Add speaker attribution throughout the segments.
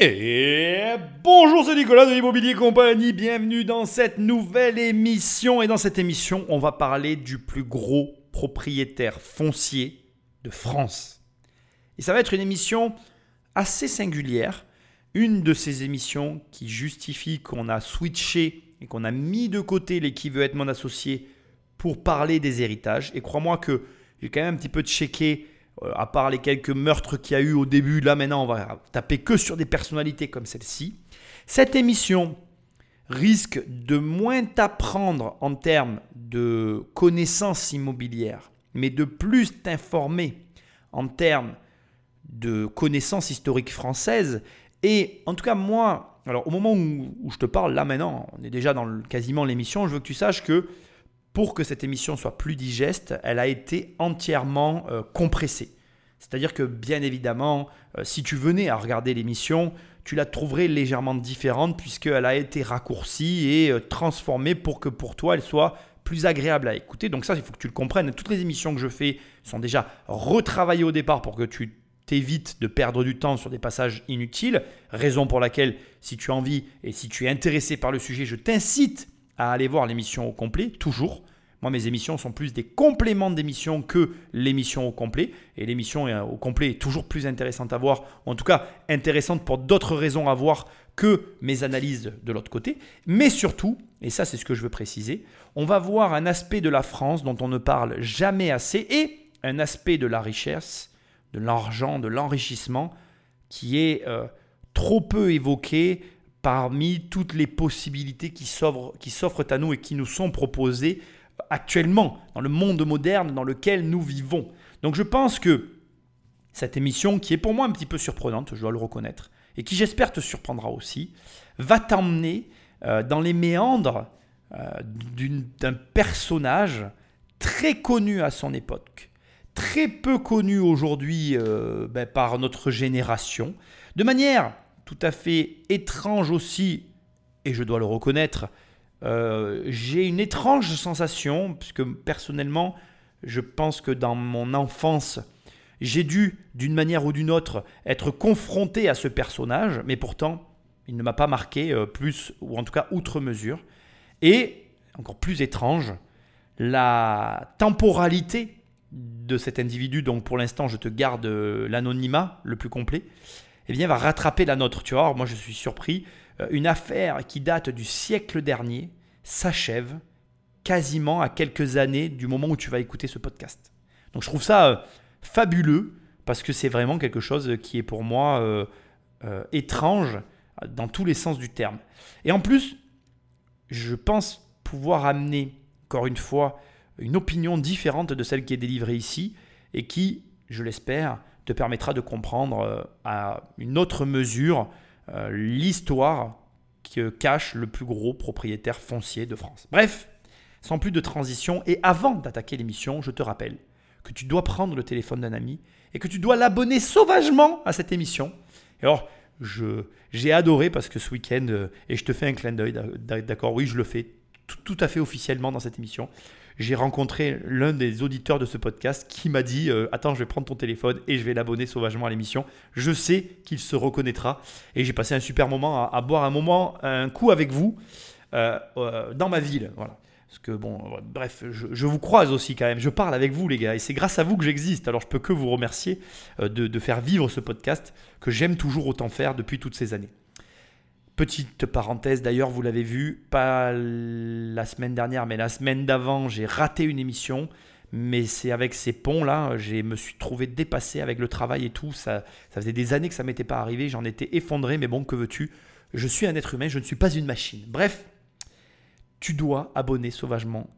Speaker 1: Et bonjour, c'est Nicolas de l'Immobilier Compagnie. Bienvenue dans cette nouvelle émission. Et dans cette émission, on va parler du plus gros propriétaire foncier de France. Et ça va être une émission assez singulière. Une de ces émissions qui justifie qu'on a switché et qu'on a mis de côté les qui veut être mon associé pour parler des héritages. Et crois-moi que j'ai quand même un petit peu checké à part les quelques meurtres qu'il y a eu au début, là maintenant on va taper que sur des personnalités comme celle-ci. Cette émission risque de moins t'apprendre en termes de connaissances immobilières, mais de plus t'informer en termes de connaissances historiques françaises. Et en tout cas, moi, alors au moment où, je te parle, là maintenant, on est déjà dans quasiment l'émission, je veux que tu saches que pour que cette émission soit plus digeste, elle a été entièrement euh, compressée. C'est-à-dire que bien évidemment, euh, si tu venais à regarder l'émission, tu la trouverais légèrement différente puisqu'elle a été raccourcie et euh, transformée pour que pour toi elle soit plus agréable à écouter. Donc ça, il faut que tu le comprennes. Toutes les émissions que je fais sont déjà retravaillées au départ pour que tu t'évites de perdre du temps sur des passages inutiles. Raison pour laquelle, si tu as envie et si tu es intéressé par le sujet, je t'incite à aller voir l'émission au complet, toujours. Moi, mes émissions sont plus des compléments d'émissions que l'émission au complet. Et l'émission au complet est toujours plus intéressante à voir, ou en tout cas intéressante pour d'autres raisons à voir que mes analyses de l'autre côté. Mais surtout, et ça c'est ce que je veux préciser, on va voir un aspect de la France dont on ne parle jamais assez et un aspect de la richesse, de l'argent, de l'enrichissement qui est euh, trop peu évoqué parmi toutes les possibilités qui s'offrent à nous et qui nous sont proposées actuellement, dans le monde moderne dans lequel nous vivons. Donc je pense que cette émission, qui est pour moi un petit peu surprenante, je dois le reconnaître, et qui j'espère te surprendra aussi, va t'emmener euh, dans les méandres euh, d'un personnage très connu à son époque, très peu connu aujourd'hui euh, ben, par notre génération, de manière tout à fait étrange aussi, et je dois le reconnaître, euh, j'ai une étrange sensation, puisque personnellement, je pense que dans mon enfance, j'ai dû, d'une manière ou d'une autre, être confronté à ce personnage, mais pourtant, il ne m'a pas marqué euh, plus, ou en tout cas outre mesure. Et, encore plus étrange, la temporalité de cet individu, donc pour l'instant je te garde euh, l'anonymat le plus complet, eh bien va rattraper la nôtre. Tu vois, moi je suis surpris. Euh, une affaire qui date du siècle dernier s'achève quasiment à quelques années du moment où tu vas écouter ce podcast. Donc je trouve ça euh, fabuleux parce que c'est vraiment quelque chose qui est pour moi euh, étrange dans tous les sens du terme. Et en plus, je pense pouvoir amener, encore une fois, une opinion différente de celle qui est délivrée ici et qui, je l'espère, te permettra de comprendre à une autre mesure euh, l'histoire que cache le plus gros propriétaire foncier de France. Bref, sans plus de transition, et avant d'attaquer l'émission, je te rappelle que tu dois prendre le téléphone d'un ami et que tu dois l'abonner sauvagement à cette émission. Et alors, j'ai adoré parce que ce week-end, euh, et je te fais un clin d'œil, d'accord, oui, je le fais tout, à fait officiellement dans cette émission j'ai rencontré l'un des auditeurs de ce podcast qui m'a dit euh, Attends, je vais prendre ton téléphone et je vais l'abonner sauvagement à l'émission. Je sais qu'il se reconnaîtra. Et j'ai passé un super moment à, boire un moment, un coup avec vous euh, euh, dans ma ville. Voilà. Parce que, bon, bref, je, vous croise aussi quand même. Je parle avec vous, les gars. Et c'est grâce à vous que j'existe. Alors, je peux que vous remercier de, de faire vivre ce podcast que j'aime toujours autant faire depuis toutes ces années. Petite parenthèse d'ailleurs, vous l'avez vu, pas la semaine dernière, mais la semaine d'avant, j'ai raté une émission. Mais c'est avec ces ponts-là, je me suis trouvé dépassé avec le travail et tout. Ça, ça faisait des années que ça m'était pas arrivé, j'en étais effondré, mais bon, que veux-tu? Je suis un être humain, je ne suis pas une machine. Bref, tu dois abonner sauvagement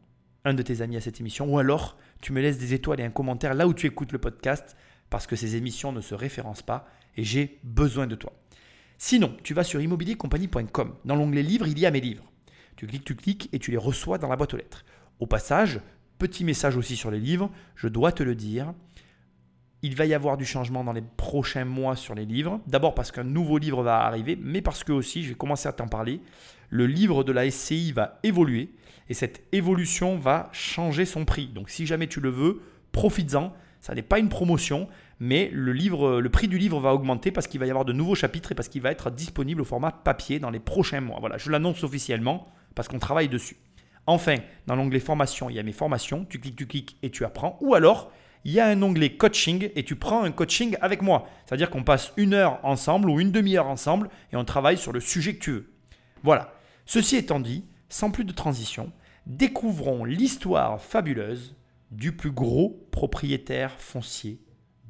Speaker 1: un de tes amis à cette émission, ou alors tu me laisses des étoiles et un commentaire là où tu écoutes le podcast, parce que ces émissions ne se référencent pas et j'ai besoin de toi. Sinon, tu vas sur immobiliercompagnie.com. Dans l'onglet livres, il y a mes livres. Tu cliques, tu cliques et tu les reçois dans la boîte aux lettres. Au passage, petit message aussi sur les livres, je dois te le dire, il va y avoir du changement dans les prochains mois sur les livres. D'abord parce qu'un nouveau livre va arriver, mais parce que aussi, je vais commencer à t'en parler, le livre de la SCI va évoluer et cette évolution va changer son prix. Donc si jamais tu le veux, profites-en. Ça n'est pas une promotion, mais le, livre, le prix du livre va augmenter parce qu'il va y avoir de nouveaux chapitres et parce qu'il va être disponible au format papier dans les prochains mois. Voilà, je l'annonce officiellement parce qu'on travaille dessus. Enfin, dans l'onglet formation, il y a mes formations, tu cliques, tu cliques et tu apprends. Ou alors, il y a un onglet coaching et tu prends un coaching avec moi. C'est-à-dire qu'on passe une heure ensemble ou une demi-heure ensemble et on travaille sur le sujet que tu veux. Voilà. Ceci étant dit, sans plus de transition, découvrons l'histoire fabuleuse du plus gros propriétaire foncier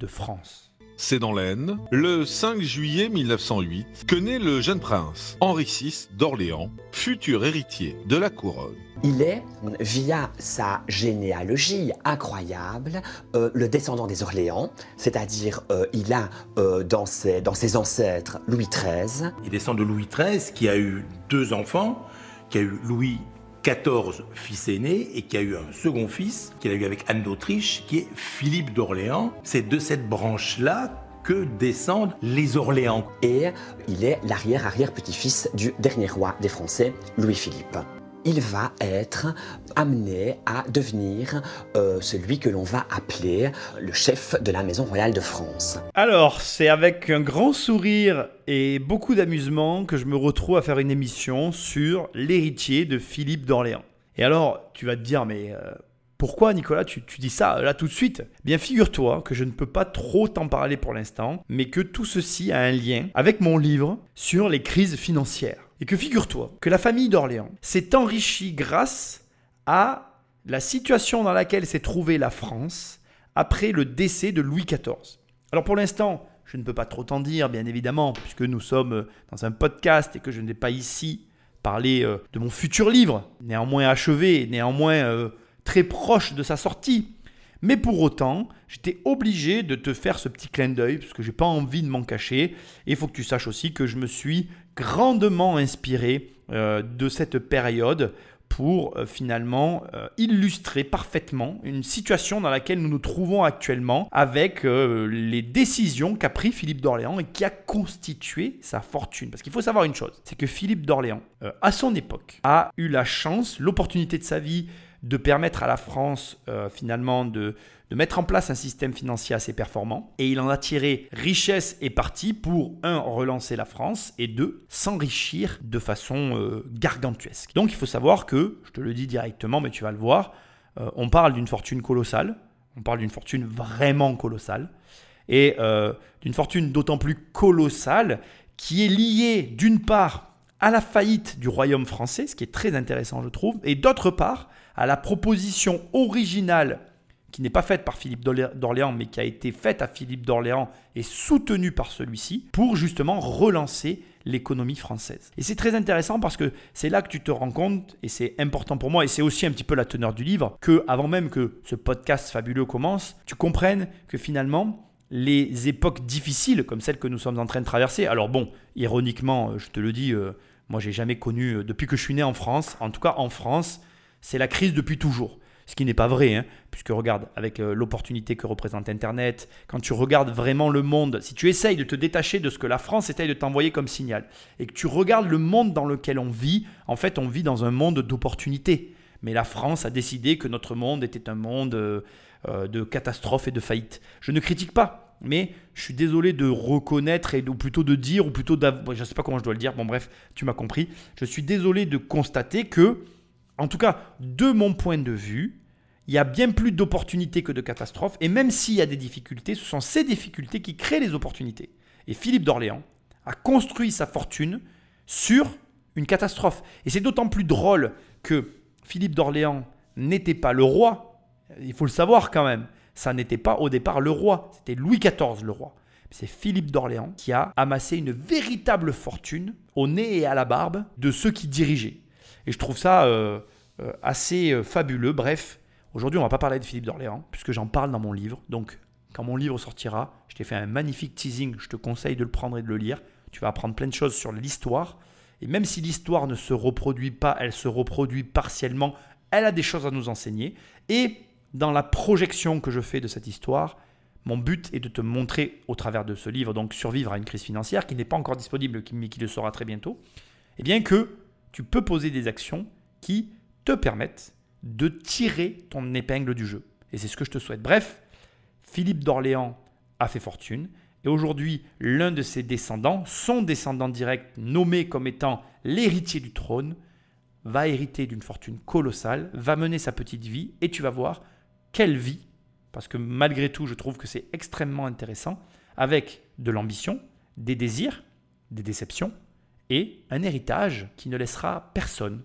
Speaker 1: de France.
Speaker 2: C'est dans l'Aisne, le 5 juillet 1908, que naît le jeune prince Henri VI d'Orléans, futur héritier de la couronne.
Speaker 3: Il est, via sa généalogie incroyable, euh, le descendant des Orléans, c'est-à-dire euh, il a euh, dans, ses, dans ses ancêtres Louis XIII.
Speaker 4: Il descend de Louis XIII qui a eu deux enfants, qui a eu Louis 14 fils aînés et qui a eu un second fils qu'il a eu avec Anne d'Autriche qui est Philippe d'Orléans. C'est de cette branche-là que descendent les Orléans.
Speaker 3: Et il est l'arrière-arrière-petit-fils du dernier roi des Français, Louis-Philippe il va être amené à devenir euh, celui que l'on va appeler le chef de la Maison royale de France.
Speaker 1: Alors, c'est avec un grand sourire et beaucoup d'amusement que je me retrouve à faire une émission sur l'héritier de Philippe d'Orléans. Et alors, tu vas te dire, mais... Euh, pourquoi Nicolas tu, tu, dis ça là tout de suite? Bien figure-toi que je ne peux pas trop t'en parler pour l'instant, mais que tout ceci a un lien avec mon livre sur les crises financières. Et que figure-toi que la famille d'Orléans s'est enrichie grâce à la situation dans laquelle s'est trouvée la France après le décès de Louis XIV. Alors pour l'instant, je ne peux pas trop t'en dire, bien évidemment, puisque nous sommes dans un podcast et que je n'ai pas ici parlé euh, de mon futur livre, néanmoins achevé, néanmoins euh, très proche de sa sortie. Mais pour autant, j'étais obligé de te faire ce petit clin d'œil parce que j'ai pas envie de m'en cacher. Et il faut que tu saches aussi que je me suis grandement inspiré euh, de cette période pour euh, finalement euh, illustrer parfaitement une situation dans laquelle nous nous trouvons actuellement avec les décisions qu'a pris Philippe d'Orléans et qui a constitué sa fortune. Parce qu'il faut savoir une chose, c'est que Philippe d'Orléans, à son époque, a eu la chance, l'opportunité de sa vie de permettre à la France finalement de, de mettre en place un système financier assez performant. Et il en a tiré richesse et parti pour, un, relancer la France et deux, s'enrichir de façon euh, gargantuesque. Donc il faut savoir que, je te le dis directement, mais tu vas le voir, euh, on parle d'une fortune colossale, on parle d'une fortune vraiment colossale, et euh, d'une fortune d'autant plus colossale qui est liée d'une part à la faillite du royaume français, ce qui est très intéressant je trouve, et d'autre part à la proposition originale qui n'est pas faite par Philippe d'Orléans, mais qui a été faite à Philippe d'Orléans et soutenue par celui-ci, pour justement relancer l'économie française. Et c'est très intéressant parce que c'est là que tu te rends compte, et c'est important pour moi, et c'est aussi un petit peu la teneur du livre, que avant même que ce podcast fabuleux commence, tu comprennes que finalement, les époques difficiles comme celles que nous sommes en train de traverser, alors bon, ironiquement, je te le dis, euh, moi j'ai jamais connu, euh, depuis que je suis né en France, en tout cas en France, c'est la crise depuis toujours. Ce qui n'est pas vrai, hein, puisque regarde, avec euh, l'opportunité que représente Internet, quand tu regardes vraiment le monde, si tu essayes de te détacher de ce que la France essaye de t'envoyer comme signal, et que tu regardes le monde dans lequel on vit, en fait on vit dans un monde d'opportunités. Mais la France a décidé que notre monde était un monde euh, euh, de catastrophe et de faillite. Je ne critique pas, mais je suis désolé de reconnaître, et, ou plutôt de dire, ou plutôt je ne sais pas comment je dois le dire, bon bref, tu m'as compris, je suis désolé de constater que, en tout cas, de mon point de vue, il y a bien plus d'opportunités que de catastrophes. Et même s'il y a des difficultés, ce sont ces difficultés qui créent les opportunités. Et Philippe d'Orléans a construit sa fortune sur une catastrophe. Et c'est d'autant plus drôle que Philippe d'Orléans n'était pas le roi. Il faut le savoir quand même. Ça n'était pas au départ le roi. C'était Louis XIV le roi. C'est Philippe d'Orléans qui a amassé une véritable fortune au nez et à la barbe de ceux qui dirigeaient. Et je trouve ça euh, euh, assez euh, fabuleux. Bref, Aujourd'hui, on va pas parler de Philippe d'Orléans, puisque j'en parle dans mon livre. Donc, quand mon livre sortira, je t'ai fait un magnifique teasing, je te conseille de le prendre et de le lire. Tu vas apprendre plein de choses sur l'histoire. Et même si l'histoire ne se reproduit pas, elle se reproduit partiellement, elle a des choses à nous enseigner. Et dans la projection que je fais de cette histoire, mon but est de te montrer au travers de ce livre, donc Survivre à une crise financière, qui n'est pas encore disponible, mais qui le sera très bientôt, eh bien que tu peux poser des actions qui te permettent de tirer ton épingle du jeu. Et c'est ce que je te souhaite. Bref, Philippe d'Orléans a fait fortune. Et aujourd'hui, l'un de ses descendants, son descendant direct, nommé comme étant l'héritier du trône, va hériter d'une fortune colossale, va mener sa petite vie, et tu vas voir quelle vie, parce que malgré tout, je trouve que c'est extrêmement intéressant, avec de l'ambition, des désirs, des déceptions, et un héritage qui ne laissera personne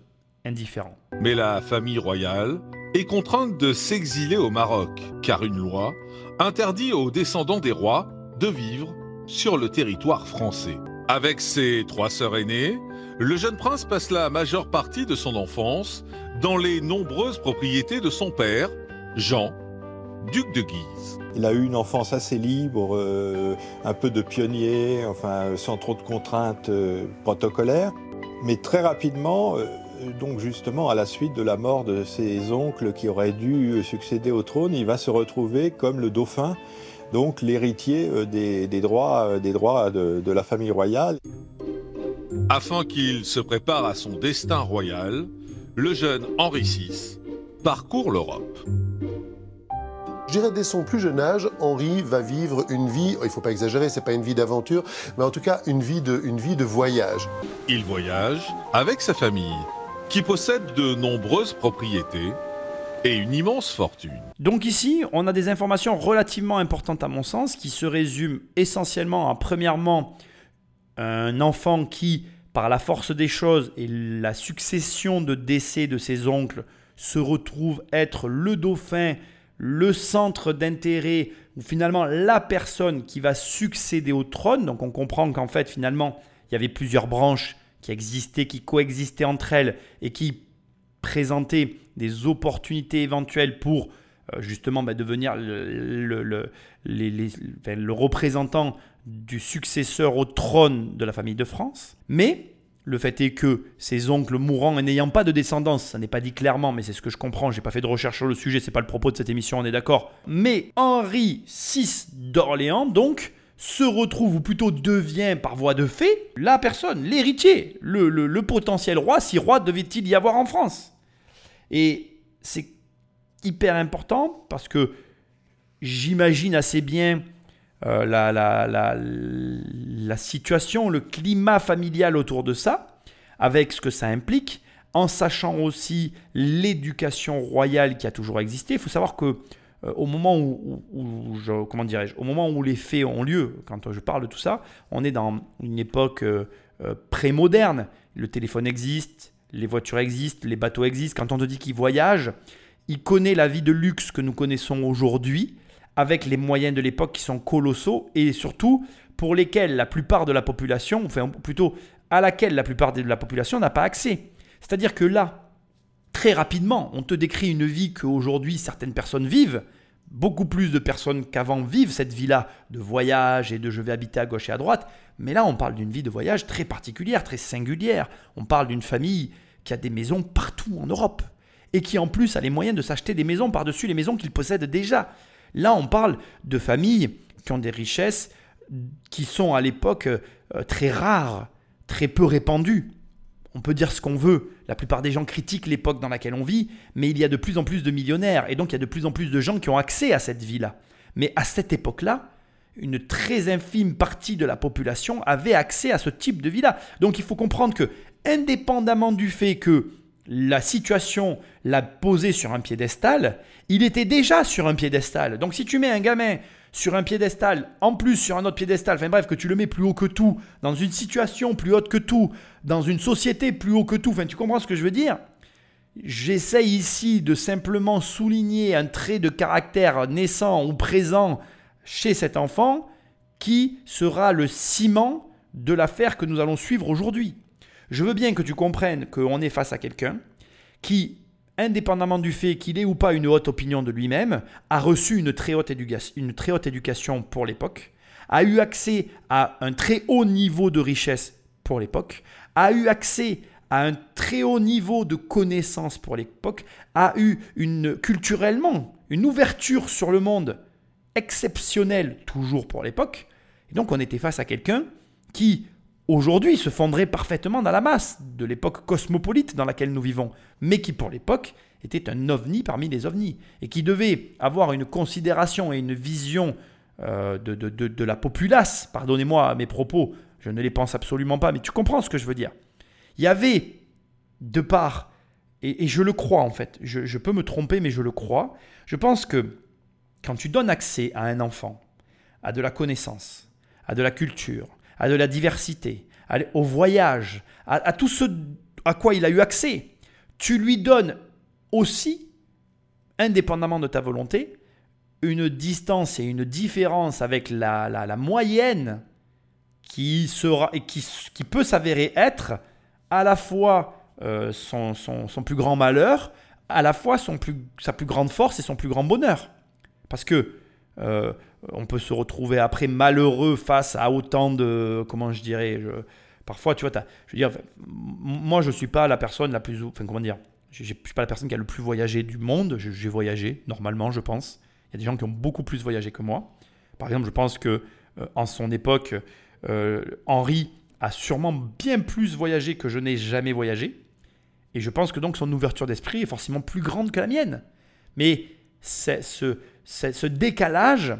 Speaker 1: indifférent.
Speaker 2: Mais la famille royale est contrainte de s'exiler au Maroc, car une loi interdit aux descendants des rois de vivre sur le territoire français. Avec ses trois sœurs aînées, le jeune prince passe la majeure partie de son enfance dans les nombreuses propriétés de son père, Jean, duc de Guise.
Speaker 5: Il a eu une enfance assez libre, euh, un peu de pionnier, enfin sans trop de contraintes euh, protocolaires. Mais très rapidement, euh, donc justement à la suite de la mort de ses oncles qui auraient dû succéder au trône, il va se retrouver comme le dauphin, donc l'héritier des, droits, des droits de, de la famille royale.
Speaker 2: Afin qu'il se prépare à son destin royal, le jeune Henri VI parcourt l'Europe.
Speaker 6: Je dirais dès son plus jeune âge, Henri va vivre une vie, il ne faut pas exagérer, c'est pas une vie d'aventure, mais en tout cas une vie, de, une vie de voyage.
Speaker 2: Il voyage avec sa famille, qui possède de nombreuses propriétés et une immense fortune.
Speaker 1: Donc ici, on a des informations relativement importantes à mon sens, qui se résument essentiellement à, premièrement, un enfant qui, par la force des choses et la succession de décès de ses oncles, se retrouve être le dauphin le centre d'intérêt ou finalement la personne qui va succéder au trône. Donc on comprend qu'en fait finalement il y avait plusieurs branches qui existaient, qui coexistaient entre elles et qui présentaient des opportunités éventuelles pour euh, justement bah, devenir le, le, représentant du successeur au trône de la famille de France. Mais le fait est que ses oncles mourants et n'ayant pas de descendance, ça n'est pas dit clairement, mais c'est ce que je comprends, j'ai pas fait de recherche sur le sujet, c'est pas le propos de cette émission, on est d'accord. Mais Henri VI d'Orléans, donc, se retrouve, ou plutôt devient par voie de fait, la personne, l'héritier, le, le potentiel roi, si roi devait-il y avoir en France. Et c'est hyper important parce que j'imagine assez bien euh, la, la, situation, le climat familial autour de ça, avec ce que ça implique, en sachant aussi l'éducation royale qui a toujours existé. Il faut savoir que au moment où, je, comment dirais-je, au moment où les faits ont lieu, quand je parle de tout ça, on est dans une époque euh, pré-moderne. Le téléphone existe, les voitures existent, les bateaux existent. Quand on te dit qu'il voyage, il connaît la vie de luxe que nous connaissons aujourd'hui avec les moyens de l'époque qui sont colossaux et surtout pour lesquels la plupart de la population, enfin plutôt à laquelle la plupart de la population n'a pas accès. C'est-à-dire que là, très rapidement, on te décrit une vie qu'aujourd'hui certaines personnes vivent, beaucoup plus de personnes qu'avant vivent cette vie-là de voyage et de je vais habiter à gauche et à droite, mais là on parle d'une vie de voyage très particulière, très singulière. On parle d'une famille qui a des maisons partout en Europe et qui en plus a les moyens de s'acheter des maisons par-dessus les maisons qu'ils possèdent déjà. Là, on parle de familles qui ont des richesses qui sont à l'époque euh, très rares, très peu répandues. On peut dire ce qu'on veut, la plupart des gens critiquent l'époque dans laquelle on vit, mais il y a de plus en plus de millionnaires, et donc il y a de plus en plus de gens qui ont accès à cette vie-là. Mais à cette époque-là, une très infime partie de la population avait accès à ce type de vie-là. Donc il faut comprendre que, indépendamment du fait que la situation l'a posé sur un piédestal, il était déjà sur un piédestal. Donc si tu mets un gamin sur un piédestal, en plus sur un autre piédestal, enfin bref, que tu le mets plus haut que tout, dans une situation plus haute que tout, dans une société plus haut que tout, enfin tu comprends ce que je veux dire? J'essaye ici de simplement souligner un trait de caractère naissant ou présent chez cet enfant qui sera le ciment de l'affaire que nous allons suivre aujourd'hui. Je veux bien que tu comprennes qu'on est face à quelqu'un qui, indépendamment du fait qu'il ait ou pas une haute opinion de lui-même, a reçu une très haute, une très éducation pour l'époque, a eu accès à un très haut niveau de richesse pour l'époque, a eu accès à un très haut niveau de connaissance pour l'époque, a eu une culturellement une ouverture sur le monde exceptionnelle toujours pour l'époque. Donc on était face à quelqu'un qui aujourd'hui se fondrait parfaitement dans la masse de l'époque cosmopolite dans laquelle nous vivons, mais qui pour l'époque était un ovni parmi les ovnis, et qui devait avoir une considération et une vision euh, de, la populace. Pardonnez-moi mes propos, je ne les pense absolument pas, mais tu comprends ce que je veux dire. Il y avait, de part, et, je le crois en fait, je peux me tromper, mais je le crois, je pense que quand tu donnes accès à un enfant, à de la connaissance, à de la culture, à de la diversité, au voyage, à, tout ce à quoi il a eu accès, tu lui donnes aussi, indépendamment de ta volonté, une distance et une différence avec la, la- la moyenne qui, sera, qui, qui peut s'avérer être à la fois euh, son, son- son plus grand malheur, à la fois son plus, sa plus grande force et son plus grand bonheur. Parce que euh, on peut se retrouver après malheureux face à autant de. Comment je dirais Parfois, tu vois, je veux dire, moi, je suis pas la personne la plus. Enfin, comment dire Je je suis pas la personne qui a le plus voyagé du monde. J'ai voyagé, normalement, je pense. Il y a des gens qui ont beaucoup plus voyagé que moi. Par exemple, je pense que euh, en son époque, euh, Henri a sûrement bien plus voyagé que je n'ai jamais voyagé. Et je pense que donc son ouverture d'esprit est forcément plus grande que la mienne. Mais ce, ce décalage,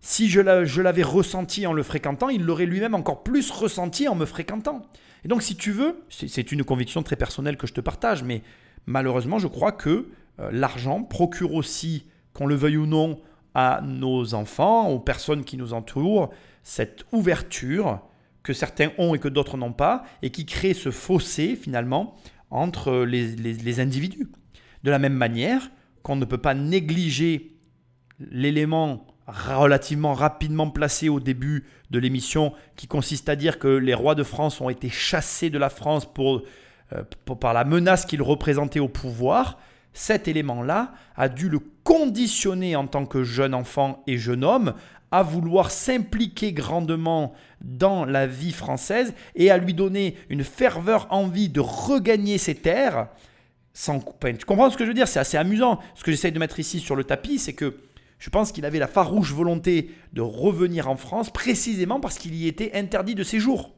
Speaker 1: si je l'a- je l'avais ressenti en le fréquentant, il l'aurait lui-même encore plus ressenti en me fréquentant. Et donc, si tu veux, c'est une conviction très personnelle que je te partage, mais malheureusement, je crois que euh, l'argent procure aussi, qu'on le veuille ou non, à nos enfants, aux personnes qui nous entourent, cette ouverture que certains ont et que d'autres n'ont pas, et qui crée ce fossé finalement entre les individus. De la même manière qu'on ne peut pas négliger l'élément relativement rapidement placé au début de l'émission qui consiste à dire que les rois de France ont été chassés de la France euh, pour- par la menace qu'ils représentaient au pouvoir, cet élément-là a dû le conditionner en tant que jeune enfant et jeune homme à vouloir s'impliquer grandement dans la vie française et à lui donner une ferveur envie de regagner ses terres sans couper. Tu comprends ce que je veux dire? C'est assez amusant. Ce que j'essaye de mettre ici sur le tapis, c'est que je pense qu'il avait la farouche volonté de revenir en France précisément parce qu'il y était interdit de séjour.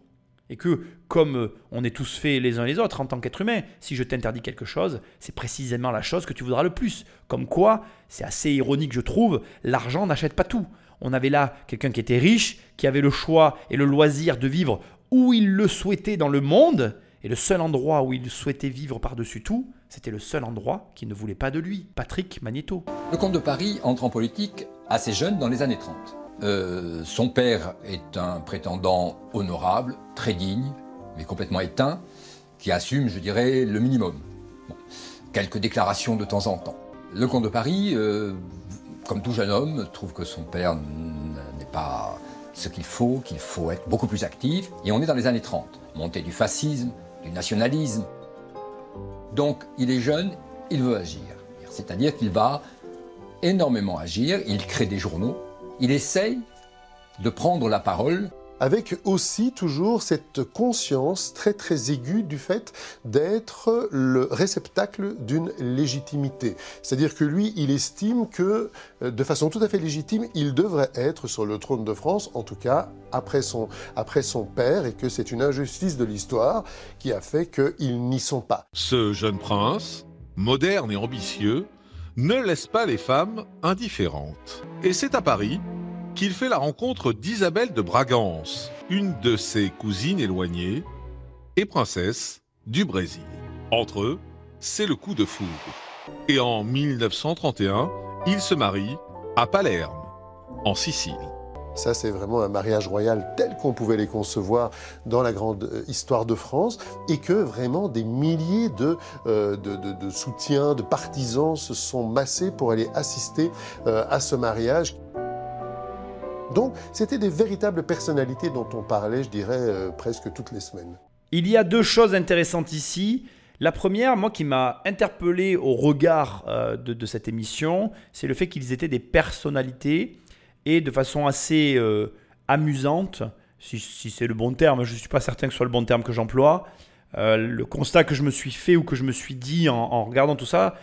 Speaker 1: Et que, comme euh, on est tous faits les uns les autres en tant qu'être humain, si je t'interdis quelque chose, c'est précisément la chose que tu voudras le plus. Comme quoi, c'est assez ironique, je trouve, l'argent n'achète pas tout. On avait là quelqu'un qui était riche, qui avait le choix et le loisir de vivre où il le souhaitait dans le monde, et le seul endroit où il souhaitait vivre par-dessus tout, c'était le seul endroit qui ne voulait pas de lui, Patrick Magneto.
Speaker 7: Le comte de Paris entre en politique assez jeune dans les années 30. Euh, son père est un prétendant honorable, très digne, mais complètement éteint, qui assume, je dirais, le minimum. Quelques déclarations de temps en temps. Le comte de Paris, euh, comme tout jeune homme, trouve que son père n'est pas ce qu'il faut, qu'il faut être beaucoup plus actif, et on est dans les années 30. Montée du fascisme, du nationalisme. Donc il est jeune, il veut agir. C'est-à-dire qu'il va énormément agir, il crée des journaux, il essaye de prendre la parole
Speaker 6: avec aussi toujours cette conscience très très aiguë du fait d'être le réceptacle d'une légitimité. C'est-à-dire que lui, il estime que euh, de façon tout à fait légitime, il devrait être sur le trône de France, en tout cas après son, après son père, et que c'est une injustice de l'histoire qui a fait qu'ils n'y sont pas.
Speaker 2: Ce jeune prince, moderne et ambitieux, ne laisse pas les femmes indifférentes. Et c'est à Paris qu'il fait la rencontre d'Isabelle de Bragance, une de ses cousines éloignées et princesse du Brésil. Entre eux, c'est le coup de foudre. Et en 1931, ils se marient à Palerme, en Sicile.
Speaker 6: Ça, c'est vraiment un mariage royal tel qu'on pouvait les concevoir dans la grande euh, histoire de France, et que vraiment des milliers de, euh, de soutiens, de partisans se sont massés pour aller assister euh, à ce mariage. Donc, c'était des véritables personnalités dont on parlait, je dirais, euh, presque toutes les semaines.
Speaker 1: Il y a deux choses intéressantes ici. La première, moi, qui m'a interpellé au regard euh, de, cette émission, c'est le fait qu'ils étaient des personnalités et de façon assez euh, amusante, si, c'est le bon terme, je ne suis pas certain que ce soit le bon terme que j'emploie. le constat que je me suis fait ou que je me suis dit en, regardant tout ça,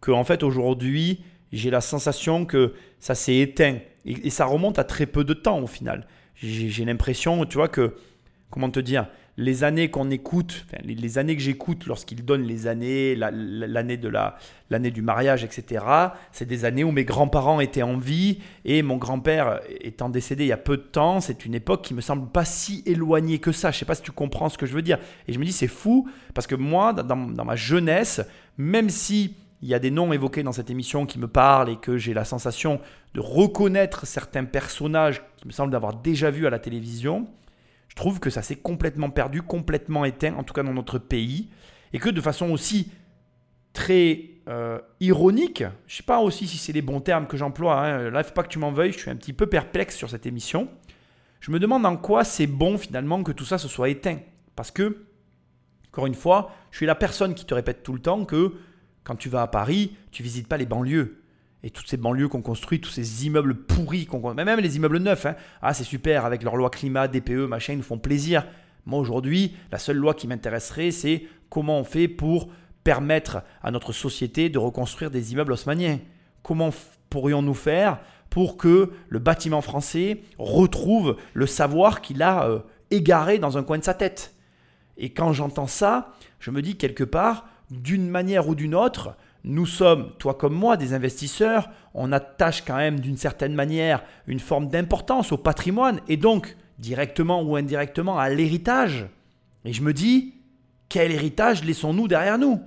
Speaker 1: que en fait aujourd'hui, j'ai la sensation que ça s'est éteint et, ça remonte à très peu de temps au final. J'ai l'impression, tu vois, que comment te dire, les années qu'on écoute, les, années que j'écoute lorsqu'il donne les années, la- la- l'année de la, l'année du mariage, etc. C'est des années où mes grands-parents étaient en vie et mon grand-père étant décédé il y a peu de temps. C'est une époque qui me semble pas si éloignée que ça. Je sais pas si tu comprends ce que je veux dire. Et je me dis c'est fou parce que moi, dans ma jeunesse, même si il y a des noms évoqués dans cette émission qui me parlent et que j'ai la sensation de reconnaître certains personnages qui me semblent d'avoir déjà vus à la télévision, je trouve que ça s'est complètement perdu, complètement éteint, en tout cas dans notre pays, et que de façon aussi très euh, ironique, je sais pas aussi si c'est les bons termes que j'emploie, hein, là il faut pas que tu m'en veuilles, je suis un petit peu perplexe sur cette émission, je me demande en quoi c'est bon finalement que tout ça se soit éteint, parce que, encore une fois, je suis la personne qui te répète tout le temps que quand tu vas à Paris, tu visites pas les banlieues. Et toutes ces banlieues qu'on construit, tous ces immeubles pourris, qu'on mais même les immeubles neufs, hein. ah c'est super, avec leur loi climat, DPE, machin, ils nous font plaisir. Moi aujourd'hui, la seule loi qui m'intéresserait, c'est comment on fait pour permettre à notre société de reconstruire des immeubles haussmanniens. Comment pourrions-nous faire pour que le bâtiment français retrouve le savoir qu'il a euh, égaré dans un coin de sa tête? Et quand j'entends ça, je me dis quelque part, d'une manière ou d'une autre, nous sommes, toi comme moi, des investisseurs, on attache quand même d'une certaine manière une forme d'importance au patrimoine et donc directement ou indirectement à l'héritage. Et je me dis, quel héritage laissons-nous derrière nous?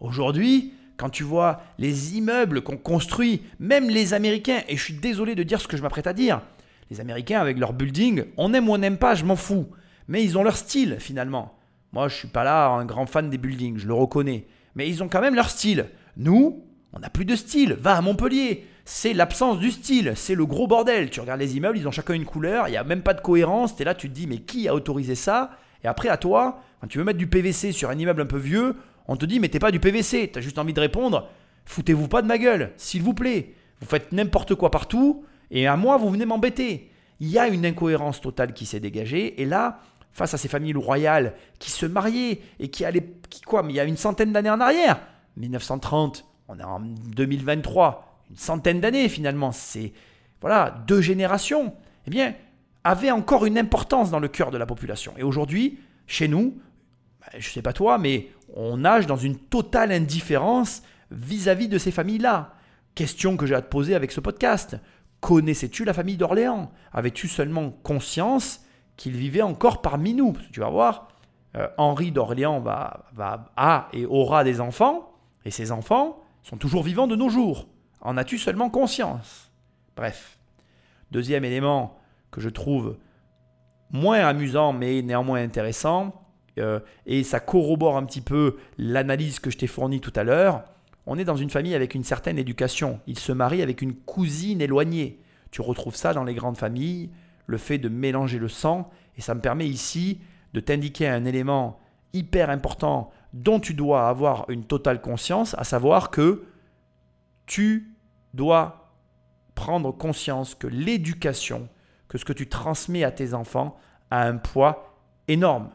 Speaker 1: Aujourd'hui, quand tu vois les immeubles qu'on construit, même les Américains, et je suis désolé de dire ce que je m'apprête à dire, les Américains avec leur building, on aime ou on n'aime pas, je m'en fous, mais ils ont leur style finalement. Moi, je suis pas là un grand fan des buildings, je le reconnais, mais ils ont quand même leur style. Nous, on n'a plus de style. Va à Montpellier, c'est l'absence du style, c'est le gros bordel. Tu regardes les immeubles, ils ont chacun une couleur, il n'y a même pas de cohérence. Tu là, tu te dis, mais qui a autorisé ça? Et après, à toi, quand tu veux mettre du PVC sur un immeuble un peu vieux, on te dit, mais t'es pas du PVC. Tu as juste envie de répondre, foutez-vous pas de ma gueule, s'il vous plaît. Vous faites n'importe quoi partout, et à moi, vous venez m'embêter. Il y a une incohérence totale qui s'est dégagée, et là, face à ces familles royales qui se mariaient et qui allaient, qui quoi, mais il y a une centaine d'années en arrière, 1930, on est en 2023, une centaine d'années finalement, c'est voilà deux générations, eh bien, avaient encore une importance dans le cœur de la population. Et aujourd'hui, chez nous, bah, je sais pas toi, mais on nage dans une totale indifférence vis-à-vis de ces familles-là. Question que j'ai à te poser avec ce podcast. Connaissais-tu la famille d'Orléans? Avais-tu seulement conscience qu'ils vivaient encore parmi nous Parce que tu vas voir, euh, Henri d'Orléans va, va, a et aura des enfants, et ces enfants sont toujours vivants de nos jours. En as-tu seulement conscience? Bref. Deuxième élément que je trouve moins amusant mais néanmoins intéressant, euh, et ça corrobore un petit peu l'analyse que je t'ai fournie tout à l'heure, on est dans une famille avec une certaine éducation. Il se marie avec une cousine éloignée. Tu retrouves ça dans les grandes familles, le fait de mélanger le sang, et ça me permet ici de t'indiquer un élément hyper important dont tu dois avoir une totale conscience, à savoir que tu dois prendre conscience que l'éducation, que ce que tu transmets à tes enfants a un poids énorme.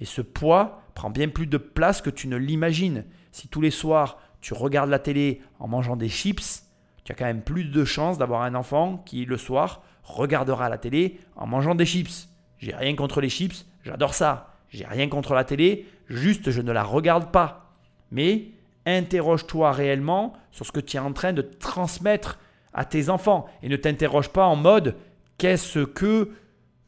Speaker 1: Et ce poids prend bien plus de place que tu ne l'imagines. Si tous les soirs tu regardes la télé en mangeant des chips, tu as quand même plus de chances d'avoir un enfant qui le soir regardera la télé en mangeant des chips. J'ai rien contre les chips, j'adore ça. J'ai rien contre la télé, juste je ne la regarde pas. Mais interroge-toi réellement sur ce que tu es en train de transmettre à tes enfants et ne t'interroge pas en mode qu'est-ce que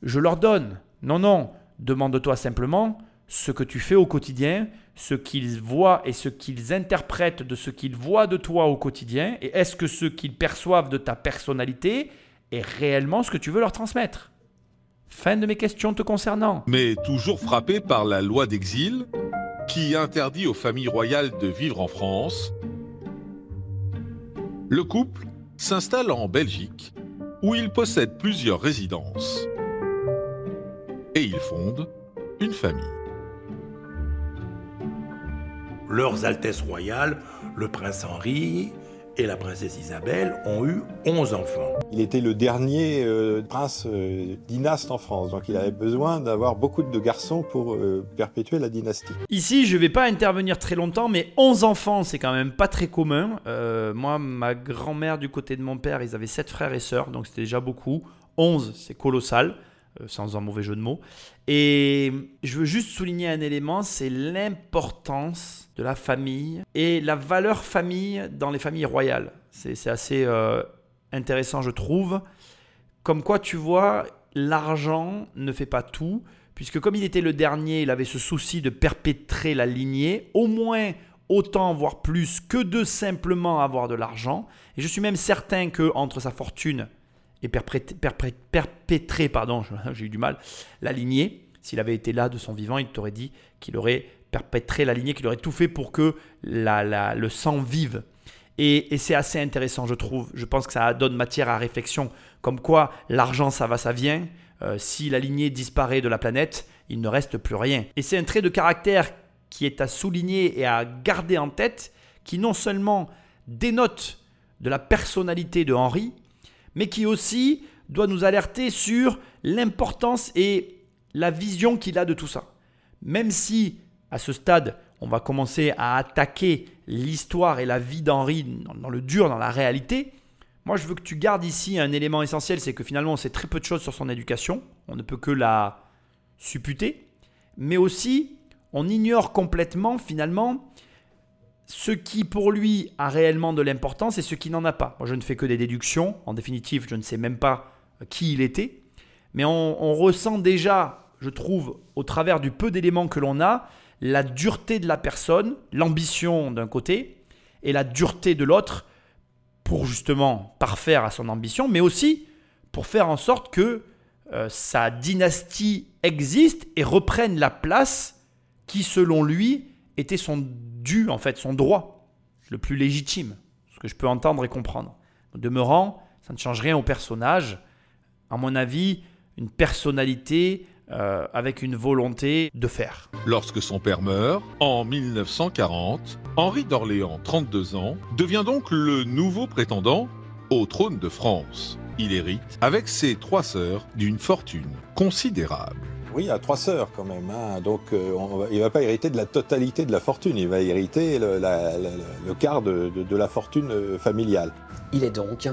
Speaker 1: je leur donne? Non, non, demande-toi simplement ce que tu fais au quotidien, ce qu'ils voient et ce qu'ils interprètent de ce qu'ils voient de toi au quotidien, et est-ce que ce qu'ils perçoivent de ta personnalité est réellement ce que tu veux leur transmettre Fin de mes questions te concernant.
Speaker 2: Mais toujours frappé par la loi d'exil, qui interdit aux familles royales de vivre en France, le couple s'installe en Belgique, où il possède plusieurs résidences. Et il fonde une famille.
Speaker 4: Leurs Altesses royales, le prince Henri et la princesse Isabelle, ont eu 11 enfants.
Speaker 5: Il était le dernier euh, prince euh, dynaste en France, donc il avait besoin d'avoir beaucoup de garçons pour euh, perpétuer la dynastie.
Speaker 1: Ici, je vais pas intervenir très longtemps, mais 11 enfants, c'est quand même pas très commun. Euh, moi, ma grand-mère du côté de mon père, ils avaient 7 frères et sœurs, donc c'était déjà beaucoup. 11, c'est colossal. sans un mauvais jeu de mots. Et je veux juste souligner un élément, c'est l'importance de la famille et la valeur famille dans les familles royales. C'est assez euh, intéressant, je trouve. Comme quoi, tu vois, l'argent ne fait pas tout, puisque comme il était le dernier, il avait ce souci de perpétrer la lignée, au moins autant, voire plus, que de simplement avoir de l'argent. Et je suis même certain que entre sa fortune et perpétrer, pardon, j'ai eu du mal, la lignée, s'il avait été là de son vivant, il t'aurait dit qu'il aurait perpétré la lignée, qu'il aurait tout fait pour que la, le sang vive. Et, et c'est assez intéressant, je trouve. Je pense que ça donne matière à réflexion. Comme quoi, l'argent, ça va, ça vient. Euh, si la lignée disparaît de la planète, il ne reste plus rien. Et c'est un trait de caractère qui est à souligner et à garder en tête, qui non seulement dénote de la personnalité de Henri, mais qui aussi doit nous alerter sur l'importance et la vision qu'il a de tout ça. Même si, à ce stade, on va commencer à attaquer l'histoire et la vie d'Henri dans le dur, dans la réalité, moi je veux que tu gardes ici un élément essentiel, c'est que finalement on sait très peu de choses sur son éducation, on ne peut que la supputer, mais aussi on ignore complètement finalement ce qui pour lui a réellement de l'importance et ce qui n'en a pas. Moi, je ne fais que des déductions. En définitive, je ne sais même pas euh, qui il était. Mais on, ressent déjà, je trouve, au travers du peu d'éléments que l'on a, la dureté de la personne, l'ambition d'un côté, et la dureté de l'autre, pour justement parfaire à son ambition, mais aussi pour faire en sorte que euh, sa dynastie existe et reprenne la place qui, selon lui, était son dû, en fait, son droit le plus légitime, ce que je peux entendre et comprendre. En demeurant, ça ne change rien au personnage. À mon avis, une personnalité euh, avec une volonté de faire.
Speaker 2: Lorsque son père meurt, en 1940, Henri d'Orléans, 32 ans, devient donc le nouveau prétendant au trône de France. Il hérite, avec ses trois sœurs, d'une fortune considérable.
Speaker 5: Oui, il a trois sœurs quand même. Hein. Donc euh, il ne va pas hériter de la totalité de la fortune, il va hériter le, quart de, la fortune euh, familiale.
Speaker 3: Il est donc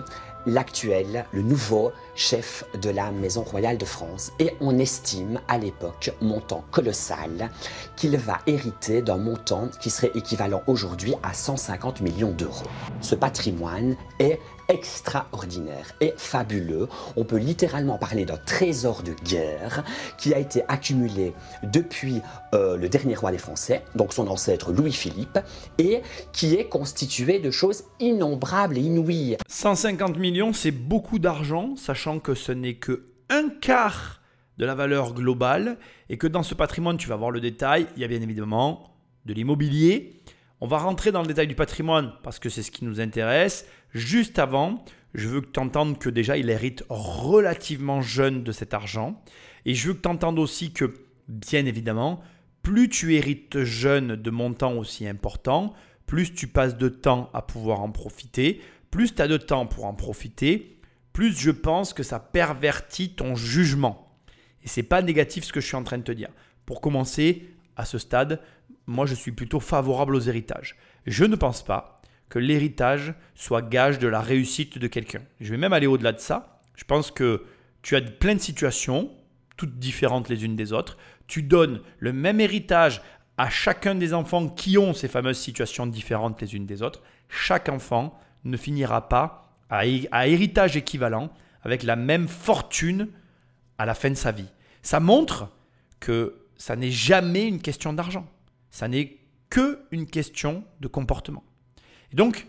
Speaker 3: l'actuel, le nouveau chef de la Maison royale de France. Et on estime à l'époque, montant colossal, qu'il va hériter d'un montant qui serait équivalent aujourd'hui à 150 millions d'euros. Ce patrimoine est extraordinaire et fabuleux. On peut littéralement parler d'un trésor de guerre qui a été accumulé depuis euh, le dernier roi des Français, donc son ancêtre Louis-Philippe, et qui est constitué de choses innombrables et inouïes.
Speaker 1: 150 millions, c'est beaucoup d'argent, sachant que ce n'est que un quart de la valeur globale et que dans ce patrimoine, tu vas voir le détail, il y a bien évidemment de l'immobilier. On va rentrer dans le détail du patrimoine parce que c'est ce qui nous intéresse. Juste avant, je veux que tu entendes que déjà il hérite relativement jeune de cet argent. Et je veux que tu entendes aussi que, bien évidemment, plus tu hérites jeune de montants aussi importants, plus tu passes de temps à pouvoir en profiter, plus tu as de temps pour en profiter, plus je pense que ça pervertit ton jugement. Et c'est pas négatif ce que je suis en train de te dire. Pour commencer, à ce stade, moi je suis plutôt favorable aux héritages. Je ne pense pas que l'héritage soit gage de la réussite de quelqu'un. Je vais même aller au-delà de ça. Je pense que tu as plein de situations, toutes différentes les unes des autres. Tu donnes le même héritage à chacun des enfants qui ont ces fameuses situations différentes les unes des autres. Chaque enfant ne finira pas à, à héritage équivalent avec la même fortune à la fin de sa vie. Ça montre que ça n'est jamais une question d'argent. Ça n'est que une question de comportement donc,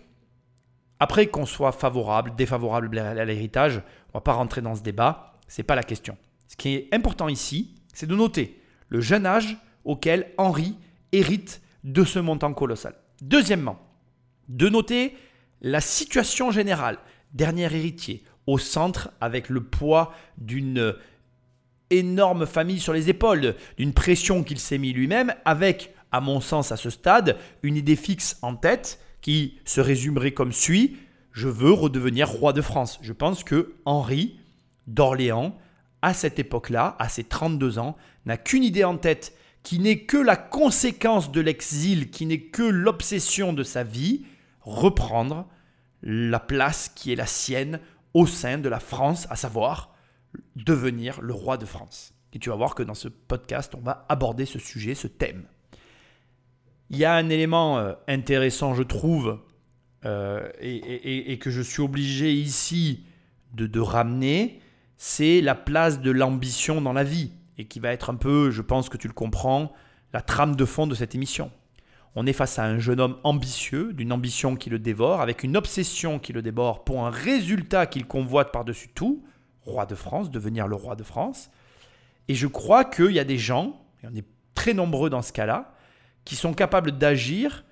Speaker 1: après qu'on soit favorable, défavorable à l'héritage, on ne va pas rentrer dans ce débat, ce n'est pas la question. Ce qui est important ici, c'est de noter le jeune âge auquel Henri hérite de ce montant colossal. Deuxièmement, de noter la situation générale, dernier héritier, au centre avec le poids d'une énorme famille sur les épaules, d'une pression qu'il s'est mis lui-même, avec, à mon sens à ce stade, une idée fixe en tête, qui se résumerait comme suit Je veux redevenir roi de France. Je pense que Henri d'Orléans, à cette époque-là, à ses 32 ans, n'a qu'une idée en tête qui n'est que la conséquence de l'exil, qui n'est que l'obsession de sa vie, reprendre la place qui est la sienne au sein de la France, à savoir devenir le roi de France. Et tu vas voir que dans ce podcast, on va aborder ce sujet, ce thème. Il y a un élément euh, intéressant, je trouve, euh, et, que je suis obligé ici de, de ramener, c'est la place de l'ambition dans la vie, et qui va être un peu, je pense que tu le comprends, la trame de fond de cette émission. On est face à un jeune homme ambitieux, d'une ambition qui le dévore, avec une obsession qui le dévore pour un résultat qu'il convoite par-dessus tout, roi de France, devenir le roi de France. Et je crois qu'il y a des gens, et on est très nombreux dans ce cas-là, qui sont capables d'agir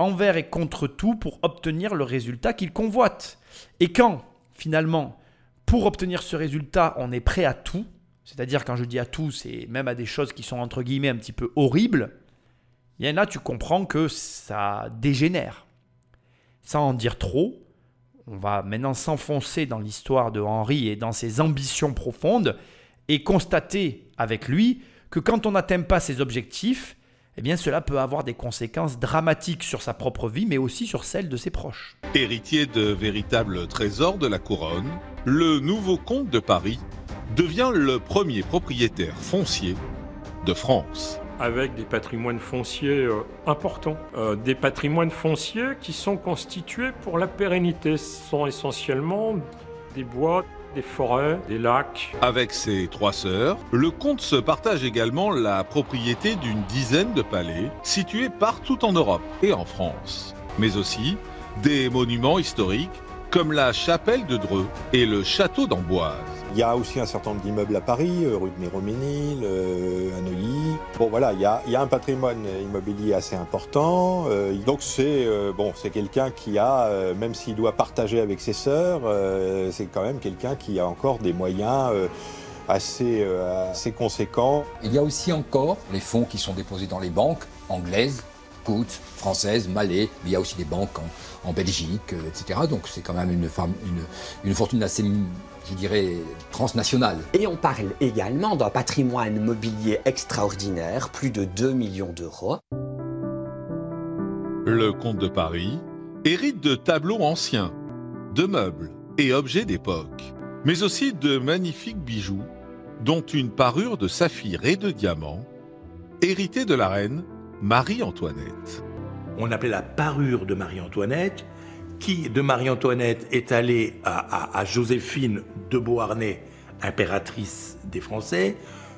Speaker 1: envers et contre tout pour obtenir le résultat qu'ils convoitent. Et quand, finalement, pour obtenir ce résultat, on est prêt à tout, c'est-à-dire quand je dis à tout, c'est même à des choses qui sont entre guillemets un petit peu horribles, en a, tu comprends que ça dégénère. Sans en dire trop, on va maintenant s'enfoncer dans l'histoire de Henri et dans ses ambitions profondes et constater avec lui que quand on n'atteint pas ses objectifs, eh bien cela peut avoir des conséquences dramatiques sur sa propre vie, mais aussi sur celle de ses proches.
Speaker 2: Héritier de véritables trésors de la couronne, le nouveau comte de Paris devient le premier propriétaire foncier de France.
Speaker 8: Avec des patrimoines fonciers euh, importants, euh, des patrimoines fonciers qui sont constitués pour la pérennité. Ce sont essentiellement des bois, des forêts, des lacs.
Speaker 2: Avec ses trois sœurs, le comte se partage également la propriété d'une dizaine de palais situés partout en Europe et en France, mais aussi des monuments historiques comme la chapelle de Dreux et le château d'Amboise.
Speaker 5: Il y a aussi un certain nombre d'immeubles à Paris, euh, rue de Méroménil, euh, à Neuilly. Bon voilà, il y, a, un patrimoine immobilier assez important. Euh, donc c'est bon, c'est quelqu'un qui a, même s'il doit partager avec ses sœurs, c'est quand même quelqu'un qui a encore des moyens. Assez, assez conséquents.
Speaker 7: Il y a aussi encore les fonds qui sont déposés dans les banques anglaises, Coutts, françaises, Malais, il y a aussi des banques en, Belgique, etc. Donc c'est quand même une, une fortune assez je dirais, transnationale.
Speaker 3: Et on parle également d'un patrimoine mobilier extraordinaire, plus de 2 millions d'euros.
Speaker 2: Le comte de Paris hérite de tableaux anciens, de meubles et objets d'époque, mais aussi de magnifiques bijoux, dont une parure de saphir et de diamants, héritée de la reine Marie-Antoinette.
Speaker 4: On appelait la parure de Marie-Antoinette qui de Marie-Antoinette est allée à, Joséphine de Beauharnais, impératrice des Français?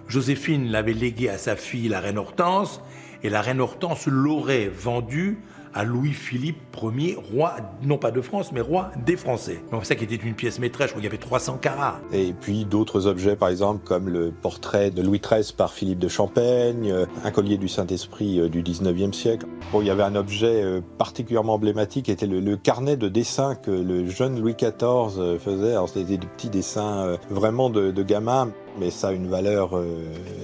Speaker 4: Joséphine l'avait légué à sa fille, la reine Hortense, et la reine Hortense l'aurait vendue à Louis-Philippe Ier, roi, non pas de France, mais roi des Français. Donc ça qui était une pièce maîtresse, où il y avait 300 carats.
Speaker 5: Et puis d'autres objets, par exemple, comme le portrait de Louis XIII par Philippe de Champaigne, un collier du Saint-Esprit euh, du 19e siècle. Il y avait un objet euh, particulièrement emblématique, était le, carnet de dessins que le jeune Louis XIV euh, faisait. Alors c'était des petits dessins vraiment de, de gamin, mais ça a une valeur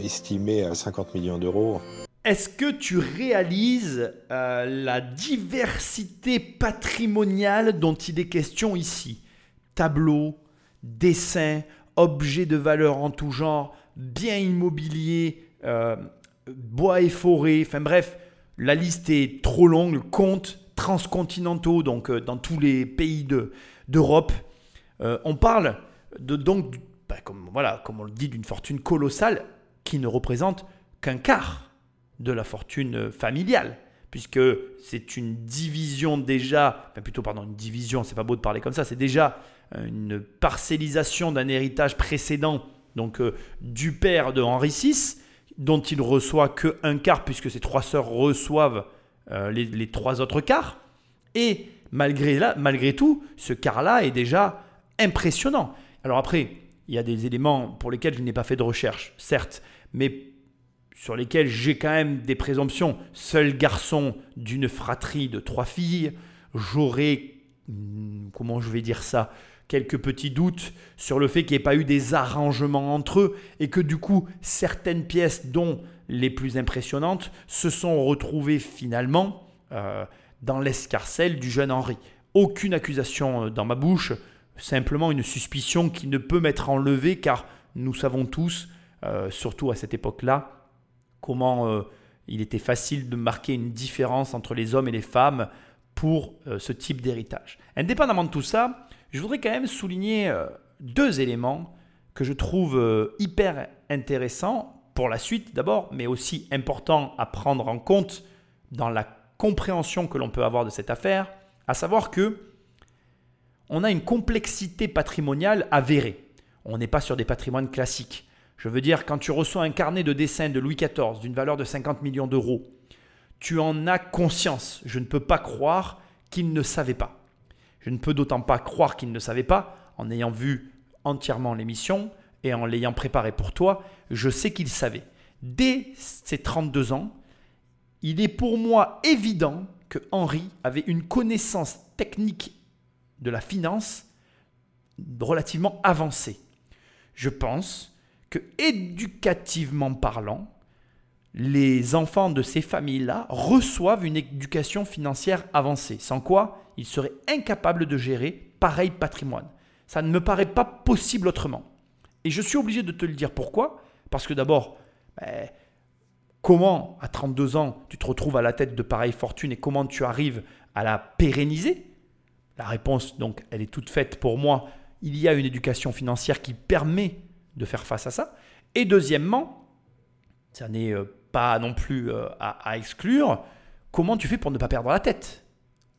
Speaker 5: estimée à 50 millions d'euros.
Speaker 1: Est-ce que tu réalises euh, la diversité patrimoniale dont il est question ici? Tableaux, dessins, objets de valeur en tout genre, biens immobiliers, euh, bois et forêts, enfin bref, la liste est trop longue, comptes transcontinentaux, donc euh, dans tous les pays d'Europe. on parle de, donc, bah, comme, comme on le dit, d'une fortune colossale qui ne représente qu'un quart de la fortune familiale, puisque c'est une division déjà, enfin plutôt pardon, une division, c'est pas beau de parler comme ça, c'est déjà une parcellisation d'un héritage précédent, donc euh, du père de Henri VI, dont il reçoit que un quart, puisque ses trois sœurs reçoivent euh, les, trois autres quarts. Et malgré, là, malgré tout, ce quart-là est déjà impressionnant. Alors après, il y a des éléments pour lesquels je n'ai pas fait de recherche, certes, mais sur lesquels j'ai quand même des présomptions. Seul garçon d'une fratrie de trois filles, j'aurais, hmm, comment je vais dire ça, quelques petits doutes sur le fait qu'il n'y ait pas eu des arrangements entre eux et que du coup certaines pièces, dont les plus impressionnantes, se sont retrouvées finalement euh, dans l'escarcelle du jeune Henri. Aucune accusation euh, dans ma bouche, simplement une suspicion qui ne peut m'être enlevée car nous savons tous, euh, surtout à cette époque-là, comment euh, il était facile de marquer une différence entre les hommes et les femmes pour euh, ce type d'héritage. Indépendamment de tout ça, je voudrais quand même souligner euh, deux éléments que je trouve hyper intéressant pour la suite d'abord, mais aussi important à prendre en compte dans la compréhension que l'on peut avoir de cette affaire, à savoir que on a une complexité patrimoniale avérée. On n'est pas sur des patrimoines classiques. Je veux dire, quand tu reçois un carnet de dessin de Louis XIV d'une valeur de 50 millions d'euros, tu en as conscience. Je ne peux pas croire qu'il ne savait pas. Je ne peux d'autant pas croire qu'il ne savait pas en ayant vu entièrement l'émission et en l'ayant préparé pour toi. Je sais qu'il savait. Dès ses 32 ans, il est pour moi évident que Henri avait une connaissance technique de la finance relativement avancée. Je pense que éducativement parlant, les enfants de ces familles-là reçoivent une éducation financière avancée, sans quoi ils seraient incapables de gérer pareil patrimoine. Ça ne me paraît pas possible autrement. Et je suis obligé de te le dire pourquoi? Parce que d'abord, ben, comment à 32 ans tu te retrouves à la tête de pareille fortune et comment tu arrives à la pérenniser? La réponse, donc, elle est toute faite pour moi. Il y a une éducation financière qui permet de faire face à ça. Et deuxièmement, ça n'est euh, pas non plus euh, à, exclure, comment tu fais pour ne pas perdre la tête?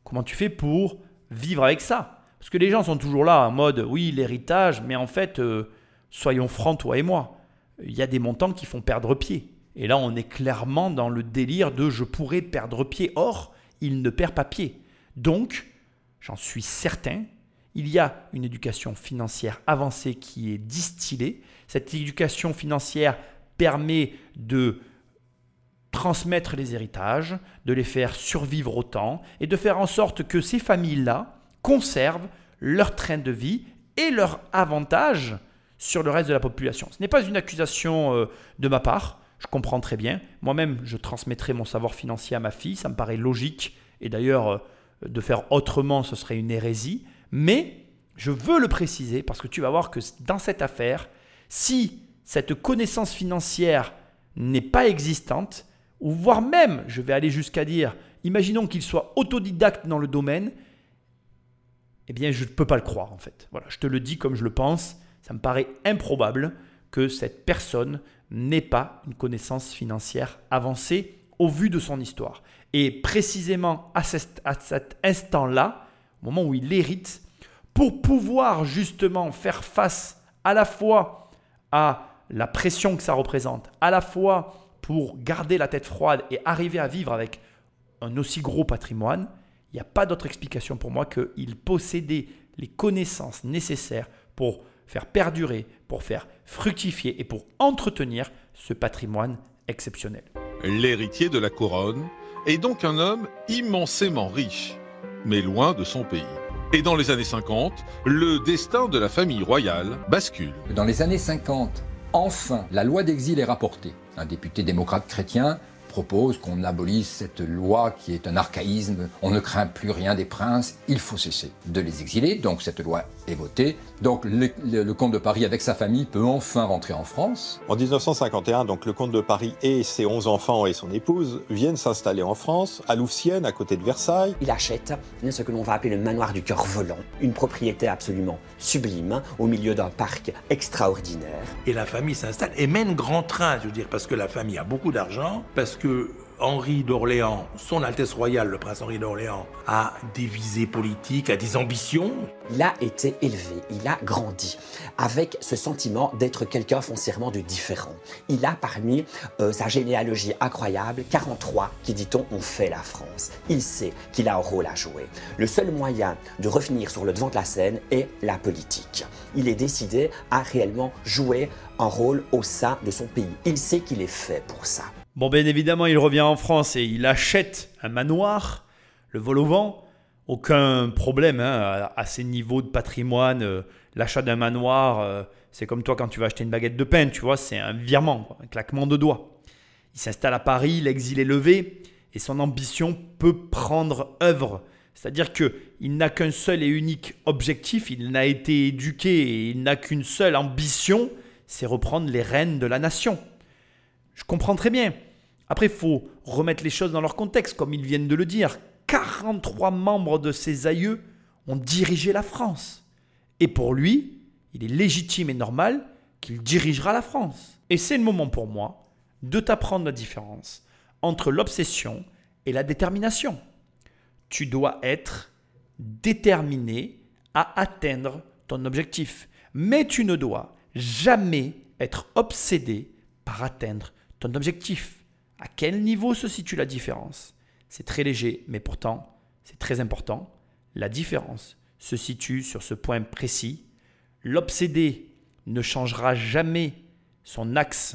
Speaker 1: Comment tu fais pour vivre avec ça? Parce que les gens sont toujours là en mode oui, l'héritage, mais en fait, euh, soyons francs, toi et moi, il y a des montants qui font perdre pied. Et là, on est clairement dans le délire de je pourrais perdre pied. Or, il ne perd pas pied. Donc, j'en suis certain, il y a une éducation financière avancée qui est distillée. Cette éducation financière permet de transmettre les héritages, de les faire survivre au temps et de faire en sorte que ces familles-là conservent leur train de vie et leur avantage sur le reste de la population. Ce n'est pas une accusation euh, de ma part, je comprends très bien. Moi-même, je transmettrai mon savoir financier à ma fille, ça me paraît logique, et d'ailleurs, euh, de faire autrement, ce serait une hérésie. Mais je veux le préciser parce que tu vas voir que dans cette affaire, si cette connaissance financière n'est pas existante, ou voire même, je vais aller jusqu'à dire, imaginons qu'il soit autodidacte dans le domaine, eh bien, je ne peux pas le croire en fait. Voilà, je te le dis comme je le pense, ça me paraît improbable que cette personne n'ait pas une connaissance financière avancée au vu de son histoire. Et précisément à à cet instant-là, au moment où il hérite, pour pouvoir justement faire face à la fois à la pression que ça représente, à la fois pour garder la tête froide et arriver à vivre avec un aussi gros patrimoine, il n'y a pas d'autre explication pour moi qu'il possédait les connaissances nécessaires pour faire perdurer, pour faire fructifier et pour entretenir ce patrimoine exceptionnel.
Speaker 2: L'héritier de la couronne est donc un homme immensément riche, mais loin de son pays. Et dans les années 50, le destin de la famille royale bascule.
Speaker 7: Dans les années 50, enfin, la loi d'exil est rapportée un député démocrate chrétien propose qu'on abolisse cette loi qui est un archaïsme. On ne craint plus rien des princes, il faut cesser de les exiler. Donc cette loi est votée. Donc le, comte de Paris avec sa famille peut enfin rentrer en France.
Speaker 5: En 1951, donc le comte de Paris et ses 11 enfants et son épouse viennent s'installer en France, à Louvciennes, à côté de Versailles.
Speaker 3: Il achète ce que l'on va appeler le manoir du cœur volant, une propriété absolument sublime au milieu d'un parc extraordinaire.
Speaker 4: Et la famille s'installe et mène grand train, je veux dire, parce que la famille a beaucoup d'argent, parce que Henri d'Orléans, son Altesse royale, le prince Henri d'Orléans, a des visées politiques, a des ambitions.
Speaker 3: Il a été élevé, il a grandi avec ce sentiment d'être quelqu'un foncièrement de différent. Il a parmi euh, sa généalogie incroyable 43 qui, dit-on, ont fait la France. Il sait qu'il a un rôle à jouer. Le seul moyen de revenir sur le devant de la scène est la politique. Il est décidé à réellement jouer un rôle au sein de son pays. Il sait qu'il est fait pour ça.
Speaker 1: Bon, bien évidemment, il revient en France et il achète un manoir, le vol au vent. Aucun problème hein, à, ces niveaux de patrimoine. Euh, l'achat d'un manoir, euh, c'est comme toi quand tu vas acheter une baguette de pain, tu vois, c'est un virement, un claquement de doigts. Il s'installe à Paris, l'exil est levé et son ambition peut prendre œuvre. C'est-à-dire qu'il n'a qu'un seul et unique objectif, il n'a été éduqué et il n'a qu'une seule ambition, c'est reprendre les rênes de la nation. Je comprends très bien. Après, il faut remettre les choses dans leur contexte, comme ils viennent de le dire. 43 membres de ses aïeux ont dirigé la France. Et pour lui, il est légitime et normal qu'il dirigera la France. Et c'est le moment pour moi de t'apprendre la différence entre l'obsession et la détermination. Tu dois être déterminé à atteindre ton objectif. Mais tu ne dois jamais être obsédé par atteindre ton objectif. À quel niveau se situe la différence? C'est très léger, mais pourtant, c'est très important. La différence se situe sur ce point précis. L'obsédé ne changera jamais son axe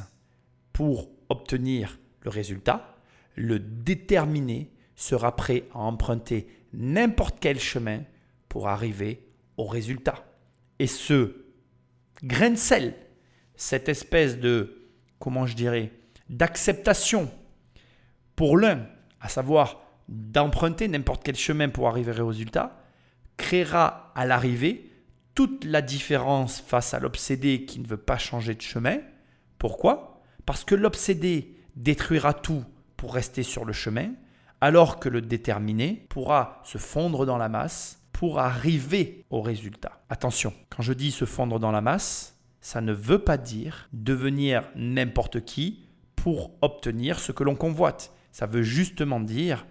Speaker 1: pour obtenir le résultat. Le déterminé sera prêt à emprunter n'importe quel chemin pour arriver au résultat. Et ce grain de sel, cette espèce de, comment je dirais, d'acceptation pour l'un, à savoir d'emprunter n'importe quel chemin pour arriver au résultat, créera à l'arrivée toute la différence face à l'obsédé qui ne veut pas changer de chemin. Pourquoi? Parce que l'obsédé détruira tout pour rester sur le chemin, alors que le déterminé pourra se fondre dans la masse pour arriver au résultat. Attention, quand je dis se fondre dans la masse, ça ne veut pas dire devenir n'importe qui pour obtenir ce que l'on convoite. Ça veut justement dire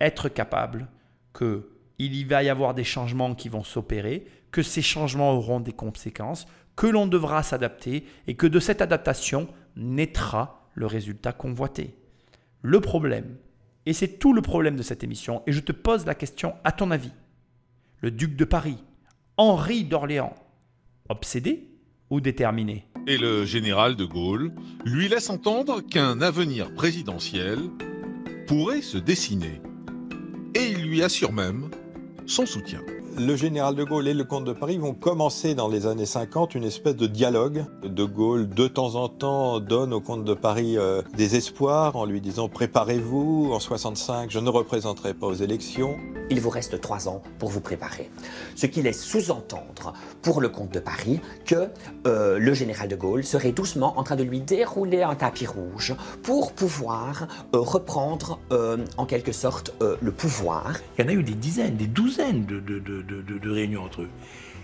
Speaker 1: être capable que il y va y avoir des changements qui vont s'opérer, que ces changements auront des conséquences, que l'on devra s'adapter et que de cette adaptation naîtra le résultat convoité. Le problème, et c'est tout le problème de cette émission, et je te pose la question à ton avis, le duc de Paris, Henri d'Orléans, obsédé ou déterminé?
Speaker 2: Et le général de Gaulle lui laisse entendre qu'un avenir présidentiel pourrait se dessiner. Et il lui assure même son soutien.
Speaker 5: Le général de Gaulle et le comte de Paris vont commencer dans les années 50 une espèce de dialogue. De Gaulle, de temps en temps, donne au comte de Paris euh, des espoirs en lui disant Préparez-vous, en 65, je ne représenterai pas aux élections.
Speaker 3: Il vous reste trois ans pour vous préparer. Ce qui laisse sous-entendre pour le comte de Paris que euh, le général de Gaulle serait doucement en train de lui dérouler un tapis rouge pour pouvoir euh, reprendre en quelque sorte le pouvoir.
Speaker 4: Il y en a eu des dizaines, des douzaines de, de, de, de, de entre eux.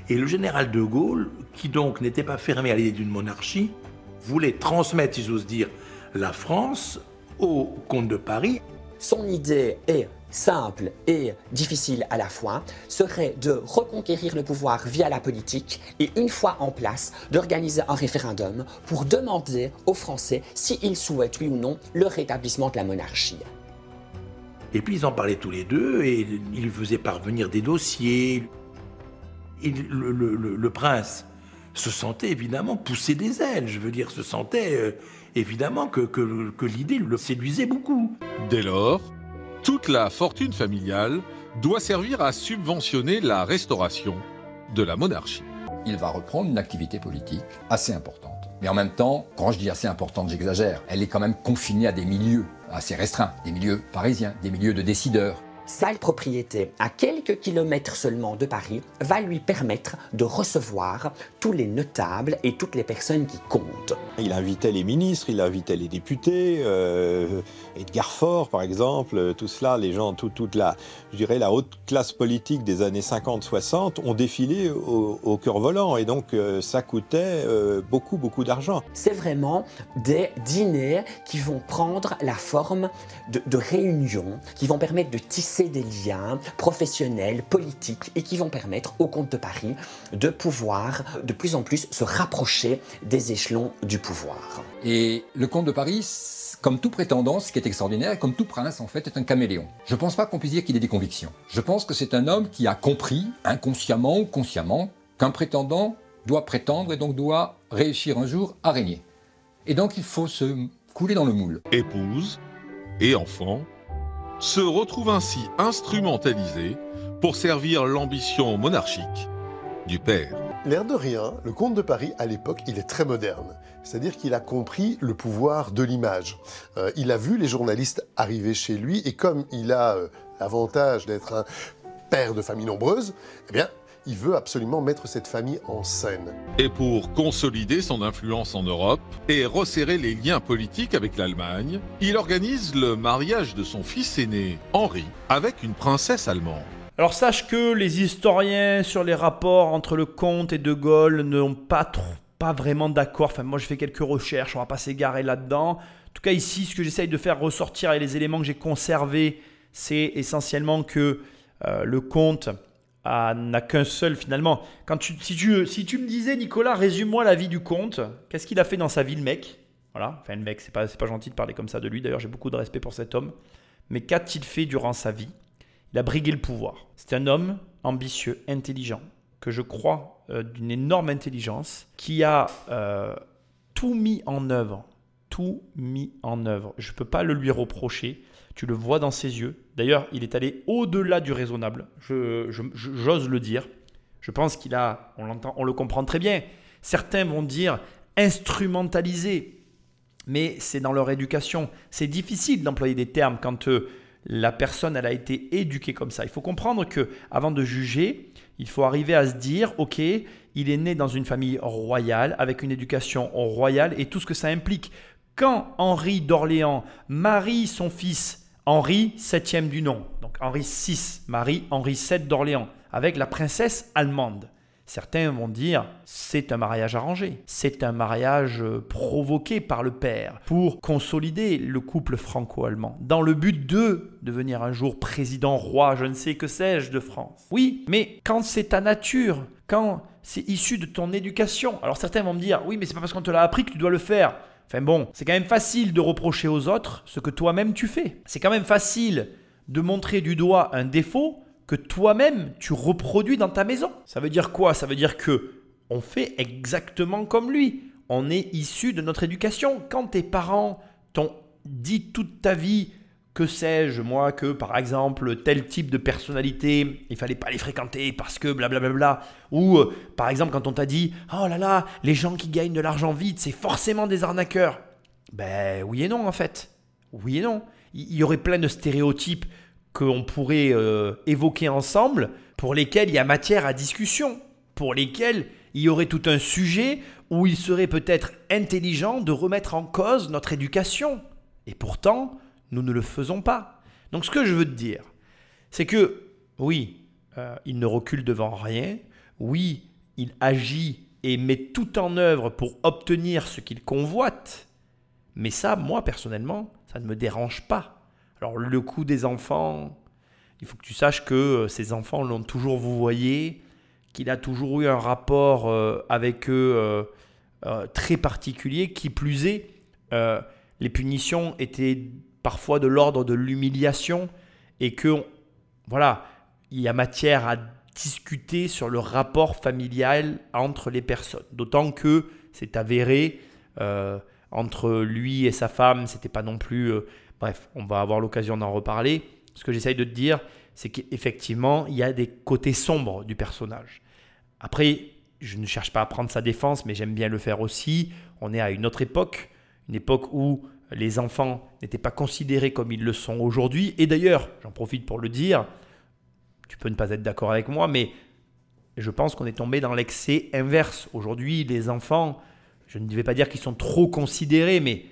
Speaker 4: Et le général de Gaulle, qui donc n'était pas fermé à l'idée d'une monarchie, voulait transmettre, si j'ose dire, la France au comte de Paris.
Speaker 3: Son idée est simple et difficile à la fois, serait de reconquérir le pouvoir via la politique et une fois en place, d'organiser un référendum pour demander aux Français s'ils souhaitent, oui ou non, le rétablissement de la monarchie.
Speaker 4: Et puis ils en parlaient tous les deux et ils lui faisaient parvenir des dossiers. Et le, le- le- le prince se sentait évidemment pousser des ailes, je veux dire, se sentait euh, évidemment que, que- que l'idée le séduisait beaucoup.
Speaker 2: Dès lors, toute la fortune familiale doit servir à subventionner la restauration de la monarchie.
Speaker 7: il va reprendre une activité politique assez importante. Mais en même temps, quand je dis assez importante, j'exagère, elle est quand même confinée à des milieux assez restreints, des milieux parisiens, des milieux de décideurs.
Speaker 3: Sa propriété, à quelques kilomètres seulement de Paris, va lui permettre de recevoir tous les notables et toutes les personnes qui comptent.
Speaker 5: Il invitait les ministres, il invitait les députés, euh, Edgar Faure par exemple, euh, tout cela, les gens, tout- toute la, je dirais, la haute classe politique des années 50-60 ont défilé au, au cœur volant et donc euh, ça coûtait euh, beaucoup, beaucoup d'argent.
Speaker 3: C'est vraiment des dîners qui vont prendre la forme de, de réunions, qui vont permettre de tisser des liens professionnels, politiques, et qui vont permettre au comte de Paris de pouvoir de plus en plus se rapprocher des échelons du pouvoir.
Speaker 7: Et le comte de Paris, comme tout prétendant, ce qui est extraordinaire, comme tout prince en fait, est un caméléon. Je ne pense pas qu'on puisse dire qu'il ait des convictions. Je pense que c'est un homme qui a compris, inconsciemment ou consciemment, qu'un prétendant doit prétendre et donc doit réussir un jour à régner. Et donc il faut se couler dans le moule.
Speaker 2: Épouse et enfants se retrouvent ainsi instrumentalisés pour servir l'ambition monarchique du père.
Speaker 6: L'air de rien, le comte de Paris, à l'époque, il est très moderne. C'est-à-dire qu'il a compris le pouvoir de l'image. Euh, il a vu les journalistes arriver chez lui et comme il a euh, l'avantage d'être un père de famille nombreuse, eh bien, il veut absolument mettre cette famille en scène.
Speaker 2: Et pour consolider son influence en Europe et resserrer les liens politiques avec l'Allemagne, il organise le mariage de son fils aîné, Henri, avec une princesse allemande.
Speaker 1: Alors sache que les historiens sur les rapports entre le comte et De Gaulle n'ont pas trop pas vraiment d'accord. Enfin, moi, je fais quelques recherches, on va pas s'égarer là-dedans. En tout cas, ici, ce que j'essaye de faire ressortir et les éléments que j'ai conservés, c'est essentiellement que euh, le comte n'a qu'un seul finalement. Quand tu, si, tu, si tu me disais, Nicolas, résume-moi la vie du comte, qu'est-ce qu'il a fait dans sa vie, le mec? Voilà, enfin, le mec, c'est pas, pas gentil de parler comme ça de lui. D'ailleurs, j'ai beaucoup de respect pour cet homme. Mais qu'a-t-il fait durant sa vie? Il a brigué le pouvoir. C'est un homme ambitieux, intelligent, que je crois euh, d'une énorme intelligence, qui a euh, tout mis en œuvre. Tout mis en œuvre. Je ne peux pas le lui reprocher. Tu le vois dans ses yeux. D'ailleurs, il est allé au-delà du raisonnable. J'ose je, le dire. Je pense qu'il a, on l'entend, on le comprend très bien. Certains vont dire instrumentalisé, mais c'est dans leur éducation. C'est difficile d'employer des termes quand euh, la personne elle a été éduquée comme ça. Il faut comprendre que avant de juger, il faut arriver à se dire, ok, il est né dans une famille royale, avec une éducation royale et tout ce que ça implique. Quand Henri d'Orléans marie son fils Henri, septième du nom, donc Henri VI marie Henri VII d'Orléans, avec la princesse allemande. Certains vont dire c'est un mariage arrangé, c'est un mariage euh, provoqué par le père pour consolider le couple franco-allemand dans le but de devenir un jour président roi, je ne sais que sais-je de France. Oui, mais quand c'est ta nature, quand c'est issu de ton éducation, alors certains vont me dire oui, mais c'est pas parce qu'on te l'a appris que tu dois le faire. Enfin bon, c'est quand même facile de reprocher aux autres ce que toi-même tu fais. C'est quand même facile de montrer du doigt un défaut que toi-même tu reproduis dans ta maison. Ça veut dire quoi? Ça veut dire que on fait exactement comme lui. On est issu de notre éducation. Quand tes parents t'ont dit toute ta vie que sais-je, moi, que par exemple, tel type de personnalité, il fallait pas les fréquenter parce que blablabla. Ou euh, par exemple, quand on t'a dit, oh là là, les gens qui gagnent de l'argent vite, c'est forcément des arnaqueurs. Ben oui et non, en fait. Oui et non. Il y aurait plein de stéréotypes qu'on pourrait euh, évoquer ensemble, pour lesquels il y a matière à discussion, pour lesquels il y aurait tout un sujet où il serait peut-être intelligent de remettre en cause notre éducation. Et pourtant, nous ne le faisons pas. Donc ce que je veux te dire, c'est que oui, euh, il ne recule devant rien, oui, il agit et met tout en œuvre pour obtenir ce qu'il convoite, mais ça, moi personnellement, ça ne me dérange pas. Alors le coup des enfants, il faut que tu saches que euh, ces enfants l'ont toujours vous voyez, qu'il a toujours eu un rapport euh, avec eux très particulier, qui plus est, les punitions étaient parfois de l'ordre de l'humiliation et que voilà, il y a matière à discuter sur le rapport familial entre les personnes. D'autant que c'est avéré entre lui et sa femme, c'était pas non plus Bref, on va avoir l'occasion d'en reparler. Ce que j'essaye de te dire, c'est qu'effectivement, il y a des côtés sombres du personnage. Après, je ne cherche pas à prendre sa défense, mais j'aime bien le faire aussi. On est à une autre époque, une époque où les enfants n'étaient pas considérés comme ils le sont aujourd'hui. Et d'ailleurs, j'en profite pour le dire, tu peux ne pas être d'accord avec moi, mais je pense qu'on est tombé dans l'excès inverse. Aujourd'hui, les enfants, je ne vais pas dire qu'ils sont trop considérés, mais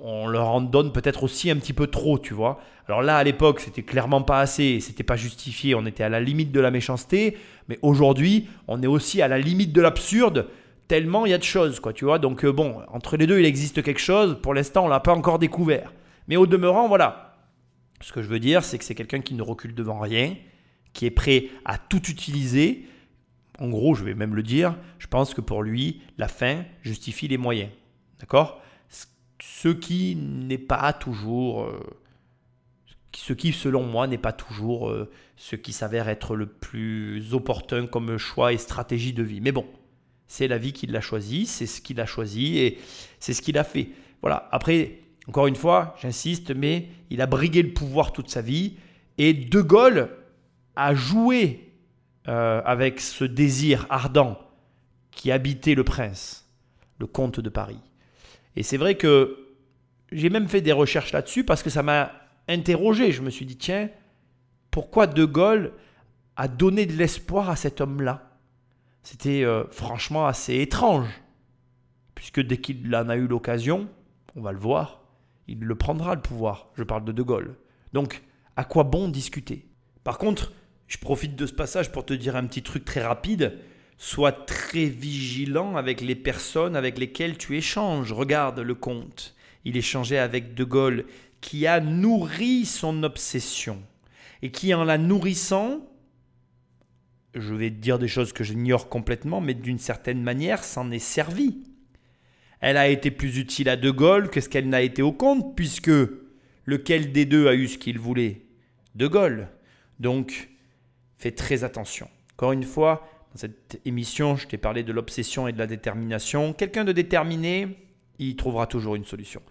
Speaker 1: on leur en donne peut-être aussi un petit peu trop, tu vois. Alors là, à l'époque, c'était clairement pas assez, c'était pas justifié, on était à la limite de la méchanceté, mais aujourd'hui, on est aussi à la limite de l'absurde, tellement il y a de choses, quoi, tu vois. Donc euh, bon, entre les deux, il existe quelque chose, pour l'instant, on l'a pas encore découvert. Mais au demeurant, voilà. Ce que je veux dire, c'est que c'est quelqu'un qui ne recule devant rien, qui est prêt à tout utiliser. En gros, je vais même le dire, je pense que pour lui, la fin justifie les moyens. D'accord? Ce qui n'est pas toujours, euh, ce qui selon moi n'est pas toujours euh, ce qui s'avère être le plus opportun comme choix et stratégie de vie. Mais bon, c'est la vie qu'il a choisi, c'est ce qu'il a choisi et c'est ce qu'il a fait. Voilà. Après, encore une fois, j'insiste, mais il a brigué le pouvoir toute sa vie et De Gaulle a joué euh, avec ce désir ardent qui habitait le prince, le comte de Paris. Et c'est vrai que j'ai même fait des recherches là-dessus parce que ça m'a interrogé. Je me suis dit, tiens, pourquoi De Gaulle a donné de l'espoir à cet homme-là? C'était euh, franchement assez étrange. Puisque dès qu'il en a eu l'occasion, on va le voir, il le prendra le pouvoir. Je parle de De Gaulle. Donc, à quoi bon discuter? Par contre, je profite de ce passage pour te dire un petit truc très rapide. Sois très vigilant avec les personnes avec lesquelles tu échanges. Regarde le comte. Il échangeait avec De Gaulle qui a nourri son obsession et qui en la nourrissant, je vais dire des choses que j'ignore complètement, mais d'une certaine manière s'en est servi. Elle a été plus utile à De Gaulle que ce qu'elle n'a été au comte, puisque lequel des deux a eu ce qu'il voulait? De Gaulle. Donc, fais très attention. Encore une fois, dans cette émission, je t'ai parlé de l'obsession et de la détermination. Quelqu'un de déterminé, il trouvera toujours une solution.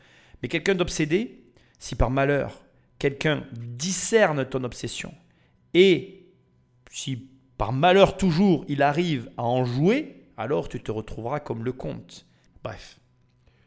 Speaker 1: Mais quelqu'un d'obsédé, si par malheur, quelqu'un discerne ton obsession et si par malheur toujours il arrive à en jouer, alors tu te retrouveras comme le comte. Bref,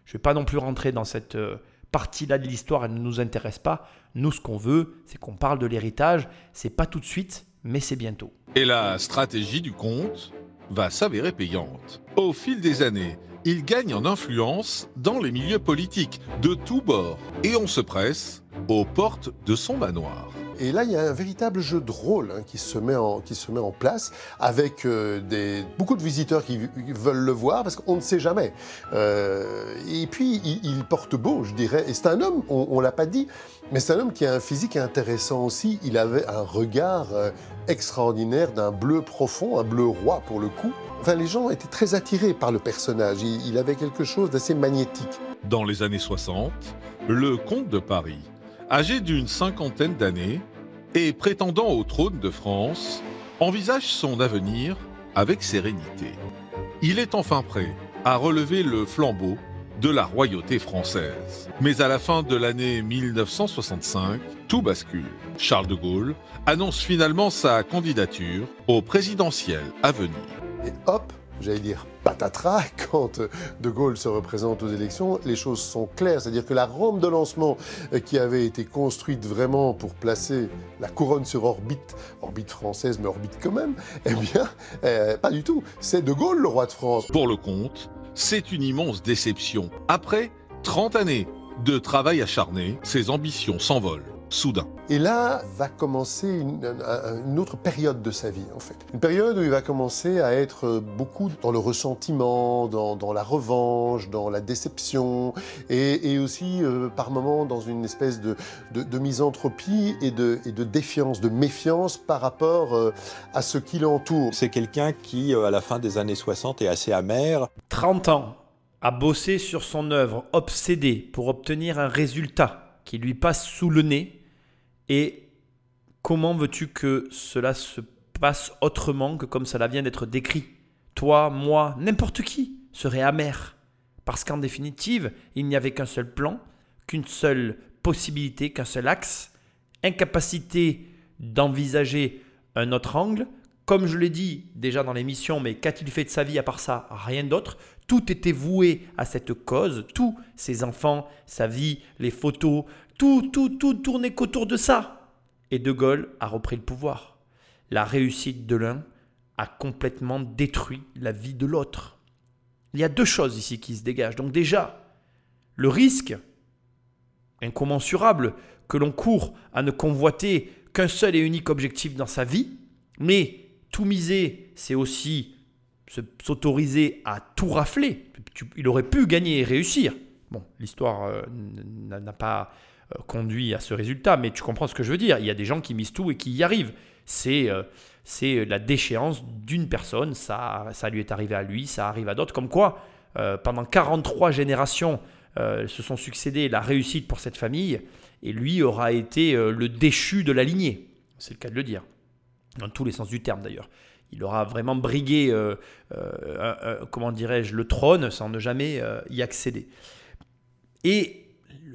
Speaker 1: je ne vais pas non plus rentrer dans cette euh, partie-là de l'histoire, elle ne nous intéresse pas. Nous, ce qu'on veut, c'est qu'on parle de l'héritage. C'est pas tout de suite, mais c'est bientôt.
Speaker 2: Et la stratégie du comte va s'avérer payante. Au fil des années, il gagne en influence dans les milieux politiques de tous bords et on se presse aux portes de son manoir.
Speaker 6: Et là, il y a un véritable jeu de rôle hein, qui, se met en, qui se met en place avec euh, beaucoup de visiteurs qui veulent le voir parce qu'on ne sait jamais. Euh, et puis, il, porte beau, je dirais. Et c'est un homme, on ne l'a pas dit, mais c'est un homme qui a un physique intéressant aussi. Il avait un regard euh, extraordinaire d'un bleu profond, un bleu roi pour le coup. Enfin, les gens étaient très attirés par le personnage. Il avait quelque chose d'assez magnétique.
Speaker 2: Dans les années 60, le comte de Paris âgé d'une cinquantaine d'années et prétendant au trône de France, envisage son avenir avec sérénité. Il est enfin prêt à relever le flambeau de la royauté française. Mais à la fin de l'année 1965, tout bascule. Charles de Gaulle annonce finalement sa candidature au présidentiel à venir.
Speaker 6: Et hop, j'allais dire patatras, quand De Gaulle se représente aux élections, les choses sont claires. C'est-à-dire que la rampe de lancement euh, qui avait été construite vraiment pour placer la couronne sur orbite, orbite française, mais orbite quand même, eh bien, euh, pas du tout. C'est De Gaulle le roi de France.
Speaker 2: Pour le comte, c'est une immense déception. Après 30 années de travail acharné, ses ambitions s'envolent soudain.
Speaker 6: Et là va commencer une, autre période de sa vie, en fait. Une période où il va commencer à être beaucoup dans le ressentiment, dans, la revanche, dans la déception, et, aussi euh, par moments dans une espèce de, misanthropie et de, défiance, de méfiance par rapport euh, à ce qui l'entoure.
Speaker 5: C'est quelqu'un qui, euh, à la fin des années 60, est assez amer.
Speaker 1: 30 ans, a bossé sur son œuvre, obsédé pour obtenir un résultat qui lui passe sous le nez et comment veux-tu que cela se passe autrement que comme cela vient d'être décrit? Toi, moi, n'importe qui serait amer. Parce qu'en définitive, il n'y avait qu'un seul plan, qu'une seule possibilité, qu'un seul axe, incapacité d'envisager un autre angle. Comme je l'ai dit déjà dans l'émission, mais qu'a-t-il fait de sa vie à part ça? Rien d'autre. Tout était voué à cette cause, tous ses enfants, sa vie, les photos, tout, tout, tout tournait qu'autour de ça. Et De Gaulle a repris le pouvoir. La réussite de l'un a complètement détruit la vie de l'autre. Il y a deux choses ici qui se dégagent. Donc déjà, le risque incommensurable que l'on court à ne convoiter qu'un seul et unique objectif dans sa vie, mais tout miser, c'est aussi s'autoriser à tout rafler. Il aurait pu gagner et réussir. Bon, l'histoire euh, n'a pas conduit à ce résultat, mais tu comprends ce que je veux dire. Il y a des gens qui misent tout et qui y arrivent. C'est euh, la déchéance d'une personne, ça, ça lui est arrivé à lui, ça arrive à d'autres. Comme quoi, euh, pendant 43 générations se sont succédés la réussite pour cette famille, et lui aura été le déchu de la lignée. C'est le cas de le dire, dans tous les sens du terme d'ailleurs. Il aura vraiment brigué, comment dirais-je, le trône sans ne jamais y accéder. Et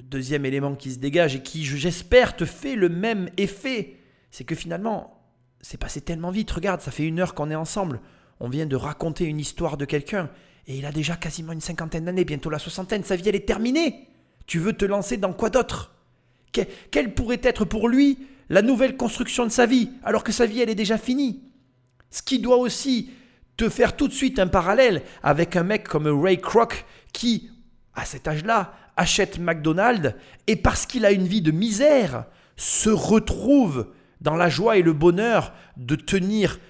Speaker 1: deuxième élément qui se dégage et qui, j'espère, te fait le même effet, c'est que finalement, c'est passé tellement vite. Regarde, ça fait une heure qu'on est ensemble. On vient de raconter une histoire de quelqu'un et il a déjà quasiment une cinquantaine d'années, bientôt la soixantaine. Sa vie, elle est terminée. Tu veux te lancer dans quoi d'autre? Quelle pourrait être pour lui la nouvelle construction de sa vie, alors que sa vie, elle est déjà finie? Ce qui doit aussi te faire tout de suite un parallèle avec un mec comme Ray Kroc qui, à cet âge-là, achète McDonald's et parce qu'il a une vie de misère, se retrouve dans la joie et le bonheur de tenir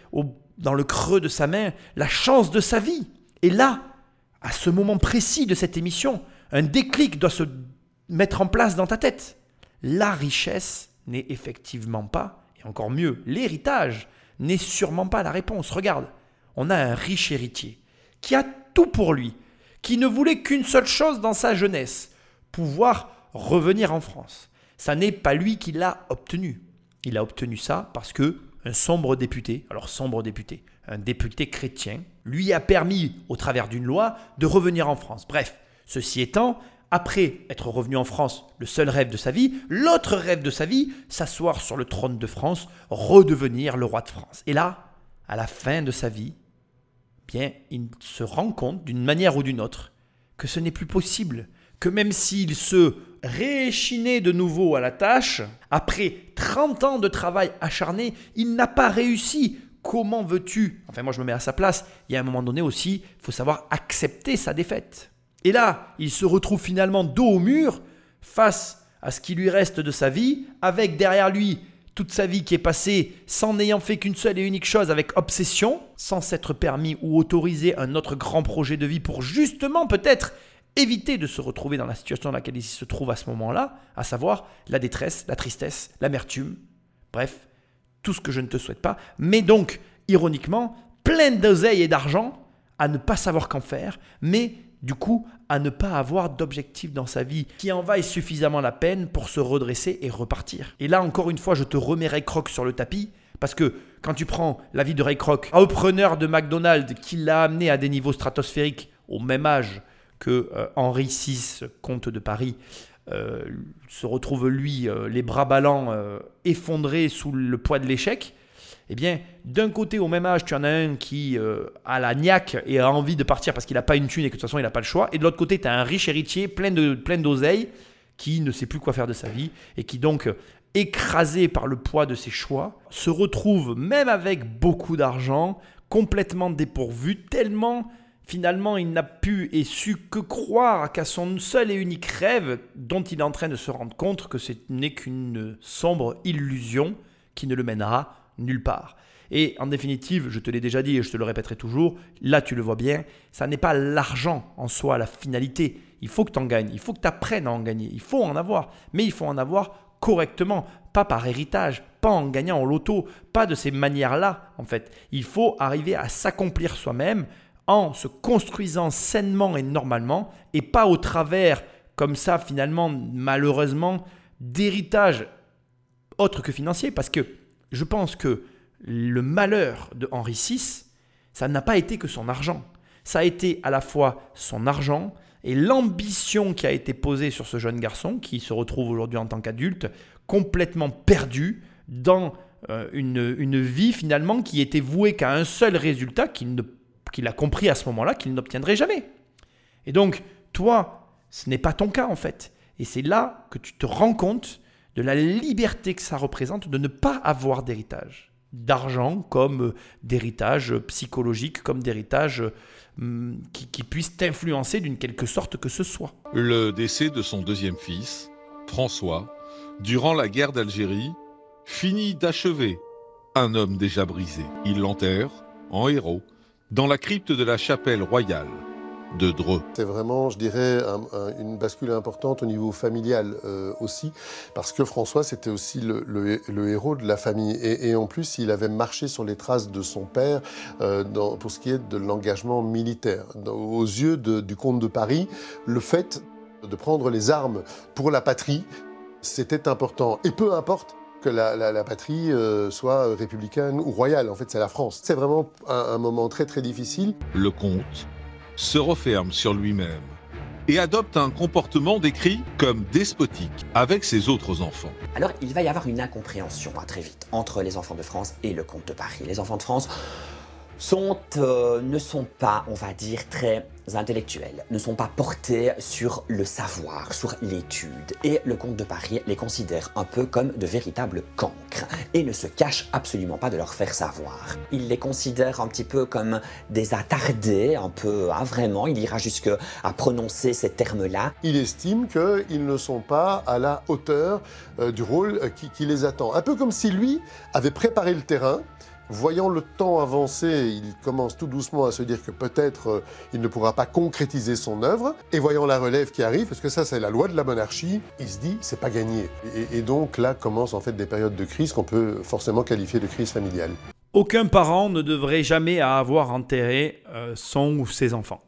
Speaker 1: dans le creux de sa main la chance de sa vie. Et là, à ce moment précis de cette émission, un déclic doit se mettre en place dans ta tête. La richesse n'est effectivement pas, et encore mieux, l'héritage n'est sûrement pas la réponse. Regarde, on a un riche héritier qui a tout pour lui, qui ne voulait qu'une seule chose dans sa jeunesse, pouvoir revenir en France. Ça n'est pas lui qui l'a obtenu. Il a obtenu ça parce que un sombre député, alors sombre député, un député chrétien, lui a permis, au travers d'une loi, de revenir en France. Bref, ceci étant, après être revenu en France, le seul rêve de sa vie, l'autre rêve de sa vie, s'asseoir sur le trône de France, redevenir le roi de France. Et là, à la fin de sa vie, bien, il se rend compte, d'une manière ou d'une autre, que ce n'est plus possible, que même s'il se rééchinait de nouveau à la tâche, après 30 ans de travail acharné, il n'a pas réussi. Comment veux-tu? Enfin, moi, je me mets à sa place. Il y a un moment donné aussi, il faut savoir accepter sa défaite. Et là, il se retrouve finalement dos au mur, face à ce qui lui reste de sa vie, avec derrière lui toute sa vie qui est passée sans n'ayant fait qu'une seule et unique chose avec obsession, sans s'être permis ou autorisé un autre grand projet de vie pour justement peut-être éviter de se retrouver dans la situation dans laquelle il se trouve à ce moment-là, à savoir la détresse, la tristesse, l'amertume, bref, tout ce que je ne te souhaite pas, mais donc, ironiquement, plein d'oseille et d'argent à ne pas savoir qu'en faire, mais du coup à ne pas avoir d'objectif dans sa vie qui en vaille suffisamment la peine pour se redresser et repartir. Et là encore une fois, je te remets Ray Kroc sur le tapis parce que quand tu prends la vie de Ray Kroc, repreneur de McDonald's qui l'a amené à des niveaux stratosphériques au même âge que euh, Henri VI, comte de Paris, euh, se retrouve lui euh, les bras ballants effondrés sous le poids de l'échec, eh bien, d'un côté, au même âge, tu en as un qui a la niaque et a envie de partir parce qu'il n'a pas une thune et que de toute façon, il n'a pas le choix. Et de l'autre côté, tu as un riche héritier plein de plein d'oseille qui ne sait plus quoi faire de sa vie et qui donc, écrasé par le poids de ses choix, se retrouve, même avec beaucoup d'argent, complètement dépourvu, tellement Finalement, il n'a pu et su que croire qu'à son seul et unique rêve, dont il est en train de se rendre compte que ce n'est qu'une sombre illusion qui ne le mènera nulle part. Et en définitive, je te l'ai déjà dit et je te le répéterai toujours, là tu le vois bien, ça n'est pas l'argent en soi la finalité. Il faut que tu en gagnes, il faut que tu apprennes à en gagner, il faut en avoir, mais il faut en avoir correctement, pas par héritage, pas en gagnant au loto, pas de ces manières-là en fait. Il faut arriver à s'accomplir soi-même, en se construisant sainement et normalement, et pas au travers, comme ça finalement, malheureusement, d'héritage autre que financier, parce que je pense que le malheur de Henri VI, ça n'a pas été que son argent. Ça a été à la fois son argent et l'ambition qui a été posée sur ce jeune garçon, qui se retrouve aujourd'hui en tant qu'adulte, complètement perdu dans euh, une, une, vie finalement qui était vouée qu'à un seul résultat, qu'il ne qu'il a compris à ce moment-là qu'il n'obtiendrait jamais. Et donc, toi, ce n'est pas ton cas en fait. Et c'est là que tu te rends compte de la liberté que ça représente de ne pas avoir d'héritage. D'argent comme euh, d'héritage psychologique, comme d'héritage euh, qui, qui puisse t'influencer d'une quelque sorte que ce soit.
Speaker 2: Le décès de son deuxième fils, François, durant la guerre d'Algérie, finit d'achever un homme déjà brisé. Il l'enterre en héros dans la crypte de la chapelle royale de Dreux.
Speaker 6: C'est vraiment, je dirais, une bascule importante au niveau familial euh, aussi, parce que François, c'était aussi le, héros de la famille. Et, en plus, il avait marché sur les traces de son père euh, pour ce qui est de l'engagement militaire. aux yeux du comte de Paris, le fait de prendre les armes pour la patrie, c'était important. Et peu importe que la, patrie euh, soit républicaine ou royale. En fait, c'est la France. C'est vraiment un, moment très très difficile.
Speaker 2: Le comte se referme sur lui-même et adopte un comportement décrit comme despotique avec ses autres enfants.
Speaker 3: Alors, il va y avoir une incompréhension hein, très vite entre les enfants de France et le comte de Paris. Les enfants de France sont, euh, ne sont pas, on va dire, très intellectuels, ne sont pas portés sur le savoir, sur l'étude. Et le comte de Paris les considère un peu comme de véritables cancres et ne se cache absolument pas de leur faire savoir. Il les considère un petit peu comme des attardés, un peu, hein, vraiment, il ira jusque à prononcer ces termes-là.
Speaker 6: Il estime qu'ils ne sont pas à la hauteur euh, du rôle qui les attend. Un peu comme si lui avait préparé le terrain Voyant le temps avancer, il commence tout doucement à se dire que peut-être euh, il ne pourra pas concrétiser son œuvre. Et voyant la relève qui arrive, parce que ça c'est la loi de la monarchie, il se dit c'est pas gagné. Et, donc là commencent en fait des périodes de crise qu'on peut forcément qualifier de crise familiale.
Speaker 1: Aucun parent ne devrait jamais avoir enterré euh, son ou ses enfants.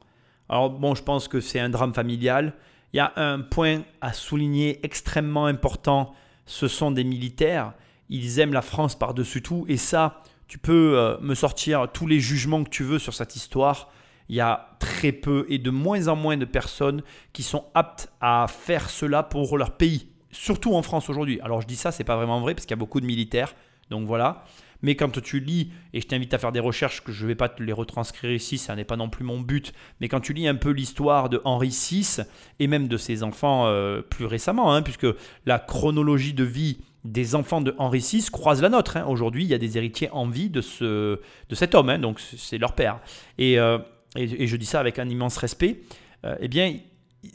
Speaker 1: Alors bon, je pense que c'est un drame familial. Il y a un point à souligner extrêmement important, ce sont des militaires. Ils aiment la France par-dessus tout et ça, tu peux euh, me sortir tous les jugements que tu veux sur cette histoire. Il y a très peu et de moins en moins de personnes qui sont aptes à faire cela pour leur pays, surtout en France aujourd'hui. Alors je dis ça, c'est pas vraiment vrai parce qu'il y a beaucoup de militaires, donc voilà. Mais quand tu lis, et je t'invite à faire des recherches que je ne vais pas te les retranscrire ici, ça n'est pas non plus mon but, mais quand tu lis un peu l'histoire de Henri VI et même de ses enfants euh, plus récemment, hein, puisque la chronologie de vie des enfants de Henri VI croisent la nôtre. Hein. Aujourd'hui, il y a des héritiers en vie de, ce, de cet homme, hein, donc c'est leur père. Euh, et, et, je dis ça avec un immense respect. Euh, eh bien,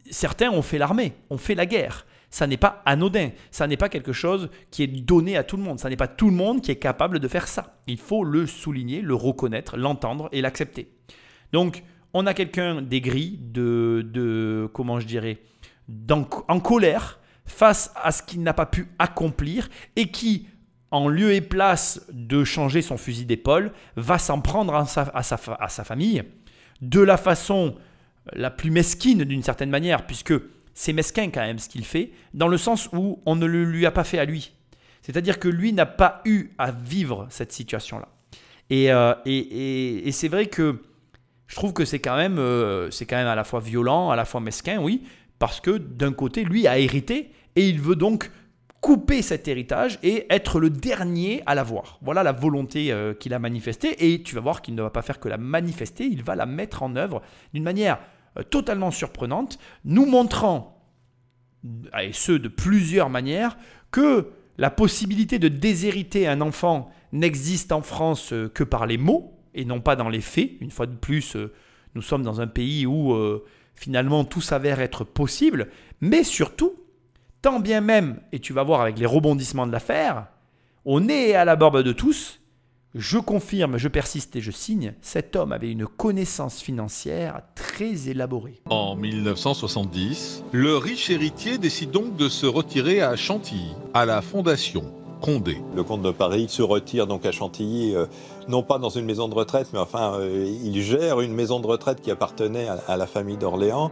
Speaker 1: certains ont fait l'armée, ont fait la guerre. Ça n'est pas anodin, ça n'est pas quelque chose qui est donné à tout le monde, ça n'est pas tout le monde qui est capable de faire ça. Il faut le souligner, le reconnaître, l'entendre et l'accepter. Donc, on a quelqu'un d'aigri, de, de, comment je dirais, en colère, face à ce qu'il n'a pas pu accomplir et qui, en lieu et place de changer son fusil d'épaule, va s'en prendre à sa, famille de la façon la plus mesquine d'une certaine manière, puisque c'est mesquin quand même ce qu'il fait, dans le sens où on ne le lui a pas fait à lui. C'est-à-dire que lui n'a pas eu à vivre cette situation-là. Et, euh, c'est vrai que je trouve que c'est quand, même, euh, c'est quand même à la fois violent, à la fois mesquin, oui, parce que d'un côté, lui a hérité et il veut donc couper cet héritage et être le dernier à l'avoir. Voilà la volonté euh, qu'il a manifestée et tu vas voir qu'il ne va pas faire que la manifester, il va la mettre en œuvre d'une manière euh, totalement surprenante, nous montrant, et ce de plusieurs manières, que la possibilité de déshériter un enfant n'existe en France euh, que par les mots et non pas dans les faits. Une fois de plus, nous sommes dans un pays où finalement tout s'avère être possible, mais surtout, tant bien même, et tu vas voir avec les rebondissements de l'affaire, au nez et à la barbe de tous, je confirme, je persiste et je signe, cet homme avait une connaissance financière très élaborée.
Speaker 2: En 1970, le riche héritier décide donc de se retirer à Chantilly, à la fondation Condé.
Speaker 5: Le comte de Paris se retire donc à Chantilly, euh, non pas dans une maison de retraite, mais enfin, euh, il gère une maison de retraite qui appartenait à la famille d'Orléans.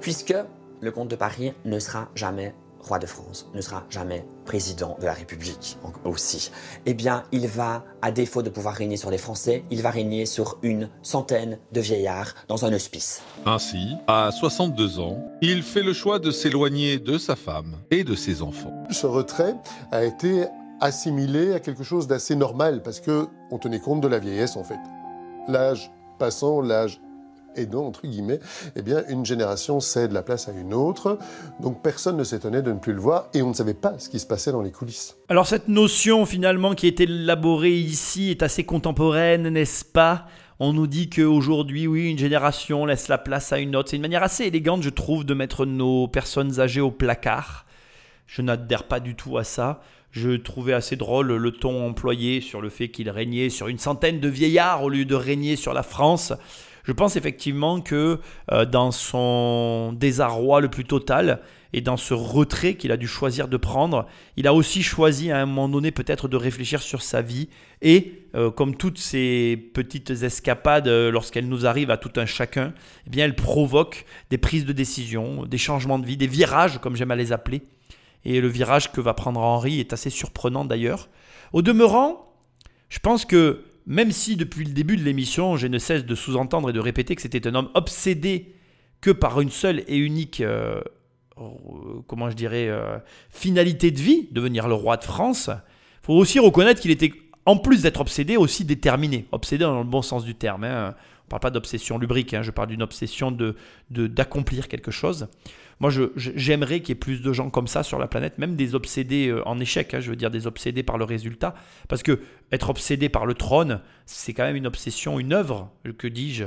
Speaker 3: Puisque le comte de Paris ne sera jamais roi de France, ne sera jamais président de la République aussi. Eh bien, il va, à défaut de pouvoir régner sur les Français, il va régner sur une centaine de vieillards dans un hospice.
Speaker 2: Ainsi, à 62 ans, il fait le choix de s'éloigner de sa femme et de ses enfants.
Speaker 6: Ce retrait a été assimilé à quelque chose d'assez normal parce que on tenait compte de la vieillesse en fait. L'âge passant, l'âge donc, entre guillemets, eh bien, une génération cède la place à une autre. Donc personne ne s'étonnait de ne plus le voir et on ne savait pas ce qui se passait dans les coulisses.
Speaker 1: Alors cette notion finalement qui été élaborée ici est assez contemporaine, n'est-ce pas? On nous dit qu'aujourd'hui, oui, une génération laisse la place à une autre. C'est une manière assez élégante, je trouve, de mettre nos personnes âgées au placard. Je n'adhère pas du tout à ça. Je trouvais assez drôle le ton employé sur le fait qu'il régnait sur une centaine de vieillards au lieu de régner sur la France. Je pense effectivement que euh, dans son désarroi le plus total et dans ce retrait qu'il a dû choisir de prendre, il a aussi choisi à un moment donné peut-être de réfléchir sur sa vie et euh, comme toutes ces petites escapades euh, lorsqu'elles nous arrivent à tout un chacun, eh bien elles provoquent des prises de décision, des changements de vie, des virages comme j'aime à les appeler. Et le virage que va prendre Henri est assez surprenant d'ailleurs. Au demeurant, je pense que même si depuis le début de l'émission, je ne cesse de sous-entendre et de répéter que c'était un homme obsédé que par une seule et unique, euh, comment je dirais, euh, finalité de vie, devenir le roi de France, il faut aussi reconnaître qu'il était, en plus d'être obsédé, aussi déterminé. Obsédé dans le bon sens du terme. Hein. Parle pas d'obsession lubrique, hein. je parle d'une obsession de, d'accomplir quelque chose. Moi, j'aimerais qu'il y ait plus de gens comme ça sur la planète, même des obsédés euh, en échec, hein, je veux dire des obsédés par le résultat. Parce que être obsédé par le trône, c'est quand même une obsession, une œuvre, que dis-je,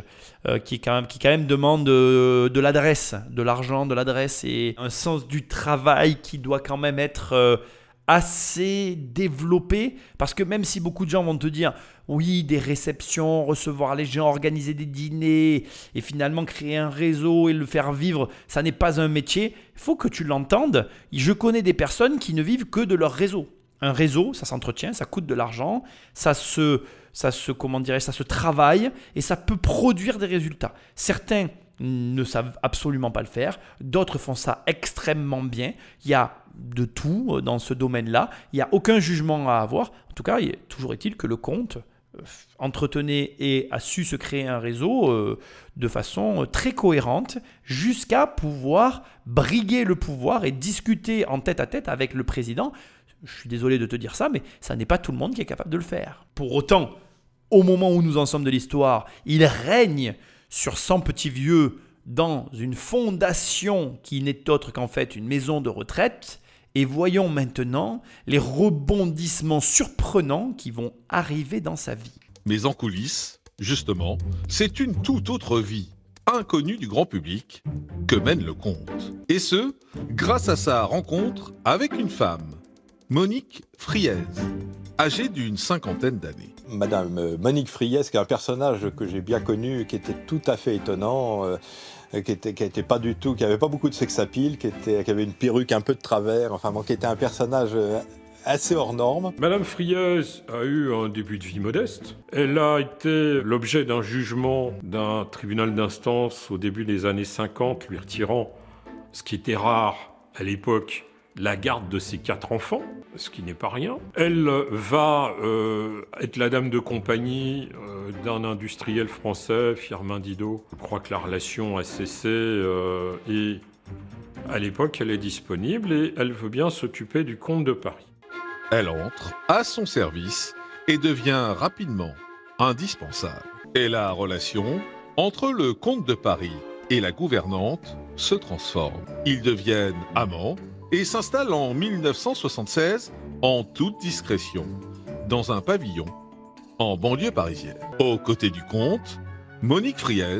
Speaker 1: euh, qui, quand même, qui quand même demande euh, de l'adresse, de l'argent, de l'adresse et un sens du travail qui doit quand même être assez développé parce que même si beaucoup de gens vont te dire oui, des réceptions, recevoir les gens, organiser des dîners et finalement créer un réseau et le faire vivre, ça n'est pas un métier, il faut que tu l'entendes. Je connais des personnes qui ne vivent que de leur réseau. Un réseau, ça s'entretient, ça coûte de l'argent, ça se ça se comment dirais ça se travaille et ça peut produire des résultats. Certains ne savent absolument pas le faire, d'autres font ça extrêmement bien. Il y a de tout euh, dans ce domaine-là, il n'y a aucun jugement à avoir. En tout cas, toujours est-il que le compte euh, entretenait et a su se créer un réseau euh, de façon très cohérente jusqu'à pouvoir briguer le pouvoir et discuter en tête à tête avec le président. Je suis désolé de te dire ça, mais ça n'est pas tout le monde qui est capable de le faire. Pour autant, au moment où nous en sommes de l'histoire, il règne sur 100 petits vieux dans une fondation qui n'est autre qu'en fait une maison de retraite. Et voyons maintenant les rebondissements surprenants qui vont arriver dans sa vie.
Speaker 2: Mais en coulisses, justement, c'est une toute autre vie, inconnue du grand public, que mène le comte. Et ce, grâce à sa rencontre avec une femme, Monique Friez, âgée d'une cinquantaine d'années.
Speaker 5: Madame euh, Monique Friès, qui est un personnage que j'ai bien connu, qui était tout à fait étonnant, euh, qui était, pas du tout, qui avait pas beaucoup de sex appeal, qui était, qui avait une perruque un peu de travers, enfin qui était un personnage euh, assez hors norme.
Speaker 8: Madame Frieuse a eu un début de vie modeste. Elle a été l'objet d'un jugement d'un tribunal d'instance au début des années 50, lui retirant ce qui était rare à l'époque, la garde de ses quatre enfants, ce qui n'est pas rien. Elle va euh, être la dame de compagnie euh, d'un industriel français, Firmin Didot. Je crois que la relation a cessé euh, et à l'époque elle est disponible et elle veut bien s'occuper du comte de Paris.
Speaker 2: Elle entre à son service et devient rapidement indispensable. Et la relation entre le comte de Paris et la gouvernante se transforme. Ils deviennent amants et s'installe en 1976 en toute discrétion dans un pavillon en banlieue parisienne. Aux côtés du comte, Monique Friez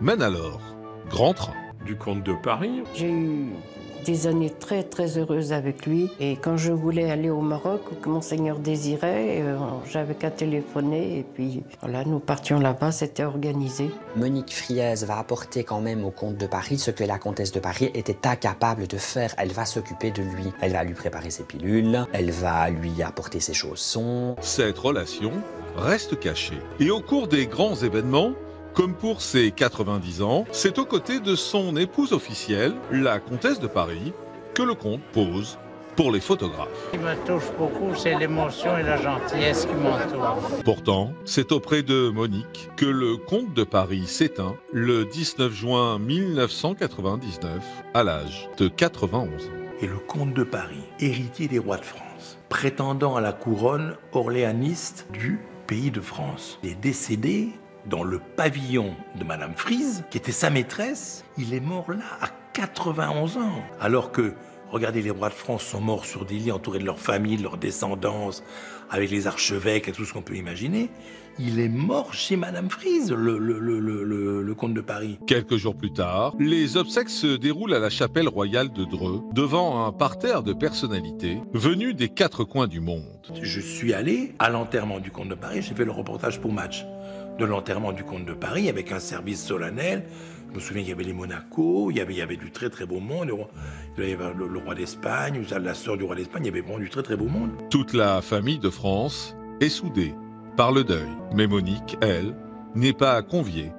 Speaker 2: mène alors grand train.
Speaker 8: Du comte de Paris
Speaker 9: J'ai eu des années très très heureuses avec lui. Et quand je voulais aller au Maroc, ou que Monseigneur désirait, euh, j'avais qu'à téléphoner. Et puis voilà, nous partions là-bas, c'était organisé.
Speaker 3: Monique Friez va apporter quand même au comte de Paris ce que la comtesse de Paris était incapable de faire. Elle va s'occuper de lui. Elle va lui préparer ses pilules, elle va lui apporter ses chaussons.
Speaker 2: Cette relation reste cachée. Et au cours des grands événements, comme pour ses 90 ans, c'est aux côtés de son épouse officielle, la comtesse de Paris, que le comte pose pour les photographes.
Speaker 10: Ce qui me touche beaucoup, c'est l'émotion et la gentillesse qui m'entourent.
Speaker 2: Pourtant, c'est auprès de Monique que le comte de Paris s'éteint le 19 juin 1999 à l'âge de 91 ans.
Speaker 4: Et le comte de Paris, héritier des rois de France, prétendant à la couronne orléaniste du pays de France, est décédé dans le pavillon de Madame Frise, qui était sa maîtresse. Il est mort là à 91 ans. Alors que, regardez, les rois de France sont morts sur des lits entourés de leur famille, de leur descendance, avec les archevêques et tout ce qu'on peut imaginer. Il est mort chez Madame Frise, le, le, le, le, le comte de Paris.
Speaker 2: Quelques jours plus tard, les obsèques se déroulent à la chapelle royale de Dreux, devant un parterre de personnalités venues des quatre coins du monde.
Speaker 4: Je suis allé à l'enterrement du comte de Paris, j'ai fait le reportage pour Match de l'enterrement du comte de Paris avec un service solennel. Je me souviens qu'il y avait les Monaco, il y avait, il y avait du très très beau monde. Il y avait le, roi d'Espagne, la sœur du roi d'Espagne, il y avait vraiment du très très beau monde.
Speaker 2: Toute la famille de France est soudée par le deuil. Mais Monique, elle, n'est pas conviée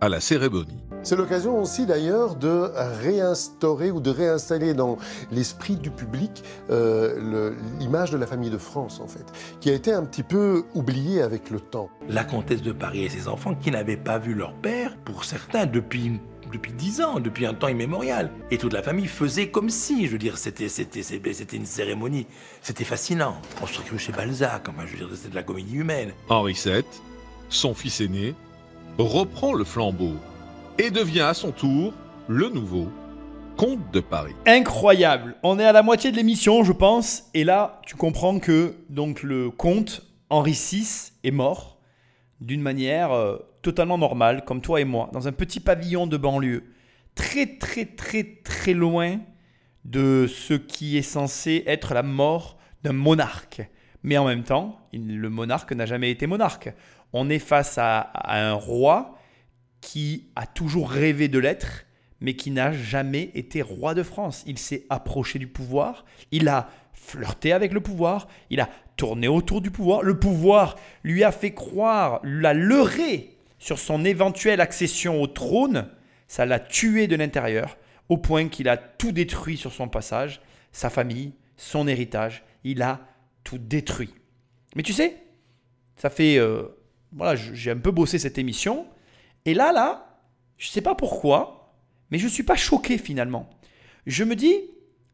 Speaker 2: à la cérémonie.
Speaker 6: C'est l'occasion aussi d'ailleurs de réinstaurer ou de réinstaller dans l'esprit du public euh, l'image de la famille de France en fait, qui a été un petit peu oubliée avec le temps.
Speaker 4: La comtesse de Paris et ses enfants qui n'avaient pas vu leur père, pour certains, depuis depuis dix ans, depuis un temps immémorial. Et toute la famille faisait comme si, je veux dire, c'était, c'était, c'était une cérémonie. C'était fascinant. On se recrut chez Balzac, enfin, je veux dire, c'était de la comédie humaine.
Speaker 2: Henri VII, son fils aîné, reprend le flambeau et devient à son tour le nouveau comte de Paris.
Speaker 1: Incroyable. On est à la moitié de l'émission, je pense, et là, tu comprends que donc le comte Henri VI est mort d'une manière euh, totalement normale, comme toi et moi, dans un petit pavillon de banlieue, très très très très loin de ce qui est censé être la mort d'un monarque. Mais en même temps, le monarque n'a jamais été monarque. On est face à un roi qui a toujours rêvé de l'être, mais qui n'a jamais été roi de France. Il s'est approché du pouvoir, il a flirté avec le pouvoir, il a tourné autour du pouvoir. Le pouvoir lui a fait croire, l'a leurré sur son éventuelle accession au trône. Ça l'a tué de l'intérieur, au point qu'il a tout détruit sur son passage, sa famille, son héritage. Il a tout détruit. Mais tu sais, ça fait... euh, voilà, j'ai un peu bossé cette émission. Et là, là, je ne sais pas pourquoi, mais je ne suis pas choqué finalement. Je me dis,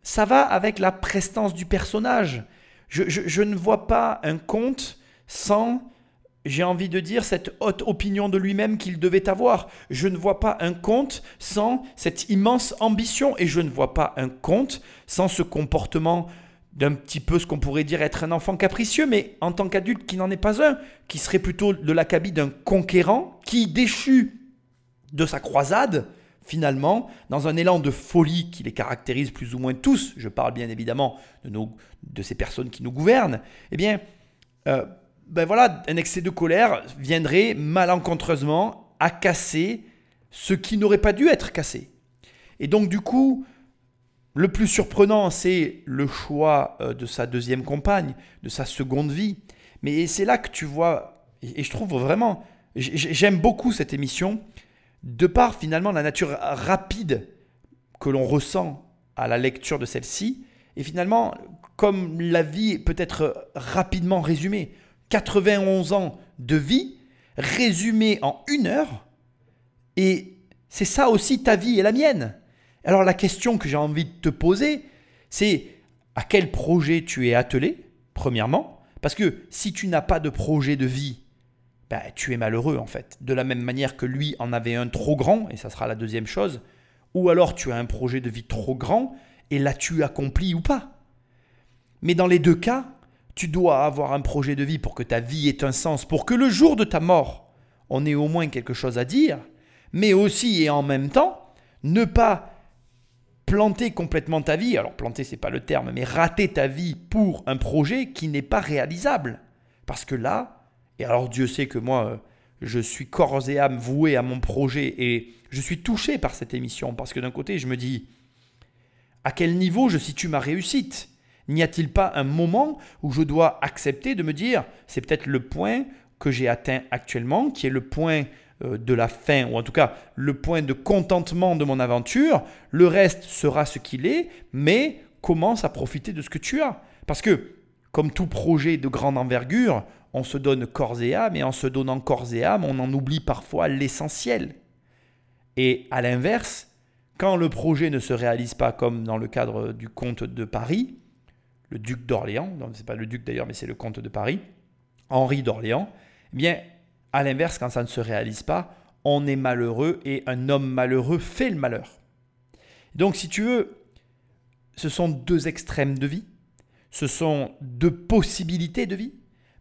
Speaker 1: ça va avec la prestance du personnage. Je, je- ne vois pas un conte sans, j'ai envie de dire, cette haute opinion de lui-même qu'il devait avoir. Je ne vois pas un conte sans cette immense ambition. Et je ne vois pas un conte sans ce comportement d'un petit peu ce qu'on pourrait dire être un enfant capricieux, mais en tant qu'adulte qui n'en est pas un, qui serait plutôt de l'acabit d'un conquérant, qui déchu de sa croisade, finalement, dans un élan de folie qui les caractérise plus ou moins tous, je parle bien évidemment de, nos, de ces personnes qui nous gouvernent, eh bien, euh, ben voilà, un excès de colère viendrait malencontreusement à casser ce qui n'aurait pas dû être cassé. Et donc, du coup, le plus surprenant, c'est le choix euh, de sa deuxième compagne, de sa seconde vie. Mais c'est là que tu vois, et je trouve vraiment, j'aime beaucoup cette émission, de par finalement la nature rapide que l'on ressent à la lecture de celle-ci, et finalement, comme la vie peut être rapidement résumée, 91 ans de vie résumée en une heure, et c'est ça aussi ta vie et la mienne. Alors la question que j'ai envie de te poser, c'est à quel projet tu es attelé, premièrement, parce que si tu n'as pas de projet de vie, ben, tu es malheureux en fait. De la même manière que lui en avait un trop grand, et ça sera la deuxième chose, ou alors tu as un projet de vie trop grand, et l'as-tu accompli ou pas Mais dans les deux cas, tu dois avoir un projet de vie pour que ta vie ait un sens, pour que le jour de ta mort, on ait au moins quelque chose à dire, mais aussi et en même temps, ne pas planter complètement ta vie, alors planter c'est pas le terme, mais rater ta vie pour un projet qui n'est pas réalisable. Parce que là, et alors Dieu sait que moi, euh, je suis corps et âme voué à mon projet et je suis touché par cette émission parce que d'un côté, je me dis, à quel niveau je situe ma réussite? N'y a-t-il pas un moment où je dois accepter de me dire, c'est peut-être le point que j'ai atteint actuellement, qui est le point de la fin, ou en tout cas le point de contentement de mon aventure, le reste sera ce qu'il est, mais commence à profiter de ce que tu as. Parce que, comme tout projet de grande envergure, on se donne corps et âme, et en se donnant corps et âme, on en oublie parfois l'essentiel. Et à l'inverse, quand le projet ne se réalise pas comme dans le cadre du comte de Paris, le duc d'Orléans, non, c'est pas le duc d'ailleurs, mais c'est le comte de Paris, Henri d'Orléans, eh bien, à l'inverse, quand ça ne se réalise pas, on est malheureux et un homme malheureux fait le malheur. Donc, si tu veux, ce sont deux extrêmes de vie, ce sont deux possibilités de vie,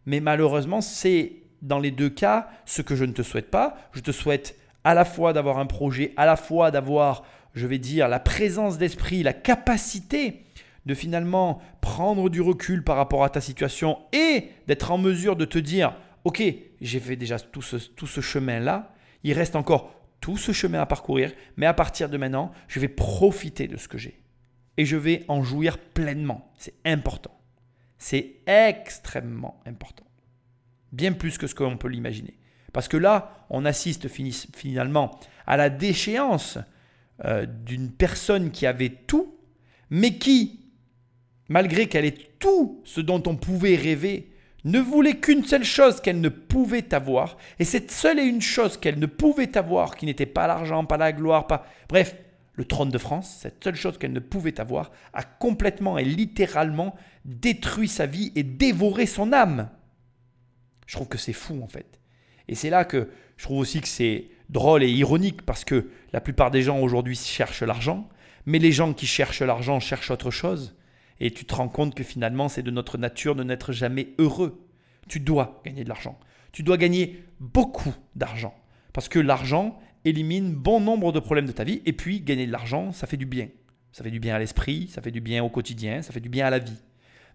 Speaker 1: mais malheureusement, c'est dans les deux cas ce que je ne te souhaite pas. Je te souhaite à la fois d'avoir un projet, à la fois d'avoir, je vais dire, la présence d'esprit, la capacité de finalement prendre du recul par rapport à ta situation et d'être en mesure de te dire, ok, j'ai fait déjà tout ce, tout ce chemin-là, il reste encore tout ce chemin à parcourir, mais à partir de maintenant, je vais profiter de ce que j'ai. Et je vais en jouir pleinement. C'est important. C'est extrêmement important. Bien plus que ce qu'on peut l'imaginer. Parce que là, on assiste finalement à la déchéance euh, d'une personne qui avait tout, mais qui, malgré qu'elle ait tout ce dont on pouvait rêver, ne voulait qu'une seule chose qu'elle ne pouvait avoir. Et cette seule et une chose qu'elle ne pouvait avoir, qui n'était pas l'argent, pas la gloire, pas... Bref, le trône de France, cette seule chose qu'elle ne pouvait avoir, a complètement et littéralement détruit sa vie et dévoré son âme. Je trouve que c'est fou en fait. Et c'est là que je trouve aussi que c'est drôle et ironique parce que la plupart des gens aujourd'hui cherchent l'argent, mais les gens qui cherchent l'argent cherchent autre chose. Et tu te rends compte que finalement c'est de notre nature de n'être jamais heureux. Tu dois gagner de l'argent. Tu dois gagner beaucoup d'argent. Parce que l'argent élimine bon nombre de problèmes de ta vie. Et puis gagner de l'argent, ça fait du bien. Ça fait du bien à l'esprit, ça fait du bien au quotidien, ça fait du bien à la vie.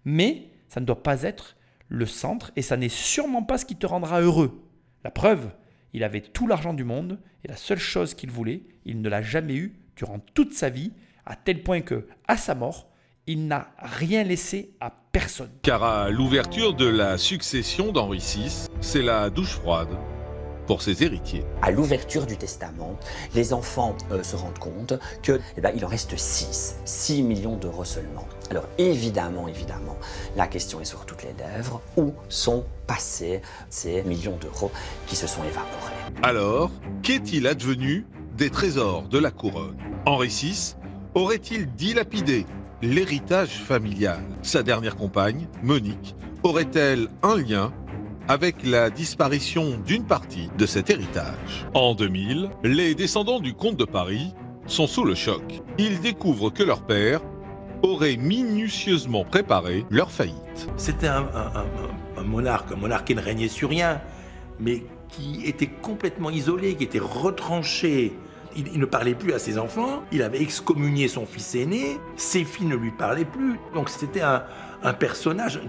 Speaker 1: Mais ça ne doit pas être le centre et ça n'est sûrement pas ce qui te rendra heureux. La preuve, il avait tout l'argent du monde et la seule chose qu'il voulait, il ne l'a jamais eu durant toute sa vie, à tel point que, à sa mort, il n'a rien laissé à personne.
Speaker 2: Car à l'ouverture de la succession d'Henri VI, c'est la douche froide pour ses héritiers.
Speaker 3: À l'ouverture du testament, les enfants euh, se rendent compte que eh ben, il en reste 6, 6 millions d'euros seulement. Alors évidemment, évidemment, la question est sur toutes les lèvres, où sont passés ces millions d'euros qui se sont évaporés?
Speaker 2: Alors, qu'est-il advenu des trésors de la couronne? Henri VI aurait-il dilapidé l'héritage familial Sa dernière compagne, Monique, aurait-elle un lien avec la disparition d'une partie de cet héritage? En 2000, les descendants du comte de Paris sont sous le choc. Ils découvrent que leur père aurait minutieusement préparé leur faillite.
Speaker 4: C'était un, monarque, un monarque qui ne régnait sur rien, mais qui était complètement isolé, qui était retranché. Il, ne parlait plus à ses enfants, il avait excommunié son fils aîné, ses filles ne lui parlaient plus. Donc c'était un, un personnage,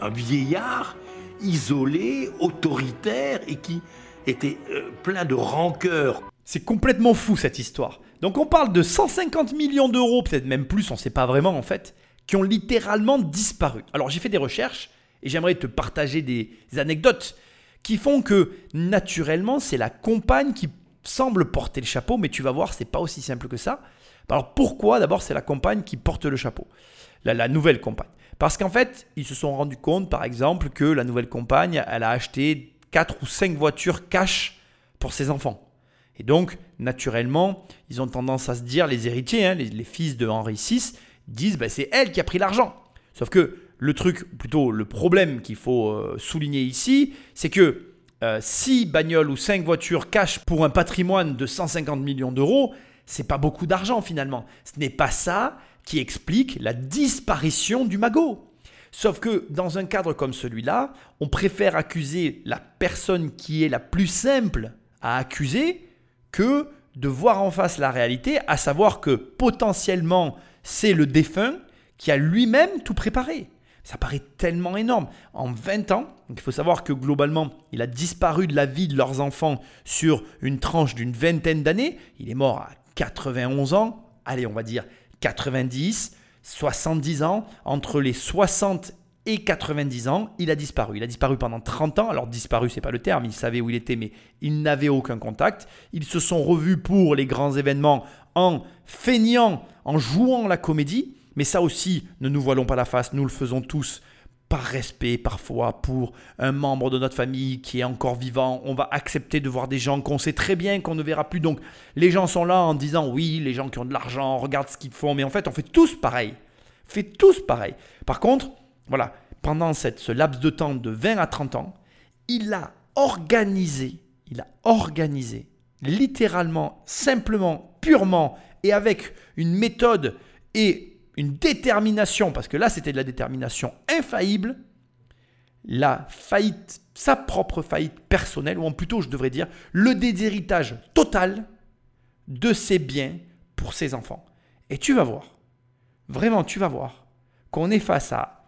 Speaker 4: un vieillard isolé, autoritaire et qui était euh, plein de rancœur.
Speaker 1: C'est complètement fou cette histoire. Donc on parle de 150 millions d'euros, peut-être même plus, on ne sait pas vraiment en fait, qui ont littéralement disparu. Alors j'ai fait des recherches et j'aimerais te partager des anecdotes qui font que naturellement c'est la compagne qui semble porter le chapeau, mais tu vas voir, c'est pas aussi simple que ça. Alors pourquoi? D'abord c'est la compagne qui porte le chapeau, la nouvelle compagne. Parce qu'en fait, ils se sont rendus compte, par exemple, que la nouvelle compagne, elle a acheté 4 ou 5 voitures cash pour ses enfants. Et donc, naturellement, ils ont tendance à se dire, les héritiers, hein, les, fils de Henri VI, disent, bah, c'est elle qui a pris l'argent. Sauf que le truc, plutôt le problème qu'il faut euh, souligner ici, c'est que 6 euh, bagnoles ou 5 voitures cash pour un patrimoine de 150 millions d'euros, c'est pas beaucoup d'argent finalement. Ce n'est pas ça qui explique la disparition du magot. Sauf que dans un cadre comme celui-là, on préfère accuser la personne qui est la plus simple à accuser que de voir en face la réalité, à savoir que potentiellement c'est le défunt qui a lui-même tout préparé. Ça paraît tellement énorme. En 20 ans, il faut savoir que globalement, il a disparu de la vie de leurs enfants sur une tranche d'une vingtaine d'années. Il est mort à 91 ans. Allez, on va dire 90, 70 ans, entre les 60 et 90 ans, il a disparu. Il a disparu pendant 30 ans. Alors disparu, c'est pas le terme, il savait où il était, mais il n'avait aucun contact. Ils se sont revus pour les grands événements en feignant, en jouant la comédie. Mais ça aussi, ne nous voilons pas la face, nous le faisons tous par respect parfois pour un membre de notre famille qui est encore vivant, on va accepter de voir des gens qu'on sait très bien qu'on ne verra plus. Donc les gens sont là en disant oui, les gens qui ont de l'argent, regarde ce qu'ils font, mais en fait on fait tous pareil. Fait tous pareil. Par contre, voilà, pendant cette, ce laps de temps de 20 à 30 ans, il a organisé, il a organisé littéralement, simplement, purement et avec une méthode et une détermination, parce que là c'était de la détermination infaillible, la faillite, sa propre faillite personnelle, ou plutôt je devrais dire le déshéritage total de ses biens pour ses enfants. Et tu vas voir, vraiment tu vas voir, qu'on est face à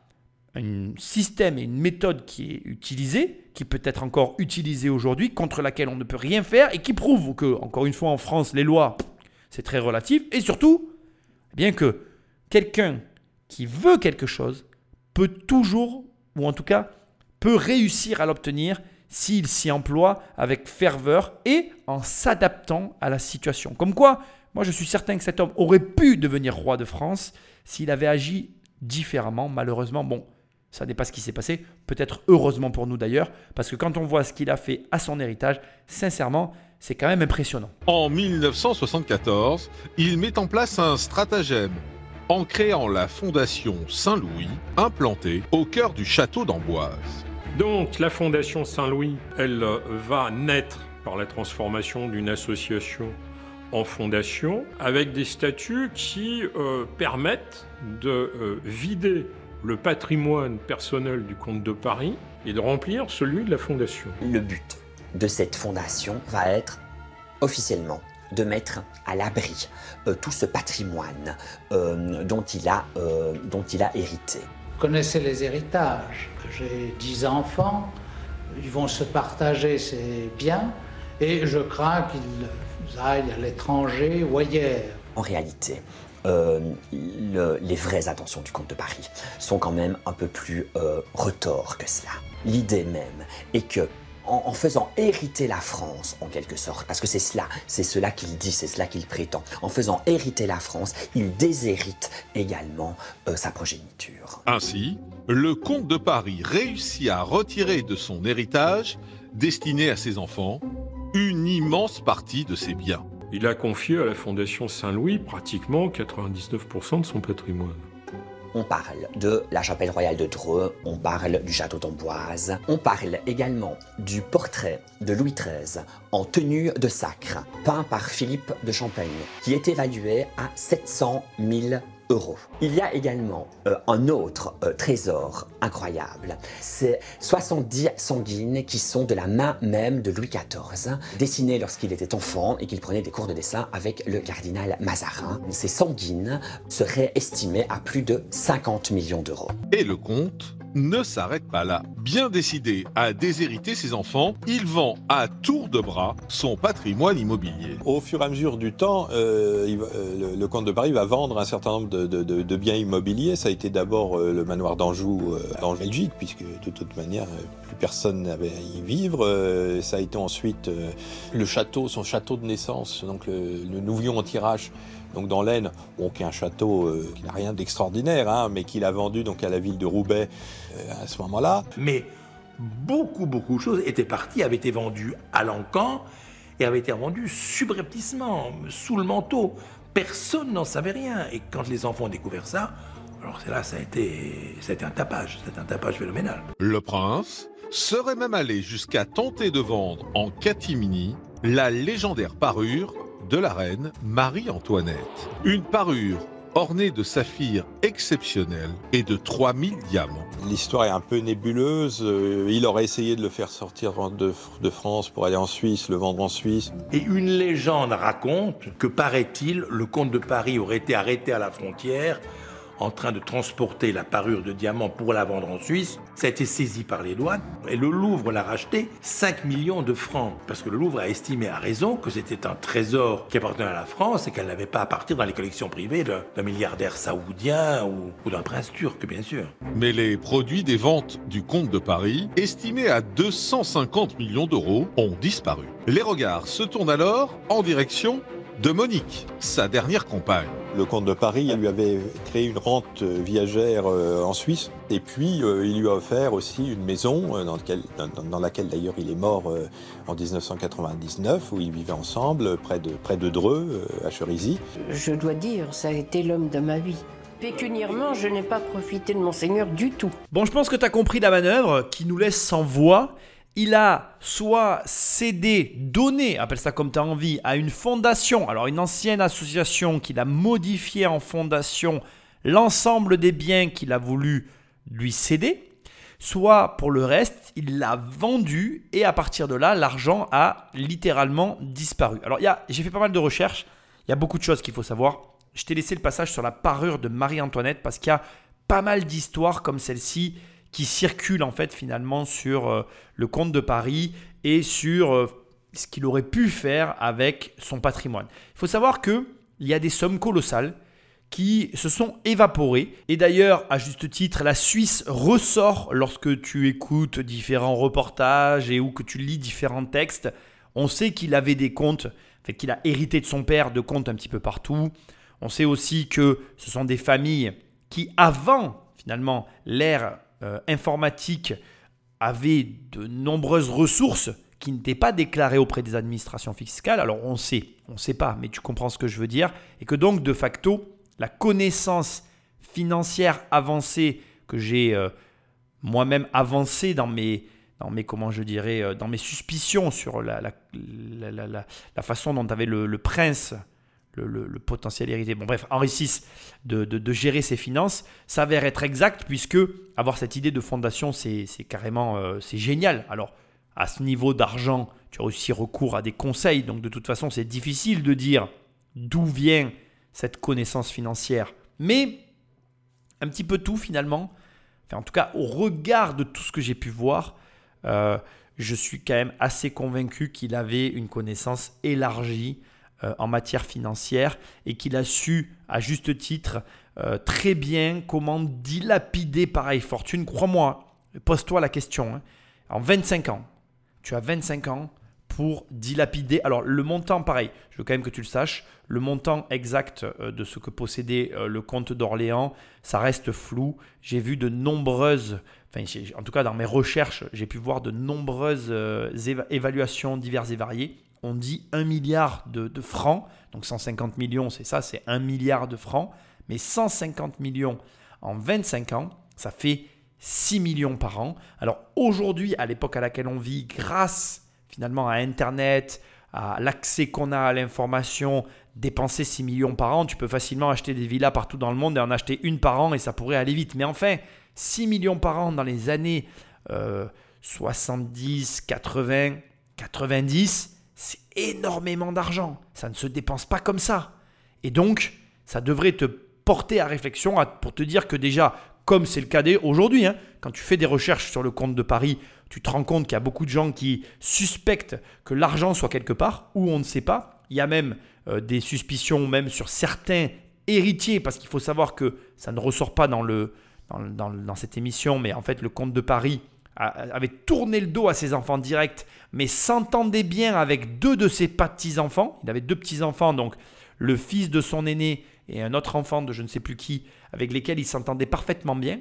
Speaker 1: un système et une méthode qui est utilisée, qui peut être encore utilisée aujourd'hui, contre laquelle on ne peut rien faire et qui prouve que, encore une fois en France, les lois, c'est très relatif, et surtout, eh bien que quelqu'un qui veut quelque chose peut toujours, ou en tout cas peut réussir à l'obtenir s'il s'y emploie avec ferveur et en s'adaptant à la situation. Comme quoi, moi je suis certain que cet homme aurait pu devenir roi de France s'il avait agi différemment. Malheureusement, bon, ça n'est pas ce qui s'est passé. Peut-être heureusement pour nous d'ailleurs, parce que quand on voit ce qu'il a fait à son héritage, sincèrement, c'est quand même impressionnant.
Speaker 2: En 1974, il met en place un stratagème en créant la Fondation Saint-Louis, implantée au cœur du château d'Amboise.
Speaker 8: Donc la Fondation Saint-Louis, elle euh, va naître par la transformation d'une association en fondation, avec des statuts qui euh, permettent de euh, vider le patrimoine personnel du comte de Paris et de remplir celui de la fondation.
Speaker 3: Le but de cette fondation va être officiellement de mettre à l'abri euh, tout ce patrimoine euh, dont, il a, euh, dont il a hérité.
Speaker 10: connaissez les héritages. J'ai dix enfants, ils vont se partager ces biens et je crains qu'ils aillent à l'étranger ou ailleurs.
Speaker 3: En réalité, euh, le- les vraies intentions du comte de Paris sont quand même un peu plus euh, retors que cela. L'idée même est que en, en faisant hériter la France, en quelque sorte, parce que c'est cela, c'est cela qu'il dit, c'est cela qu'il prétend, en faisant hériter la France, il déshérite également euh, sa progéniture.
Speaker 2: Ainsi, le comte de Paris réussit à retirer de son héritage, destiné à ses enfants, une immense partie de ses biens.
Speaker 8: Il a confié à la Fondation Saint-Louis pratiquement 99% de son patrimoine.
Speaker 3: On parle de la chapelle royale de Dreux, on parle du château d'Amboise, on parle également du portrait de Louis XIII en tenue de sacre, peint par Philippe de Champagne, qui est évalué à 700 000 Il y a également euh, un autre euh, trésor incroyable, c'est 70 sanguines qui sont de la main même de Louis XIV, dessinées lorsqu'il était enfant et qu'il prenait des cours de dessin avec le cardinal Mazarin. Ces sanguines seraient estimées à plus de 50 millions d'euros.
Speaker 2: Et le comte ne s'arrête pas là. Bien décidé à déshériter ses enfants, il vend à tour de bras son patrimoine immobilier.
Speaker 5: Au fur et à mesure du temps, euh, euh, le, comte de Paris va vendre un certain nombre de, biens immobiliers. Ça a été d'abord euh, le manoir d'Anjou en Belgique, puisque de toute manière, plus personne n'avait à y vivre. Ça a été ensuite le château, son château de naissance, donc le, le Nouvion en tirage. Donc dans l'Aisne, bon, qui est un château euh, qui n'a rien d'extraordinaire, hein, mais qu'il a vendu donc à la ville de Roubaix euh, à ce moment-là.
Speaker 4: Mais beaucoup, beaucoup de choses étaient parties, avaient été vendues à l'encan et avaient été vendues subrepticement, sous le manteau. Personne n'en savait rien. Et quand les enfants ont découvert ça, alors c'est là, ça a été, ça a été un tapage, c'était un tapage phénoménal.
Speaker 2: Le prince serait même allé jusqu'à tenter de vendre en catimini la légendaire parure de la reine Marie-Antoinette. Une parure ornée de saphirs exceptionnels et de 3000 diamants.
Speaker 5: L'histoire est un peu nébuleuse. Euh, il aurait essayé de le faire sortir de, de France pour aller en Suisse, le vendre en Suisse.
Speaker 4: Et une légende raconte que, paraît-il, le comte de Paris aurait été arrêté à la frontière en train de transporter la parure de diamants pour la vendre en Suisse. Ça a été saisi par les douanes et le Louvre l'a racheté 5 millions de francs. Parce que le Louvre a estimé à raison que c'était un trésor qui appartenait à la France et qu'elle n'avait pas à partir dans les collections privées d'un milliardaire saoudien ou, ou d'un prince turc, bien sûr.
Speaker 2: Mais les produits des ventes du comte de Paris, estimés à 250 millions d'euros, ont disparu. Les regards se tournent alors en direction de Monique, sa dernière compagne.
Speaker 5: Le comte de Paris lui avait créé une rente euh, viagère euh, en Suisse. Et puis, euh, il lui a offert aussi une maison, dans, lequel- dans- dans laquelle d'ailleurs il est mort en 1999, où ils vivaient ensemble, près de, près de Dreux, à Cherisy.
Speaker 9: Je dois dire, ça a été l'homme de ma vie. Pécuniairement, je n'ai pas profité de mon seigneur du tout.
Speaker 1: Bon, je pense que tu as compris la manœuvre qui nous laisse sans voix. Il a soit cédé, donné, appelle ça comme tu as envie, à une fondation, alors une ancienne association qu'il a modifiée en fondation, l'ensemble des biens qu'il a voulu lui céder, soit pour le reste, il l'a vendu et à partir de là, l'argent a littéralement disparu. Alors, j'ai fait pas mal de recherches, il y a beaucoup de choses qu'il faut savoir. Je t'ai laissé le passage sur la parure de Marie-Antoinette parce qu'il y a pas mal d'histoires comme celle-ci qui circulent en fait finalement sur euh, le comte de Paris et sur euh, ce qu'il aurait pu faire avec son patrimoine. Il faut savoir que il y a des sommes colossales qui se sont évaporées. Et d'ailleurs, à juste titre, la Suisse ressort lorsque tu écoutes différents reportages et ou que tu lis différents textes. On sait qu'il avait des comptes, fait, qu'il a hérité de son père de comptes un petit peu partout. On sait aussi que ce sont des familles qui, avant finalement l'ère euh, informatique, avaient de nombreuses ressources qui n'étaient pas déclarées auprès des administrations fiscales. Alors on sait, on ne sait pas, mais tu comprends ce que je veux dire. Et que donc, de facto, la connaissance financière avancée que j'ai euh, moi-même avancée dans mes, dans mes, comment je dirais, euh, dans mes suspicions sur la, la, la, la- façon dont avait le prince, le, potentiel héritier, bon bref, Henri VI, de, gérer ses finances, s'avère être exact puisque avoir cette idée de fondation, c'est carrément, euh, c'est génial. Alors, à ce niveau d'argent, tu as aussi recours à des conseils, donc de toute façon, c'est difficile de dire d'où vient cette connaissance financière. Mais un petit peu tout finalement enfin en tout cas au regard de tout ce que j'ai pu voir, euh, je suis quand même assez convaincu qu'il avait une connaissance élargie en matière financière et qu'il a su, à juste titre, euh, très bien comment dilapider pareille fortune. Crois-moi, pose-toi la question. hein. En 25 ans, tu as 25 ans pour dilapider. Alors le montant, pareil, je veux quand même que tu le saches, le montant exact euh, de ce que possédait euh, le comte d'Orléans, ça reste flou. J'ai vu de nombreuses, en tout cas dans mes recherches, j'ai pu voir de nombreuses euh, éva- évaluations diverses et variées. On dit 1 milliard de, francs, donc 150 millions, c'est ça, c'est 1 milliard de francs, mais 150 millions en 25 ans, ça fait 6 millions par an. Alors aujourd'hui, à l'époque à laquelle on vit, grâce finalement à Internet, à l'accès qu'on a à l'information, dépenser 6 millions par an, tu peux facilement acheter des villas partout dans le monde et en acheter une par an et ça pourrait aller vite. Mais enfin, 6 millions par an dans les années euh, 70, 80, 90, c'est énormément d'argent. Ça ne se dépense pas comme ça. Et donc, ça devrait te porter à réflexion pour te dire que déjà, comme c'est le cas aujourd'hui, hein, quand tu fais des recherches sur le compte de Paris, tu te rends compte qu'il y a beaucoup de gens qui suspectent que l'argent soit quelque part où on ne sait pas. Il y a même euh, des suspicions même sur certains héritiers, parce qu'il faut savoir que ça ne ressort pas dans, dans, cette émission, mais en fait le comte de Paris avait tourné le dos à ses enfants directs, mais s'entendait bien avec deux de ses petits-enfants. Il avait deux petits-enfants, donc le fils de son aîné et un autre enfant de je ne sais plus qui, avec lesquels il s'entendait parfaitement bien.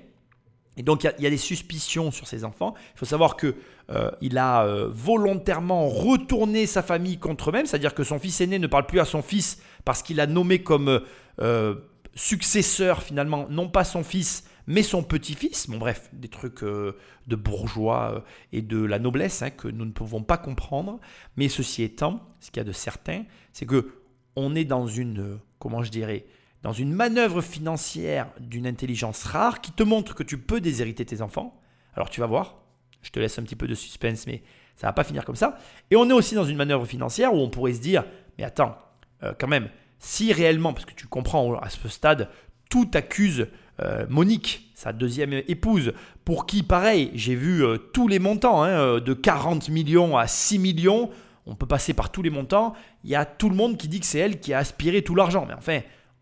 Speaker 1: Et donc il y a- des suspicions sur ses enfants. Il faut savoir que euh, il a euh, volontairement retourné sa famille contre eux-mêmes, c'est-à-dire que son fils aîné ne parle plus à son fils parce qu'il a nommé comme euh, successeur finalement non pas son fils mais son petit-fils. Bon bref, des trucs euh, de bourgeois euh, et de la noblesse hein, que nous ne pouvons pas comprendre. Mais ceci étant, ce qu'il y a de certain, c'est que on est dans une, euh, comment je dirais, dans une manœuvre financière d'une intelligence rare qui te montre que tu peux déshériter tes enfants. Alors tu vas voir, je te laisse un petit peu de suspense, mais ça va pas finir comme ça. Et on est aussi dans une manœuvre financière où on pourrait se dire, mais attends, quand même, si réellement, parce que tu comprends à ce stade, tout accuse euh, Monique, sa deuxième épouse, pour qui, pareil, j'ai vu euh, tous les montants, hein, euh, de 40 millions à 6 millions, on peut passer par tous les montants, il y a tout le monde qui dit que c'est elle qui a aspiré tout l'argent. Mais enfin,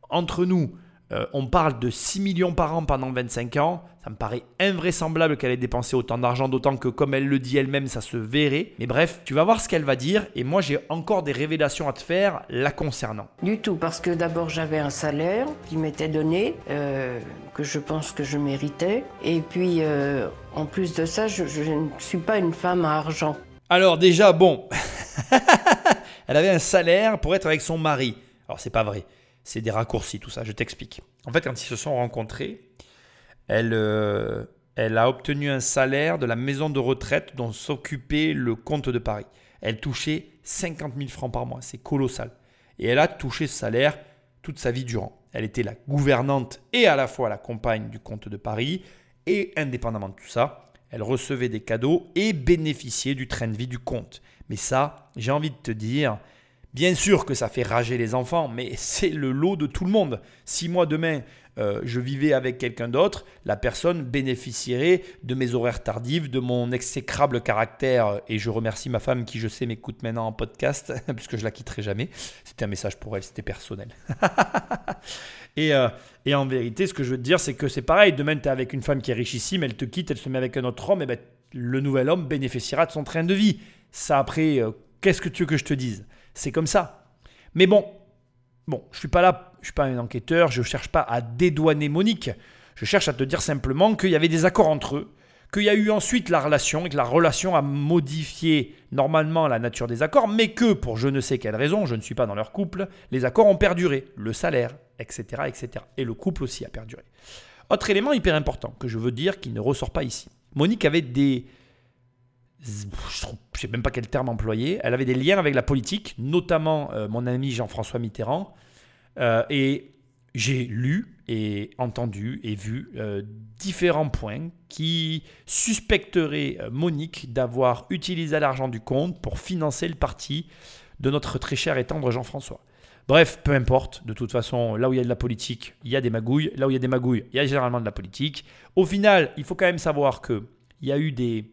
Speaker 1: entre nous, euh, on parle de 6 millions par an pendant 25 ans. Ça me paraît invraisemblable qu'elle ait dépensé autant d'argent, d'autant que, comme elle le dit elle-même, ça se verrait. Mais bref, tu vas voir ce qu'elle va dire. Et moi, j'ai encore des révélations à te faire la concernant.
Speaker 9: Du tout, parce que d'abord j'avais un salaire qui m'était donné, euh, que je pense que je méritais. Et puis, euh, en plus de ça, je, je ne suis pas une femme à argent.
Speaker 1: Alors déjà, bon, elle avait un salaire pour être avec son mari. Alors c'est pas vrai, c'est des raccourcis tout ça, je t'explique. En fait, quand ils se sont rencontrés, elle, euh, elle a obtenu un salaire de la maison de retraite dont s'occupait le comte de Paris. Elle touchait 50 000 francs par mois, c'est colossal. Et elle a touché ce salaire toute sa vie durant. Elle était la gouvernante et à la fois la compagne du comte de Paris. Et indépendamment de tout ça, elle recevait des cadeaux et bénéficiait du train de vie du comte. Mais ça, j'ai envie de te dire, bien sûr que ça fait rager les enfants, mais c'est le lot de tout le monde. Si moi demain euh, je vivais avec quelqu'un d'autre, la personne bénéficierait de mes horaires tardifs, de mon exécrable caractère. Et je remercie ma femme qui, je sais, m'écoute maintenant en podcast, puisque je la quitterai jamais. C'était un message pour elle, c'était personnel. et, euh, et en vérité, ce que je veux te dire, c'est que c'est pareil. Demain, tu es avec une femme qui est richissime, elle te quitte, elle se met avec un autre homme, et ben, le nouvel homme bénéficiera de son train de vie. Ça, après, euh, qu'est-ce que tu veux que je te dise? C'est comme ça. Mais bon, bon, je suis pas là, je suis pas un enquêteur, je cherche pas à dédouaner Monique. Je cherche à te dire simplement qu'il y avait des accords entre eux, qu'il y a eu ensuite la relation et que la relation a modifié normalement la nature des accords, mais que pour je ne sais quelle raison, je ne suis pas dans leur couple, les accords ont perduré, le salaire, etc., etc. Et le couple aussi a perduré. Autre élément hyper important que je veux dire qui ne ressort pas ici. Monique avait des je ne sais même pas quel terme employer. Elle avait des liens avec la politique, notamment euh, mon ami Jean-François Mitterrand. Euh, et j'ai lu et entendu et vu euh, différents points qui suspecteraient Monique d'avoir utilisé l'argent du compte pour financer le parti de notre très cher et tendre Jean-François. Bref, peu importe. De toute façon, là où il y a de la politique, il y a des magouilles. Là où il y a des magouilles, il y a généralement de la politique. Au final, il faut quand même savoir qu'il y a eu des,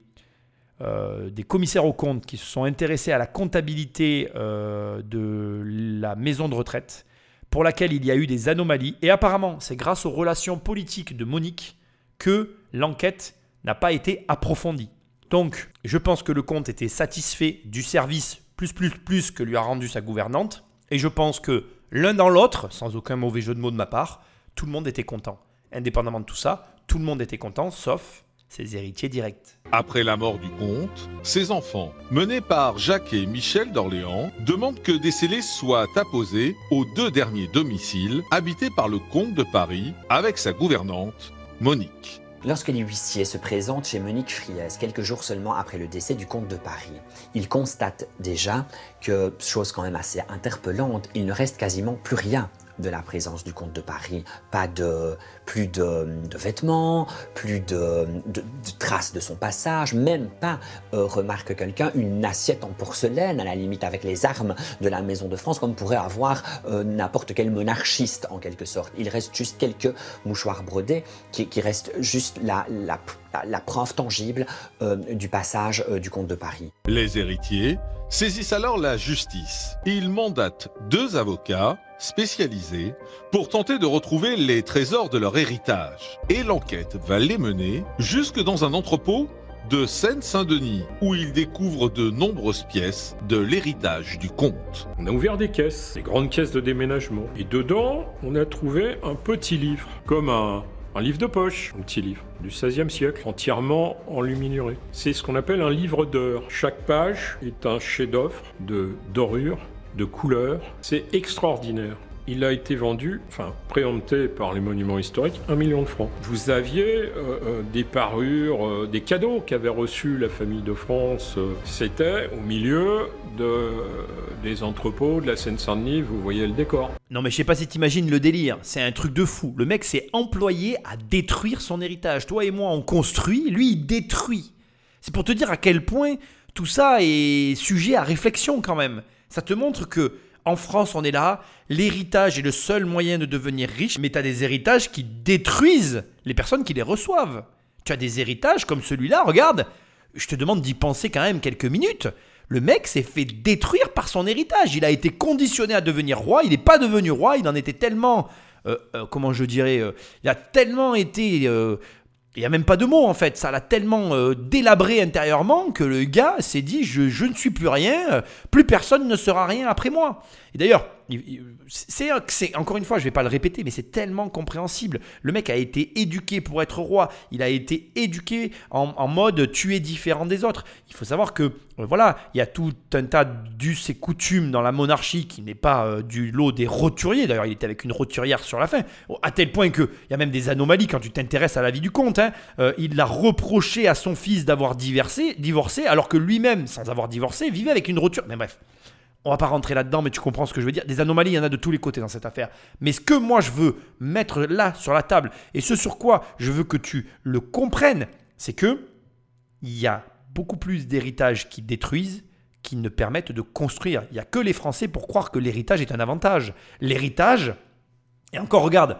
Speaker 1: euh, des commissaires aux comptes qui se sont intéressés à la comptabilité euh, de la maison de retraite, pour laquelle il y a eu des anomalies. Et apparemment, c'est grâce aux relations politiques de Monique que l'enquête n'a pas été approfondie. Donc, je pense que le compte était satisfait du service plus plus plus que lui a rendu sa gouvernante. Et je pense que l'un dans l'autre, sans aucun mauvais jeu de mots de ma part, tout le monde était content. Indépendamment de tout ça, tout le monde était content, sauf ses héritiers directs.
Speaker 2: Après la mort du comte, ses enfants, menés par Jacques et Michel d'Orléans, demandent que des scellés soient apposés aux deux derniers domiciles habités par le comte de Paris avec sa gouvernante, Monique.
Speaker 3: Lorsque les huissiers se présentent chez Monique Friès, quelques jours seulement après le décès du comte de Paris, ils constatent déjà que, chose quand même assez interpellante, il ne reste quasiment plus rien de la présence du comte de Paris. Pas de, plus de, vêtements, plus de, traces de son passage, même pas, euh, remarque quelqu'un, une assiette en porcelaine, à la limite avec les armes de la Maison de France, comme pourrait avoir euh, n'importe quel monarchiste en quelque sorte. Il reste juste quelques mouchoirs brodés qui, qui restent juste la, la, preuve tangible euh, du passage du comte de Paris.
Speaker 2: Les héritiers saisissent alors la justice. Ils mandatent deux avocats spécialisés pour tenter de retrouver les trésors de leur héritage. Et l'enquête va les mener jusque dans un entrepôt de Seine-Saint-Denis, où ils découvrent de nombreuses pièces de l'héritage du comte.
Speaker 8: On a ouvert des caisses, des grandes caisses de déménagement. Et dedans, on a trouvé un petit livre, comme un, livre de poche, un petit livre du XVIe siècle, entièrement enluminuré. C'est ce qu'on appelle un livre d'heures. Chaque page est un chef-d'œuvre de dorure, de couleurs. C'est extraordinaire il a été vendu, enfin préempté par les monuments historiques, un million de francs. Vous aviez euh, euh, des parures, euh, des cadeaux qu'avait reçus la famille de France. C'était au milieu de, des entrepôts de la Seine-Saint-Denis, vous voyez le décor.
Speaker 1: Non mais je sais pas si t'imagines le délire, c'est un truc de fou. Le mec s'est employé à détruire son héritage. Toi et moi on construit, lui il détruit. C'est pour te dire à quel point tout ça est sujet à réflexion quand même. Ça te montre que en France, on est là. L'héritage est le seul moyen de devenir riche, mais tu as des héritages qui détruisent les personnes qui les reçoivent. Tu as des héritages comme celui-là, regarde. Je te demande d'y penser quand même quelques minutes. Le mec s'est fait détruire par son héritage. Il a été conditionné à devenir roi. Il n'est pas devenu roi. Il en était tellement. Euh, euh, comment je dirais euh, Il a tellement été il n'y a même pas de mots en fait, ça l'a tellement euh, délabré intérieurement que le gars s'est dit je, je, ne suis plus rien, plus personne ne sera rien après moi. Et d'ailleurs, c'est encore une fois, je vais pas le répéter, mais c'est tellement compréhensible. Le mec a été éduqué pour être roi. Il a été éduqué en, mode tu es différent des autres. Il faut savoir que euh, voilà, il y a tout un tas d'us et coutumes dans la monarchie qui n'est pas euh, du lot des roturiers. D'ailleurs, il était avec une roturière sur la fin, à tel point que il y a même des anomalies quand tu t'intéresses à la vie du comte. Hein. Euh, il l'a reproché à son fils d'avoir divorcé, alors que lui-même, sans avoir divorcé, vivait avec une roturière. Mais bref. On va pas rentrer là-dedans, mais tu comprends ce que je veux dire. Des anomalies, il y en a de tous les côtés dans cette affaire. Mais ce que moi je veux mettre là sur la table, et ce sur quoi je veux que tu le comprennes, c'est que il y a beaucoup plus d'héritages qui détruisent qui ne permettent de construire. Il n'y a que les Français pour croire que l'héritage est un avantage. L'héritage, et encore regarde,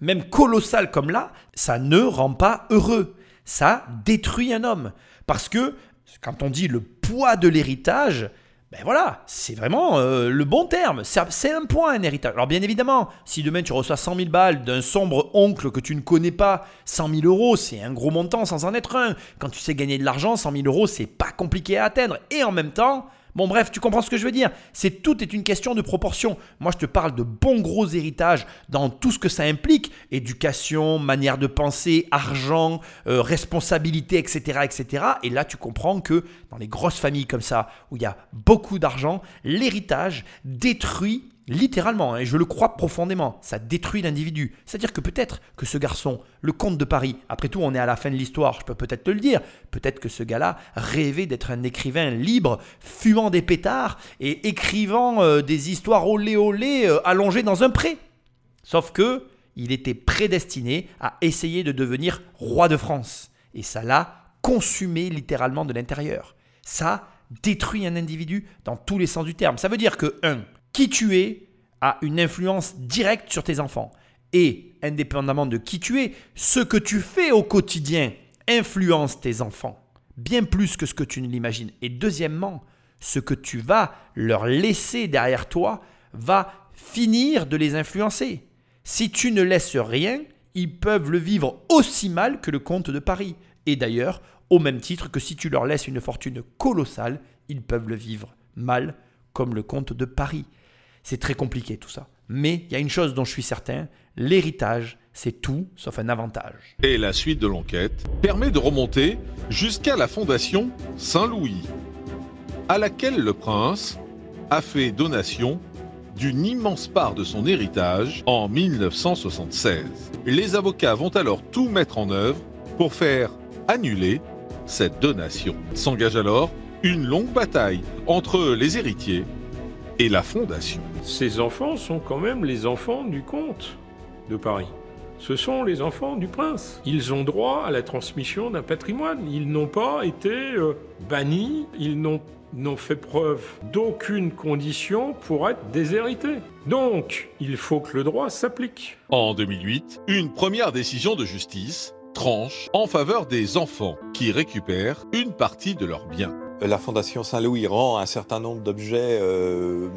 Speaker 1: même colossal comme là, ça ne rend pas heureux. Ça détruit un homme. Parce que quand on dit le poids de l'héritage, ben voilà, c'est vraiment euh, le bon terme. C'est un point, un héritage. Alors bien évidemment, si demain tu reçois 100 000 balles d'un sombre oncle que tu ne connais pas, 100 000 euros, c'est un gros montant sans en être un. Quand tu sais gagner de l'argent, 100 000 euros, c'est pas compliqué à atteindre. Et en même temps, Bon bref, tu comprends ce que je veux dire. C'est tout est une question de proportion. Moi, je te parle de bons gros héritages dans tout ce que ça implique éducation, manière de penser, argent, euh, responsabilité, etc., etc. Et là, tu comprends que dans les grosses familles comme ça, où il y a beaucoup d'argent, l'héritage détruit littéralement, et je le crois profondément, ça détruit l'individu. C'est-à-dire que peut-être que ce garçon, le comte de Paris, après tout on est à la fin de l'histoire, je peux peut-être te le dire, peut-être que ce gars-là rêvait d'être un écrivain libre, fumant des pétards et écrivant euh, des histoires olé olé euh, allongées dans un pré. Sauf que il était prédestiné à essayer de devenir roi de France. Et ça l'a consumé littéralement de l'intérieur. Ça détruit un individu dans tous les sens du terme. Ça veut dire que, un, qui tu es a une influence directe sur tes enfants. Et, indépendamment de qui tu es, ce que tu fais au quotidien influence tes enfants, bien plus que ce que tu ne l'imagines. Et deuxièmement, ce que tu vas leur laisser derrière toi va finir de les influencer. Si tu ne laisses rien, ils peuvent le vivre aussi mal que le comte de Paris. Et d'ailleurs, au même titre que si tu leur laisses une fortune colossale, ils peuvent le vivre mal comme le comte de Paris. C'est très compliqué tout ça. Mais il y a une chose dont je suis certain, l'héritage, c'est tout sauf un avantage.
Speaker 2: Et la suite de l'enquête permet de remonter jusqu'à la fondation Saint-Louis, à laquelle le prince a fait donation d'une immense part de son héritage en 1976. Les avocats vont alors tout mettre en œuvre pour faire annuler cette donation. S'engage alors une longue bataille entre les héritiers et la fondation.
Speaker 8: Ces enfants sont quand même les enfants du comte de Paris. Ce sont les enfants du prince. Ils ont droit à la transmission d'un patrimoine. Ils n'ont pas été euh, bannis, ils n'ont n'ont fait preuve d'aucune condition pour être déshérités. Donc, il faut que le droit s'applique.
Speaker 2: En 2008, une première décision de justice tranche en faveur des enfants qui récupèrent une partie de leurs biens.
Speaker 5: La Fondation Saint-Louis rend un certain nombre d'objets euh,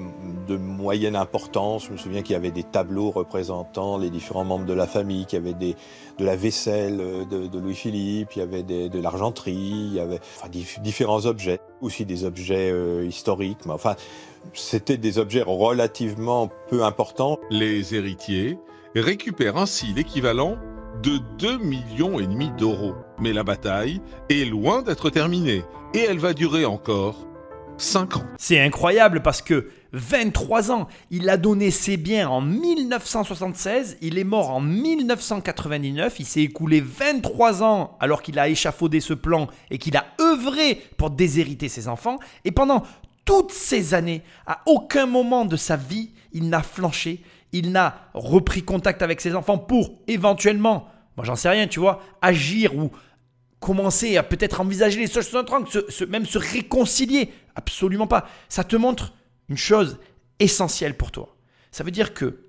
Speaker 5: de moyenne importance. Je me souviens qu'il y avait des tableaux représentant les différents membres de la famille, qu'il y avait de la vaisselle de, Louis-Philippe, il y avait de l'argenterie, il y avait différents objets, aussi des objets euh, historiques. Mais enfin, c'était des objets relativement peu importants.
Speaker 2: Les héritiers récupèrent ainsi l'équivalent de 2 millions et demi d'euros. Mais la bataille est loin d'être terminée et elle va durer encore 5 ans.
Speaker 1: C'est incroyable parce que 23 ans, il a donné ses biens en 1976, il est mort en 1999, il s'est écoulé 23 ans alors qu'il a échafaudé ce plan et qu'il a œuvré pour déshériter ses enfants et pendant toutes ces années, à aucun moment de sa vie, il n'a flanché, il n'a repris contact avec ses enfants pour éventuellement, moi j'en sais rien, tu vois, agir ou commencer à peut-être envisager les choses se, même se réconcilier. Absolument pas. Ça te montre une chose essentielle pour toi. Ça veut dire que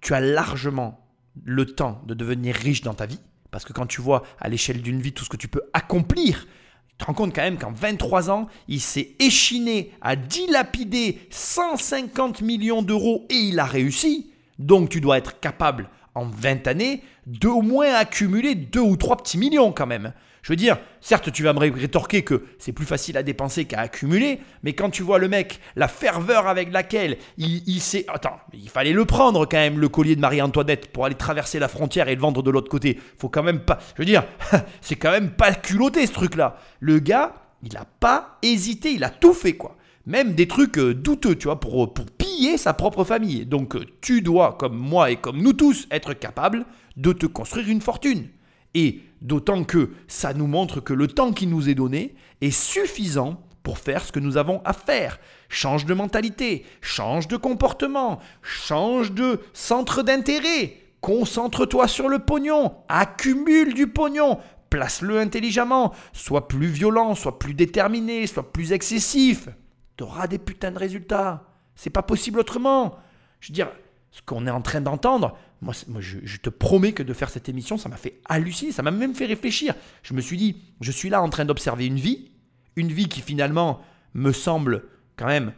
Speaker 1: tu as largement le temps de devenir riche dans ta vie. Parce que quand tu vois à l'échelle d'une vie tout ce que tu peux accomplir, tu te rends compte quand même qu'en 23 ans, il s'est échiné à dilapider 150 millions d'euros et il a réussi. Donc tu dois être capable en 20 années de au moins accumuler 2 ou 3 petits millions quand même. Je veux dire, certes, tu vas me rétorquer que c'est plus facile à dépenser qu'à accumuler, mais quand tu vois le mec, la ferveur avec laquelle il, s'est. Attends, il fallait le prendre quand même, le collier de Marie-Antoinette, pour aller traverser la frontière et le vendre de l'autre côté. Faut quand même pas. Je veux dire, c'est quand même pas culotté ce truc-là. Le gars, il a pas hésité, il a tout fait, quoi. Même des trucs euh, douteux, tu vois, pour, pour piller sa propre famille. Donc, euh, tu dois, comme moi et comme nous tous, être capable de te construire une fortune. Et d'autant que ça nous montre que le temps qui nous est donné est suffisant pour faire ce que nous avons à faire. Change de mentalité, change de comportement, change de centre d'intérêt. Concentre-toi sur le pognon, accumule du pognon, place-le intelligemment, sois plus violent, sois plus déterminé, sois plus excessif. Tu auras des putains de résultats. C'est pas possible autrement. Je veux dire, ce qu'on est en train d'entendre, moi, je, te promets que de faire cette émission, ça m'a fait halluciner, ça m'a même fait réfléchir. Je me suis dit, je suis là en train d'observer une vie, une vie qui finalement me semble quand même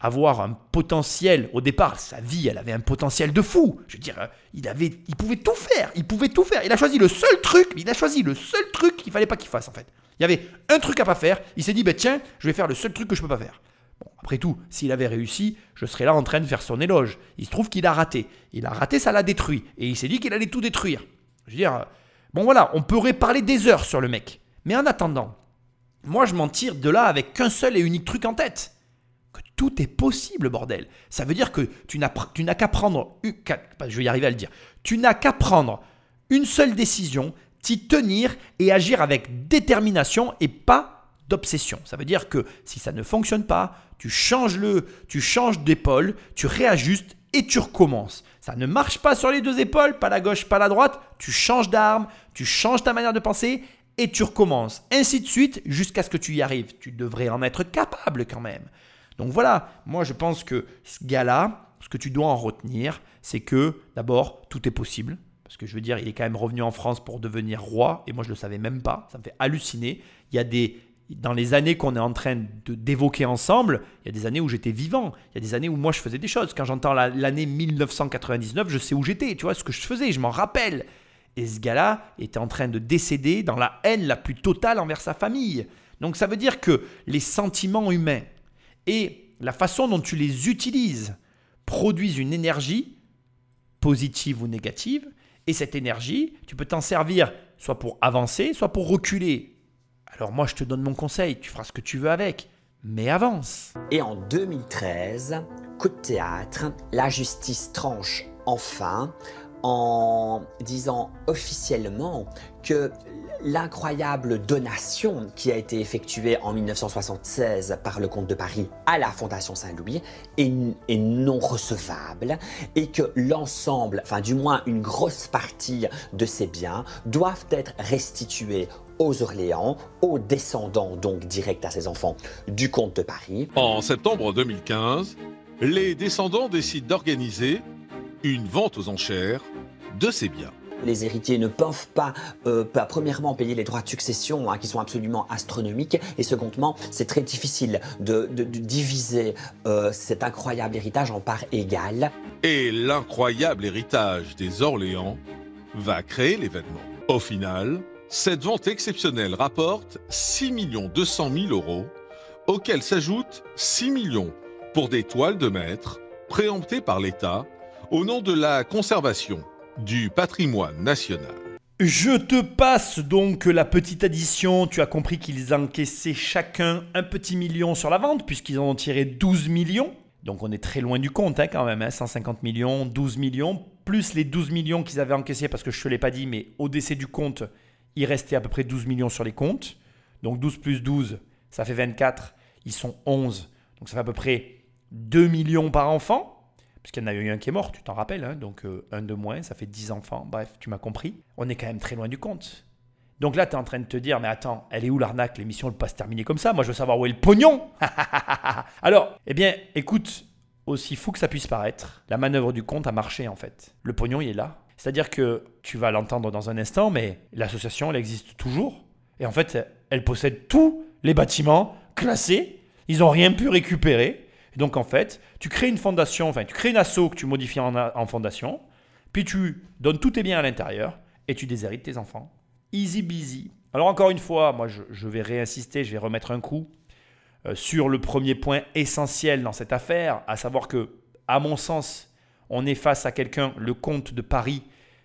Speaker 1: avoir un potentiel. Au départ, sa vie, elle avait un potentiel de fou. Je veux dire, euh, il, avait, il pouvait tout faire, il pouvait tout faire. Il a choisi le seul truc, il a choisi le seul truc qu'il fallait pas qu'il fasse en fait. Il y avait un truc à pas faire, il s'est dit, ben tiens, je vais faire le seul truc que je peux pas faire. Après tout, s'il avait réussi, je serais là en train de faire son éloge. Il se trouve qu'il a raté. Il a raté, ça l'a détruit. Et il s'est dit qu'il allait tout détruire. Je veux dire, bon voilà, on pourrait parler des heures sur le mec. Mais en attendant, moi je m'en tire de là avec qu'un seul et unique truc en tête. Que tout est possible, bordel. Ça veut dire que tu n'as qu'à prendre... Je vais y arriver à le dire. Tu n'as qu'à prendre une seule décision, t'y tenir et agir avec détermination et pas d'obsession. Ça veut dire que si ça ne fonctionne pas, tu changes le, tu changes d'épaule, tu réajustes et tu recommences. Ça ne marche pas sur les deux épaules, pas la gauche, pas la droite, tu changes d'arme, tu changes ta manière de penser et tu recommences. Ainsi de suite jusqu'à ce que tu y arrives. Tu devrais en être capable quand même. Donc voilà, moi je pense que ce gars-là, Ce que tu dois en retenir, c'est que d'abord, tout est possible. Parce que je veux dire, il est quand même revenu en France pour devenir roi, et moi je ne le savais même pas, ça me fait halluciner. Il y a des, dans les années qu'on est en train d'évoquer ensemble, il y a des années où j'étais vivant, il y a des années où moi je faisais des choses. Quand j'entends l'année 1999, je sais où j'étais, tu vois, ce que je faisais, je m'en rappelle. Et ce gars-là était en train de décéder dans la haine la plus totale envers sa famille. Donc ça veut dire que les sentiments humains et la façon dont tu les utilises produisent une énergie, positive ou négative, et cette énergie, tu peux t'en servir soit pour avancer, soit pour reculer. Alors moi, je te donne mon conseil, tu feras ce que tu veux avec, mais avance.
Speaker 3: Et en 2013, coup de théâtre, la justice tranche enfin en disant officiellement que l'incroyable donation qui a été effectuée en 1976 par le comte de Paris à la Fondation Saint-Louis est, non recevable et que l'ensemble, enfin du moins une grosse partie de ces biens doivent être restitués aux Orléans, aux descendants donc directs à ses enfants du comte de Paris.
Speaker 2: En septembre 2015, les descendants décident d'organiser une vente aux enchères de ces biens
Speaker 3: les héritiers ne peuvent pas, euh, premièrement, payer les droits de succession hein, qui sont absolument astronomiques, et secondement, c'est très difficile de, diviser euh, cet incroyable héritage en parts égales.
Speaker 2: Et l'incroyable héritage des Orléans va créer l'événement. Au final, cette vente exceptionnelle rapporte 6 200 000 euros, auxquels s'ajoutent 6 millions pour des toiles de maître préemptées par l'État au nom de la conservation du patrimoine national.
Speaker 1: Je te passe donc la petite addition. Tu as compris qu'ils encaissaient chacun un petit million sur la vente, puisqu'ils en ont tiré 12 millions. Donc on est très loin du compte hein, quand même, 150 hein. millions, 12 millions, plus les 12 millions qu'ils avaient encaissés, parce que je ne te l'ai pas dit, mais au décès du compte, il restait à peu près 12 millions sur les comptes. Donc 12 plus 12, ça fait 24, ils sont 11. Donc ça fait à peu près 2 millions par enfant puisqu'il y en a eu un qui est mort, tu t'en rappelles, hein, donc euh, un de moins, ça fait 10 enfants, bref, tu m'as compris. On est quand même très loin du compte. Donc là, tu es en train de te dire, mais attends, elle est où l'arnaque? L'émission ne peut pas se terminer comme ça, moi je veux savoir où est le pognon Alors, eh bien, écoute, aussi fou que ça puisse paraître, la manœuvre du compte a marché en fait. Le pognon, il est là. C'est-à-dire que tu vas l'entendre dans un instant, mais l'association, elle existe toujours. Et en fait, elle possède tous les bâtiments classés. Ils n'ont rien pu récupérer donc en fait, tu crées une fondation, enfin tu crées une asso que tu modifies en, fondation, puis tu donnes tous tes biens à l'intérieur et tu déshérites tes enfants. Easy busy. Alors encore une fois, moi je, vais réinsister, je vais remettre un coup euh, sur le premier point essentiel dans cette affaire, à savoir que, à mon sens, on est face à quelqu'un, le comte de Paris,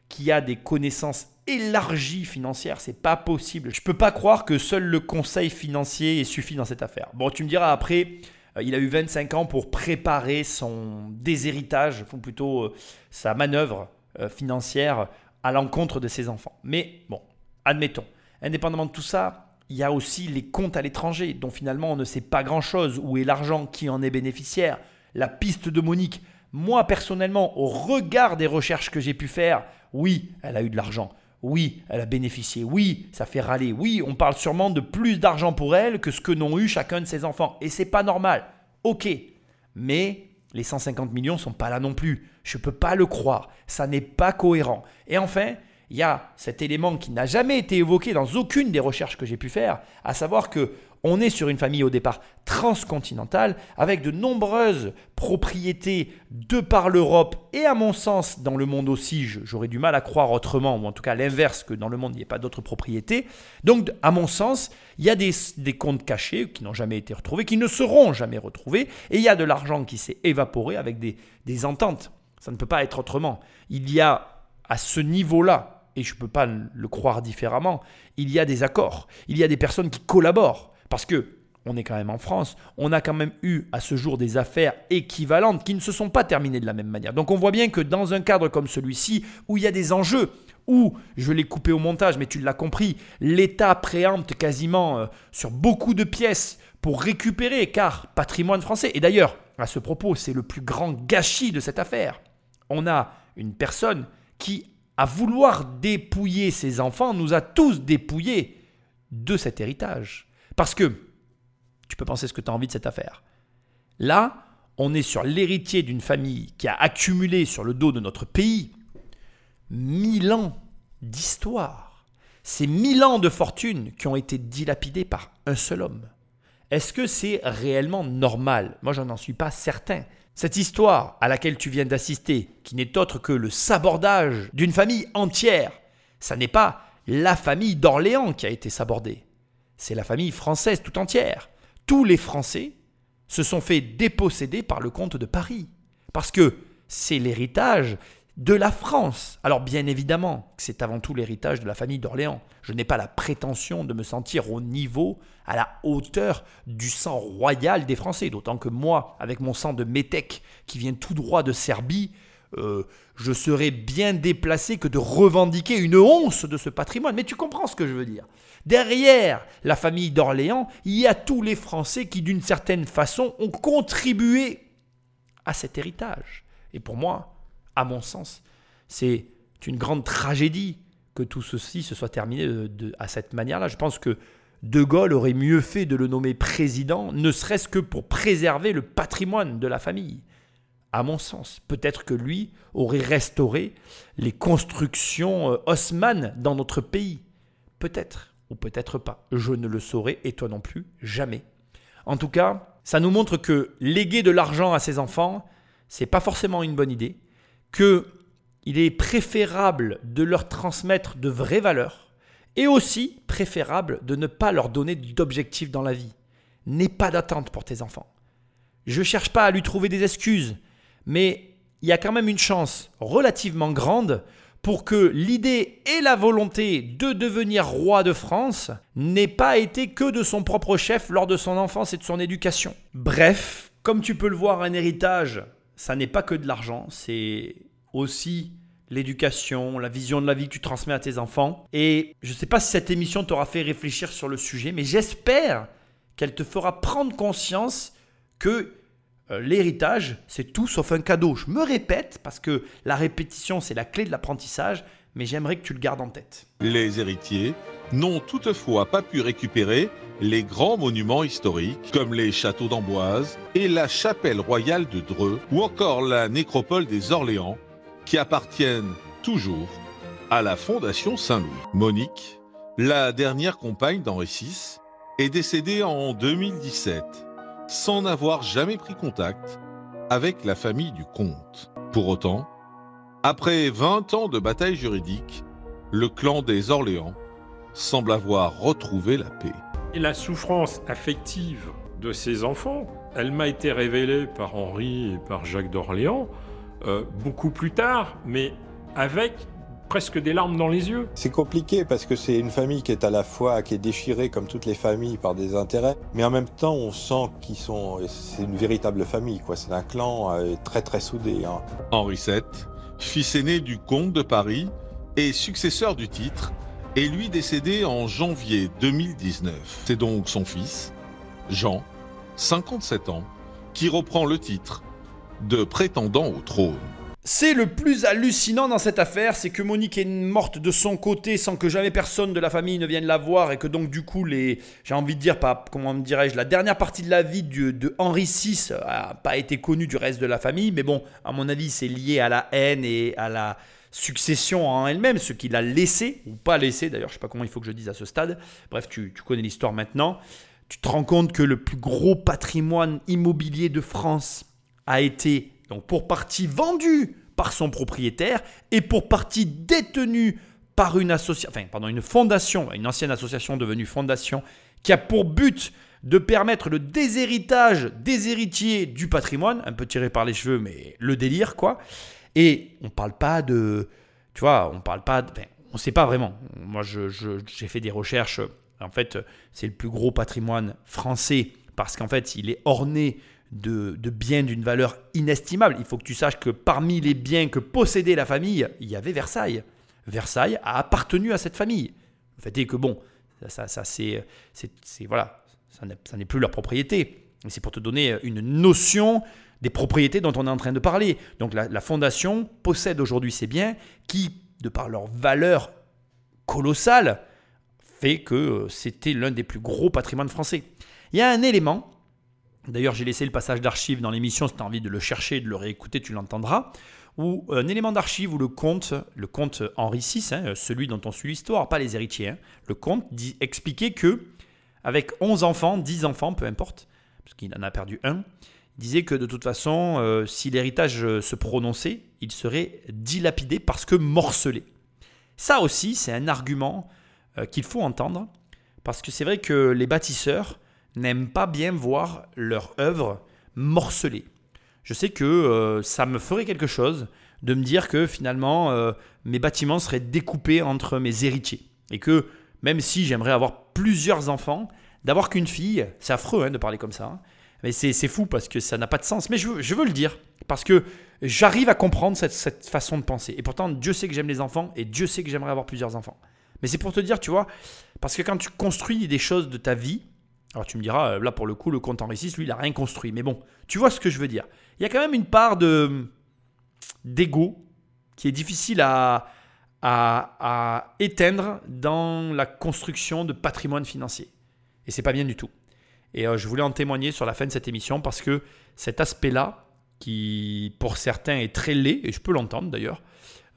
Speaker 1: qui a des connaissances élargies financières. C'est pas possible. Je peux pas croire que seul le conseil financier suffit dans cette affaire. Bon, tu me diras après, il a eu 25 ans pour préparer son déshéritage, ou plutôt euh, sa manœuvre euh, financière à l'encontre de ses enfants. Mais bon, admettons, indépendamment de tout ça, il y a aussi les comptes à l'étranger, dont finalement on ne sait pas grand-chose. Où est l'argent? Qui en est bénéficiaire? La piste de Monique. Moi personnellement, au regard des recherches que j'ai pu faire, oui, elle a eu de l'argent. Oui, elle a bénéficié. Oui, ça fait râler. Oui, on parle sûrement de plus d'argent pour elle que ce que n'ont eu chacun de ses enfants. Et c'est pas normal. Ok. Mais les 150 millions sont pas là non plus. Je ne peux pas le croire. Ça n'est pas cohérent. Et enfin, il y a cet élément qui n'a jamais été évoqué dans aucune des recherches que j'ai pu faire, à savoir que on est sur une famille au départ transcontinentale avec de nombreuses propriétés de par l'Europe et à mon sens dans le monde aussi, j'aurais du mal à croire autrement, ou en tout cas l'inverse, que dans le monde il n'y ait pas d'autres propriétés. Donc à mon sens, il y a des, comptes cachés qui n'ont jamais été retrouvés, qui ne seront jamais retrouvés, et il y a de l'argent qui s'est évaporé avec des, ententes. Ça ne peut pas être autrement. Il y a à ce niveau-là et je ne peux pas le croire différemment, il y a des accords, il y a des personnes qui collaborent. Parce que on est quand même en France, on a quand même eu à ce jour des affaires équivalentes qui ne se sont pas terminées de la même manière. Donc on voit bien que dans un cadre comme celui-ci, où il y a des enjeux, où, je l'ai coupé au montage, mais tu l'as compris, l'État préempte quasiment euh, sur beaucoup de pièces pour récupérer, car patrimoine français. Et d'ailleurs, à ce propos, c'est le plus grand gâchis de cette affaire. On a une personne qui à vouloir dépouiller ses enfants, nous a tous dépouillés de cet héritage. Parce que, tu peux penser ce que tu as envie de cette affaire. Là, on est sur l'héritier d'une famille qui a accumulé sur le dos de notre pays mille ans d'histoire. Ces mille ans de fortune qui ont été dilapidés par un seul homme. Est-ce que c'est réellement normal? Moi, je n'en suis pas certain. Cette histoire à laquelle tu viens d'assister, qui n'est autre que le sabordage d'une famille entière, ça n'est pas la famille d'Orléans qui a été sabordée. C'est la famille française tout entière. Tous les Français se sont fait déposséder par le comte de Paris. Parce que c'est l'héritage de la France. Alors bien évidemment c'est avant tout l'héritage de la famille d'Orléans. Je n'ai pas la prétention de me sentir au niveau, à la hauteur du sang royal des Français. D'autant que moi, avec mon sang de métèque qui vient tout droit de Serbie, euh, je serais bien déplacé que de revendiquer une once de ce patrimoine. Mais tu comprends ce que je veux dire. Derrière la famille d'Orléans, il y a tous les Français qui, d'une certaine façon, ont contribué à cet héritage. Et pour moi, à mon sens, c'est une grande tragédie que tout ceci se soit terminé à cette manière-là. Je pense que De Gaulle aurait mieux fait de le nommer président, ne serait-ce que pour préserver le patrimoine de la famille à mon sens. Peut-être que lui aurait restauré les constructions euh, Haussmann dans notre pays. Peut-être, ou peut-être pas. Je ne le saurais, et toi non plus, jamais. En tout cas, ça nous montre que léguer de l'argent à ses enfants, c'est pas forcément une bonne idée, que il est préférable de leur transmettre de vraies valeurs, et aussi préférable de ne pas leur donner d'objectifs dans la vie. N'aie pas d'attente pour tes enfants. Je cherche pas à lui trouver des excuses mais il y a quand même une chance relativement grande pour que l'idée et la volonté de devenir roi de France n'aient pas été que de son propre chef lors de son enfance et de son éducation. Bref, comme tu peux le voir, un héritage, ça n'est pas que de l'argent, c'est aussi l'éducation, la vision de la vie que tu transmets à tes enfants. Et je ne sais pas si cette émission t'aura fait réfléchir sur le sujet, mais j'espère qu'elle te fera prendre conscience que l'héritage, c'est tout sauf un cadeau. Je me répète parce que la répétition, c'est la clé de l'apprentissage, mais j'aimerais que tu le gardes en tête.
Speaker 2: Les héritiers n'ont toutefois pas pu récupérer les grands monuments historiques comme les châteaux d'Amboise et la chapelle royale de Dreux ou encore la nécropole des Orléans qui appartiennent toujours à la Fondation Saint-Louis. Monique, la dernière compagne d'Henri VI, est décédée en 2017 sans n'avoir jamais pris contact avec la famille du comte. Pour autant, après 20 ans de bataille juridique, le clan des Orléans semble avoir retrouvé la paix.
Speaker 8: Et la souffrance affective de ses enfants, elle m'a été révélée par Henri et par Jacques d'Orléans euh, beaucoup plus tard, mais avec presque des larmes dans les yeux.
Speaker 5: C'est compliqué parce que c'est une famille qui est à la fois qui est déchirée comme toutes les familles par des intérêts, mais en même temps on sent qu'ils sont c'est une véritable famille quoi. C'est un clan euh, très très soudé. Hein.
Speaker 2: Henri VII, fils aîné du comte de Paris et successeur du titre, est lui décédé en janvier 2019. C'est donc son fils, Jean, 57 ans, qui reprend le titre de prétendant au trône.
Speaker 1: C'est le plus hallucinant dans cette affaire, c'est que Monique est morte de son côté sans que jamais personne de la famille ne vienne la voir et que donc du coup les, j'ai envie de dire pas, comment dirais-je, la dernière partie de la vie de, Henri VI a pas été connue du reste de la famille, mais bon, à mon avis c'est lié à la haine et à la succession en elle-même, ce qu'il a laissé ou pas laissé. D'ailleurs, je sais pas comment il faut que je dise à ce stade. Bref, tu connais l'histoire maintenant. Tu te rends compte que le plus gros patrimoine immobilier de France a été donc pour partie vendu par son propriétaire et pour partie détenu par une association, enfin, pardon, une fondation, une ancienne association devenue fondation, qui a pour but de permettre le déshéritage des héritiers du patrimoine, un peu tiré par les cheveux, mais le délire, quoi. Et on parle pas de, tu vois, on parle pas, de, enfin, on sait pas vraiment. Moi, j'ai fait des recherches. En fait, c'est le plus gros patrimoine français parce qu'en fait, il est orné de, biens d'une valeur inestimable. Il faut que tu saches que parmi les biens que possédait la famille, il y avait Versailles. Versailles a appartenu à cette famille. Le fait est que bon, ça, ça c'est, voilà, ça n'est plus leur propriété. Mais c'est pour te donner une notion des propriétés dont on est en train de parler. Donc la, la fondation possède aujourd'hui ces biens qui, de par leur valeur colossale, fait que c'était l'un des plus gros patrimoines français. Il y a un élément D'ailleurs, j'ai laissé le passage d'archives dans l'émission, si tu as envie de le chercher de le réécouter, tu l'entendras. Ou un élément d'archive où le comte, le comte Henri VI, hein, celui dont on suit l'histoire, pas les héritiers, hein, le comte dit, expliquait que avec 11 enfants, 10 enfants, peu importe, parce qu'il en a perdu un, disait que de toute façon, euh, si l'héritage euh, se prononçait, il serait dilapidé parce que morcelé. Ça aussi, c'est un argument euh, qu'il faut entendre, parce que c'est vrai que les bâtisseurs n'aiment pas bien voir leur œuvre morcelée. Je sais que ça me ferait quelque chose de me dire que finalement mes bâtiments seraient découpés entre mes héritiers et que même si j'aimerais avoir plusieurs enfants, d'avoir qu'une fille, c'est affreux hein, de parler comme ça, hein. mais c'est fou parce que ça n'a pas de sens. Mais je, veux le dire, parce que j'arrive à comprendre cette, façon de penser. Et pourtant, Dieu sait que j'aime les enfants et Dieu sait que j'aimerais avoir plusieurs enfants. Mais c'est pour te dire, tu vois, parce que quand tu construis des choses de ta vie, alors tu me diras, euh, là pour le coup, le compte en récit, lui, il n'a rien construit. Mais bon, tu vois ce que je veux dire. Il y a quand même une part de d'ego qui est difficile à, à, éteindre dans la construction de patrimoine financier. Et c'est pas bien du tout. Et euh, je voulais en témoigner sur la fin de cette émission parce que cet aspect-là, qui pour certains est très laid, et je peux l'entendre d'ailleurs,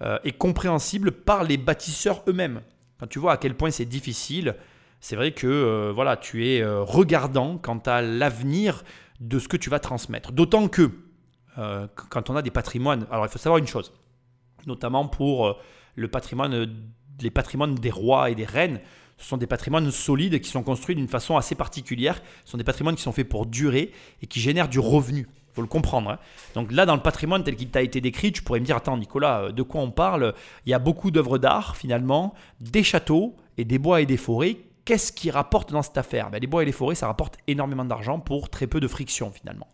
Speaker 1: euh, est compréhensible par les bâtisseurs eux-mêmes. Quand tu vois à quel point c'est difficile, c'est vrai que euh, voilà, tu es regardant quant à l'avenir de ce que tu vas transmettre. D'autant que quand on a des patrimoines, alors il faut savoir une chose, notamment pour le patrimoine, euh, les patrimoines des rois et des reines, ce sont des patrimoines solides qui sont construits d'une façon assez particulière. Ce sont des patrimoines qui sont faits pour durer et qui génèrent du revenu. Il faut le comprendre. Hein. Donc là, dans le patrimoine tel qu'il t'a été décrit, tu pourrais me dire, attends Nicolas, euh, de quoi on parle? Il y a beaucoup d'œuvres d'art finalement, des châteaux et des bois et des forêts. Qu'est-ce qui rapporte dans cette affaire? Ben, Les bois et les forêts, ça rapporte énormément d'argent pour très peu de friction finalement.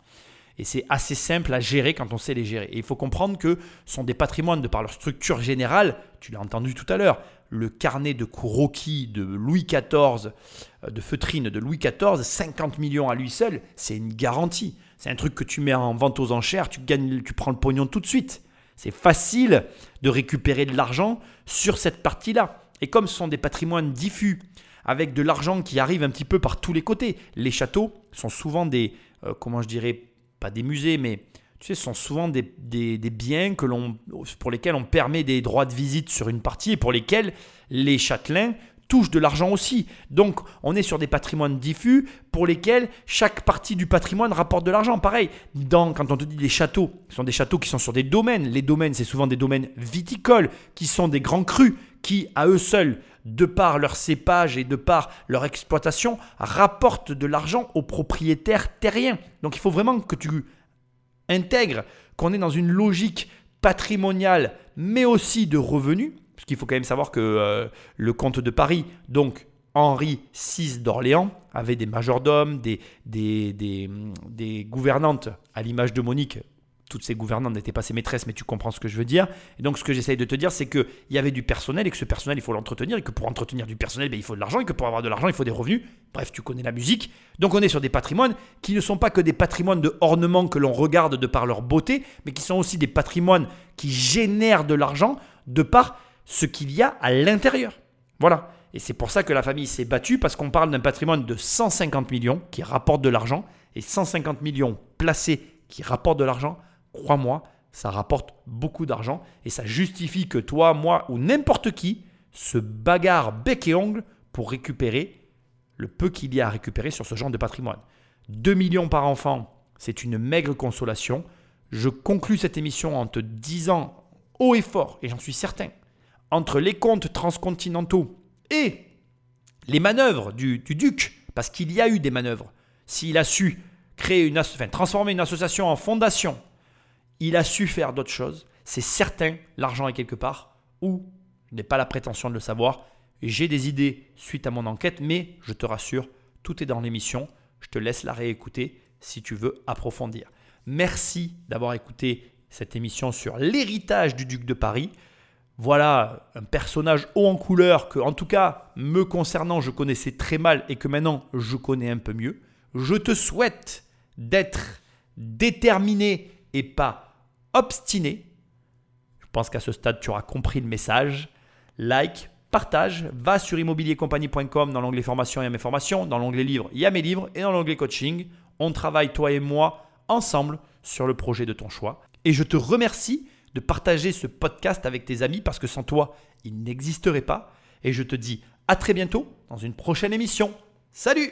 Speaker 1: Et c'est assez simple à gérer quand on sait les gérer. Et il faut comprendre que ce sont des patrimoines de par leur structure générale. Tu l'as entendu tout à l'heure. Le carnet de croquis de Louis XIV, euh, de feutrine de Louis XIV, 50 millions à lui seul, c'est une garantie. C'est un truc que tu mets en vente aux enchères, tu, gagnes, tu prends le pognon tout de suite. C'est facile de récupérer de l'argent sur cette partie-là. Et comme ce sont des patrimoines diffus, avec de l'argent qui arrive un petit peu par tous les côtés, les châteaux sont souvent des, euh, comment je dirais, pas des musées, mais tu sais, sont souvent des, biens pour lesquels on permet des droits de visite sur une partie et pour lesquels les châtelains touchent de l'argent aussi. Donc, on est sur des patrimoines diffus pour lesquels chaque partie du patrimoine rapporte de l'argent. Pareil, quand on te dit des châteaux, ce sont des châteaux qui sont sur des domaines. Les domaines, c'est souvent des domaines viticoles, qui sont des grands crus, qui, à eux seuls, de par leur cépage et de par leur exploitation, rapportent de l'argent aux propriétaires terriens. Donc il faut vraiment que tu intègres qu'on est dans une logique patrimoniale, mais aussi de revenus, parce qu'il faut quand même savoir que euh, le comte de Paris, donc Henri VI d'Orléans, avait des majordomes, des, gouvernantes, à l'image de Monique, toutes ces gouvernantes n'étaient pas ses maîtresses, mais tu comprends ce que je veux dire. Et donc, ce que j'essaye de te dire, c'est qu'il y avait du personnel et que ce personnel, il faut l'entretenir et que pour entretenir du personnel, ben, il faut de l'argent et que pour avoir de l'argent, il faut des revenus. Bref, tu connais la musique. Donc, on est sur des patrimoines qui ne sont pas que des patrimoines de ornement que l'on regarde de par leur beauté, mais qui sont aussi des patrimoines qui génèrent de l'argent de par ce qu'il y a à l'intérieur. Voilà. Et c'est pour ça que la famille s'est battue, parce qu'on parle d'un patrimoine de 150 millions qui rapporte de l'argent, et 150 millions placés qui rapportent de l'argent crois-moi, ça rapporte beaucoup d'argent et ça justifie que toi, moi ou n'importe qui se bagarre bec et ongle pour récupérer le peu qu'il y a à récupérer sur ce genre de patrimoine. 2 millions par enfant, c'est une maigre consolation. Je conclus cette émission en te disant haut et fort, et j'en suis certain, entre les comptes transcontinentaux et les manœuvres du, duc, parce qu'il y a eu des manœuvres, s'il a su créer une, transformer une association en fondation il a su faire d'autres choses. C'est certain, l'argent est quelque part, ou je n'ai pas la prétention de le savoir. J'ai des idées suite à mon enquête, mais je te rassure, tout est dans l'émission. Je te laisse la réécouter si tu veux approfondir. Merci d'avoir écouté cette émission sur l'héritage du duc de Paris. Voilà un personnage haut en couleur que, en tout cas, me concernant, je connaissais très mal et que maintenant je connais un peu mieux. Je te souhaite d'être déterminé et pas obstiné. Je pense qu'à ce stade, tu auras compris le message. Like, partage, va sur immobiliercompagnie.com dans l'onglet formation, il y mes formations, dans l'onglet livres, il y a mes livres et dans l'onglet coaching, on travaille toi et moi ensemble sur le projet de ton choix. Et je te remercie de partager ce podcast avec tes amis parce que sans toi, il n'existerait pas. Et je te dis à très bientôt dans une prochaine émission. Salut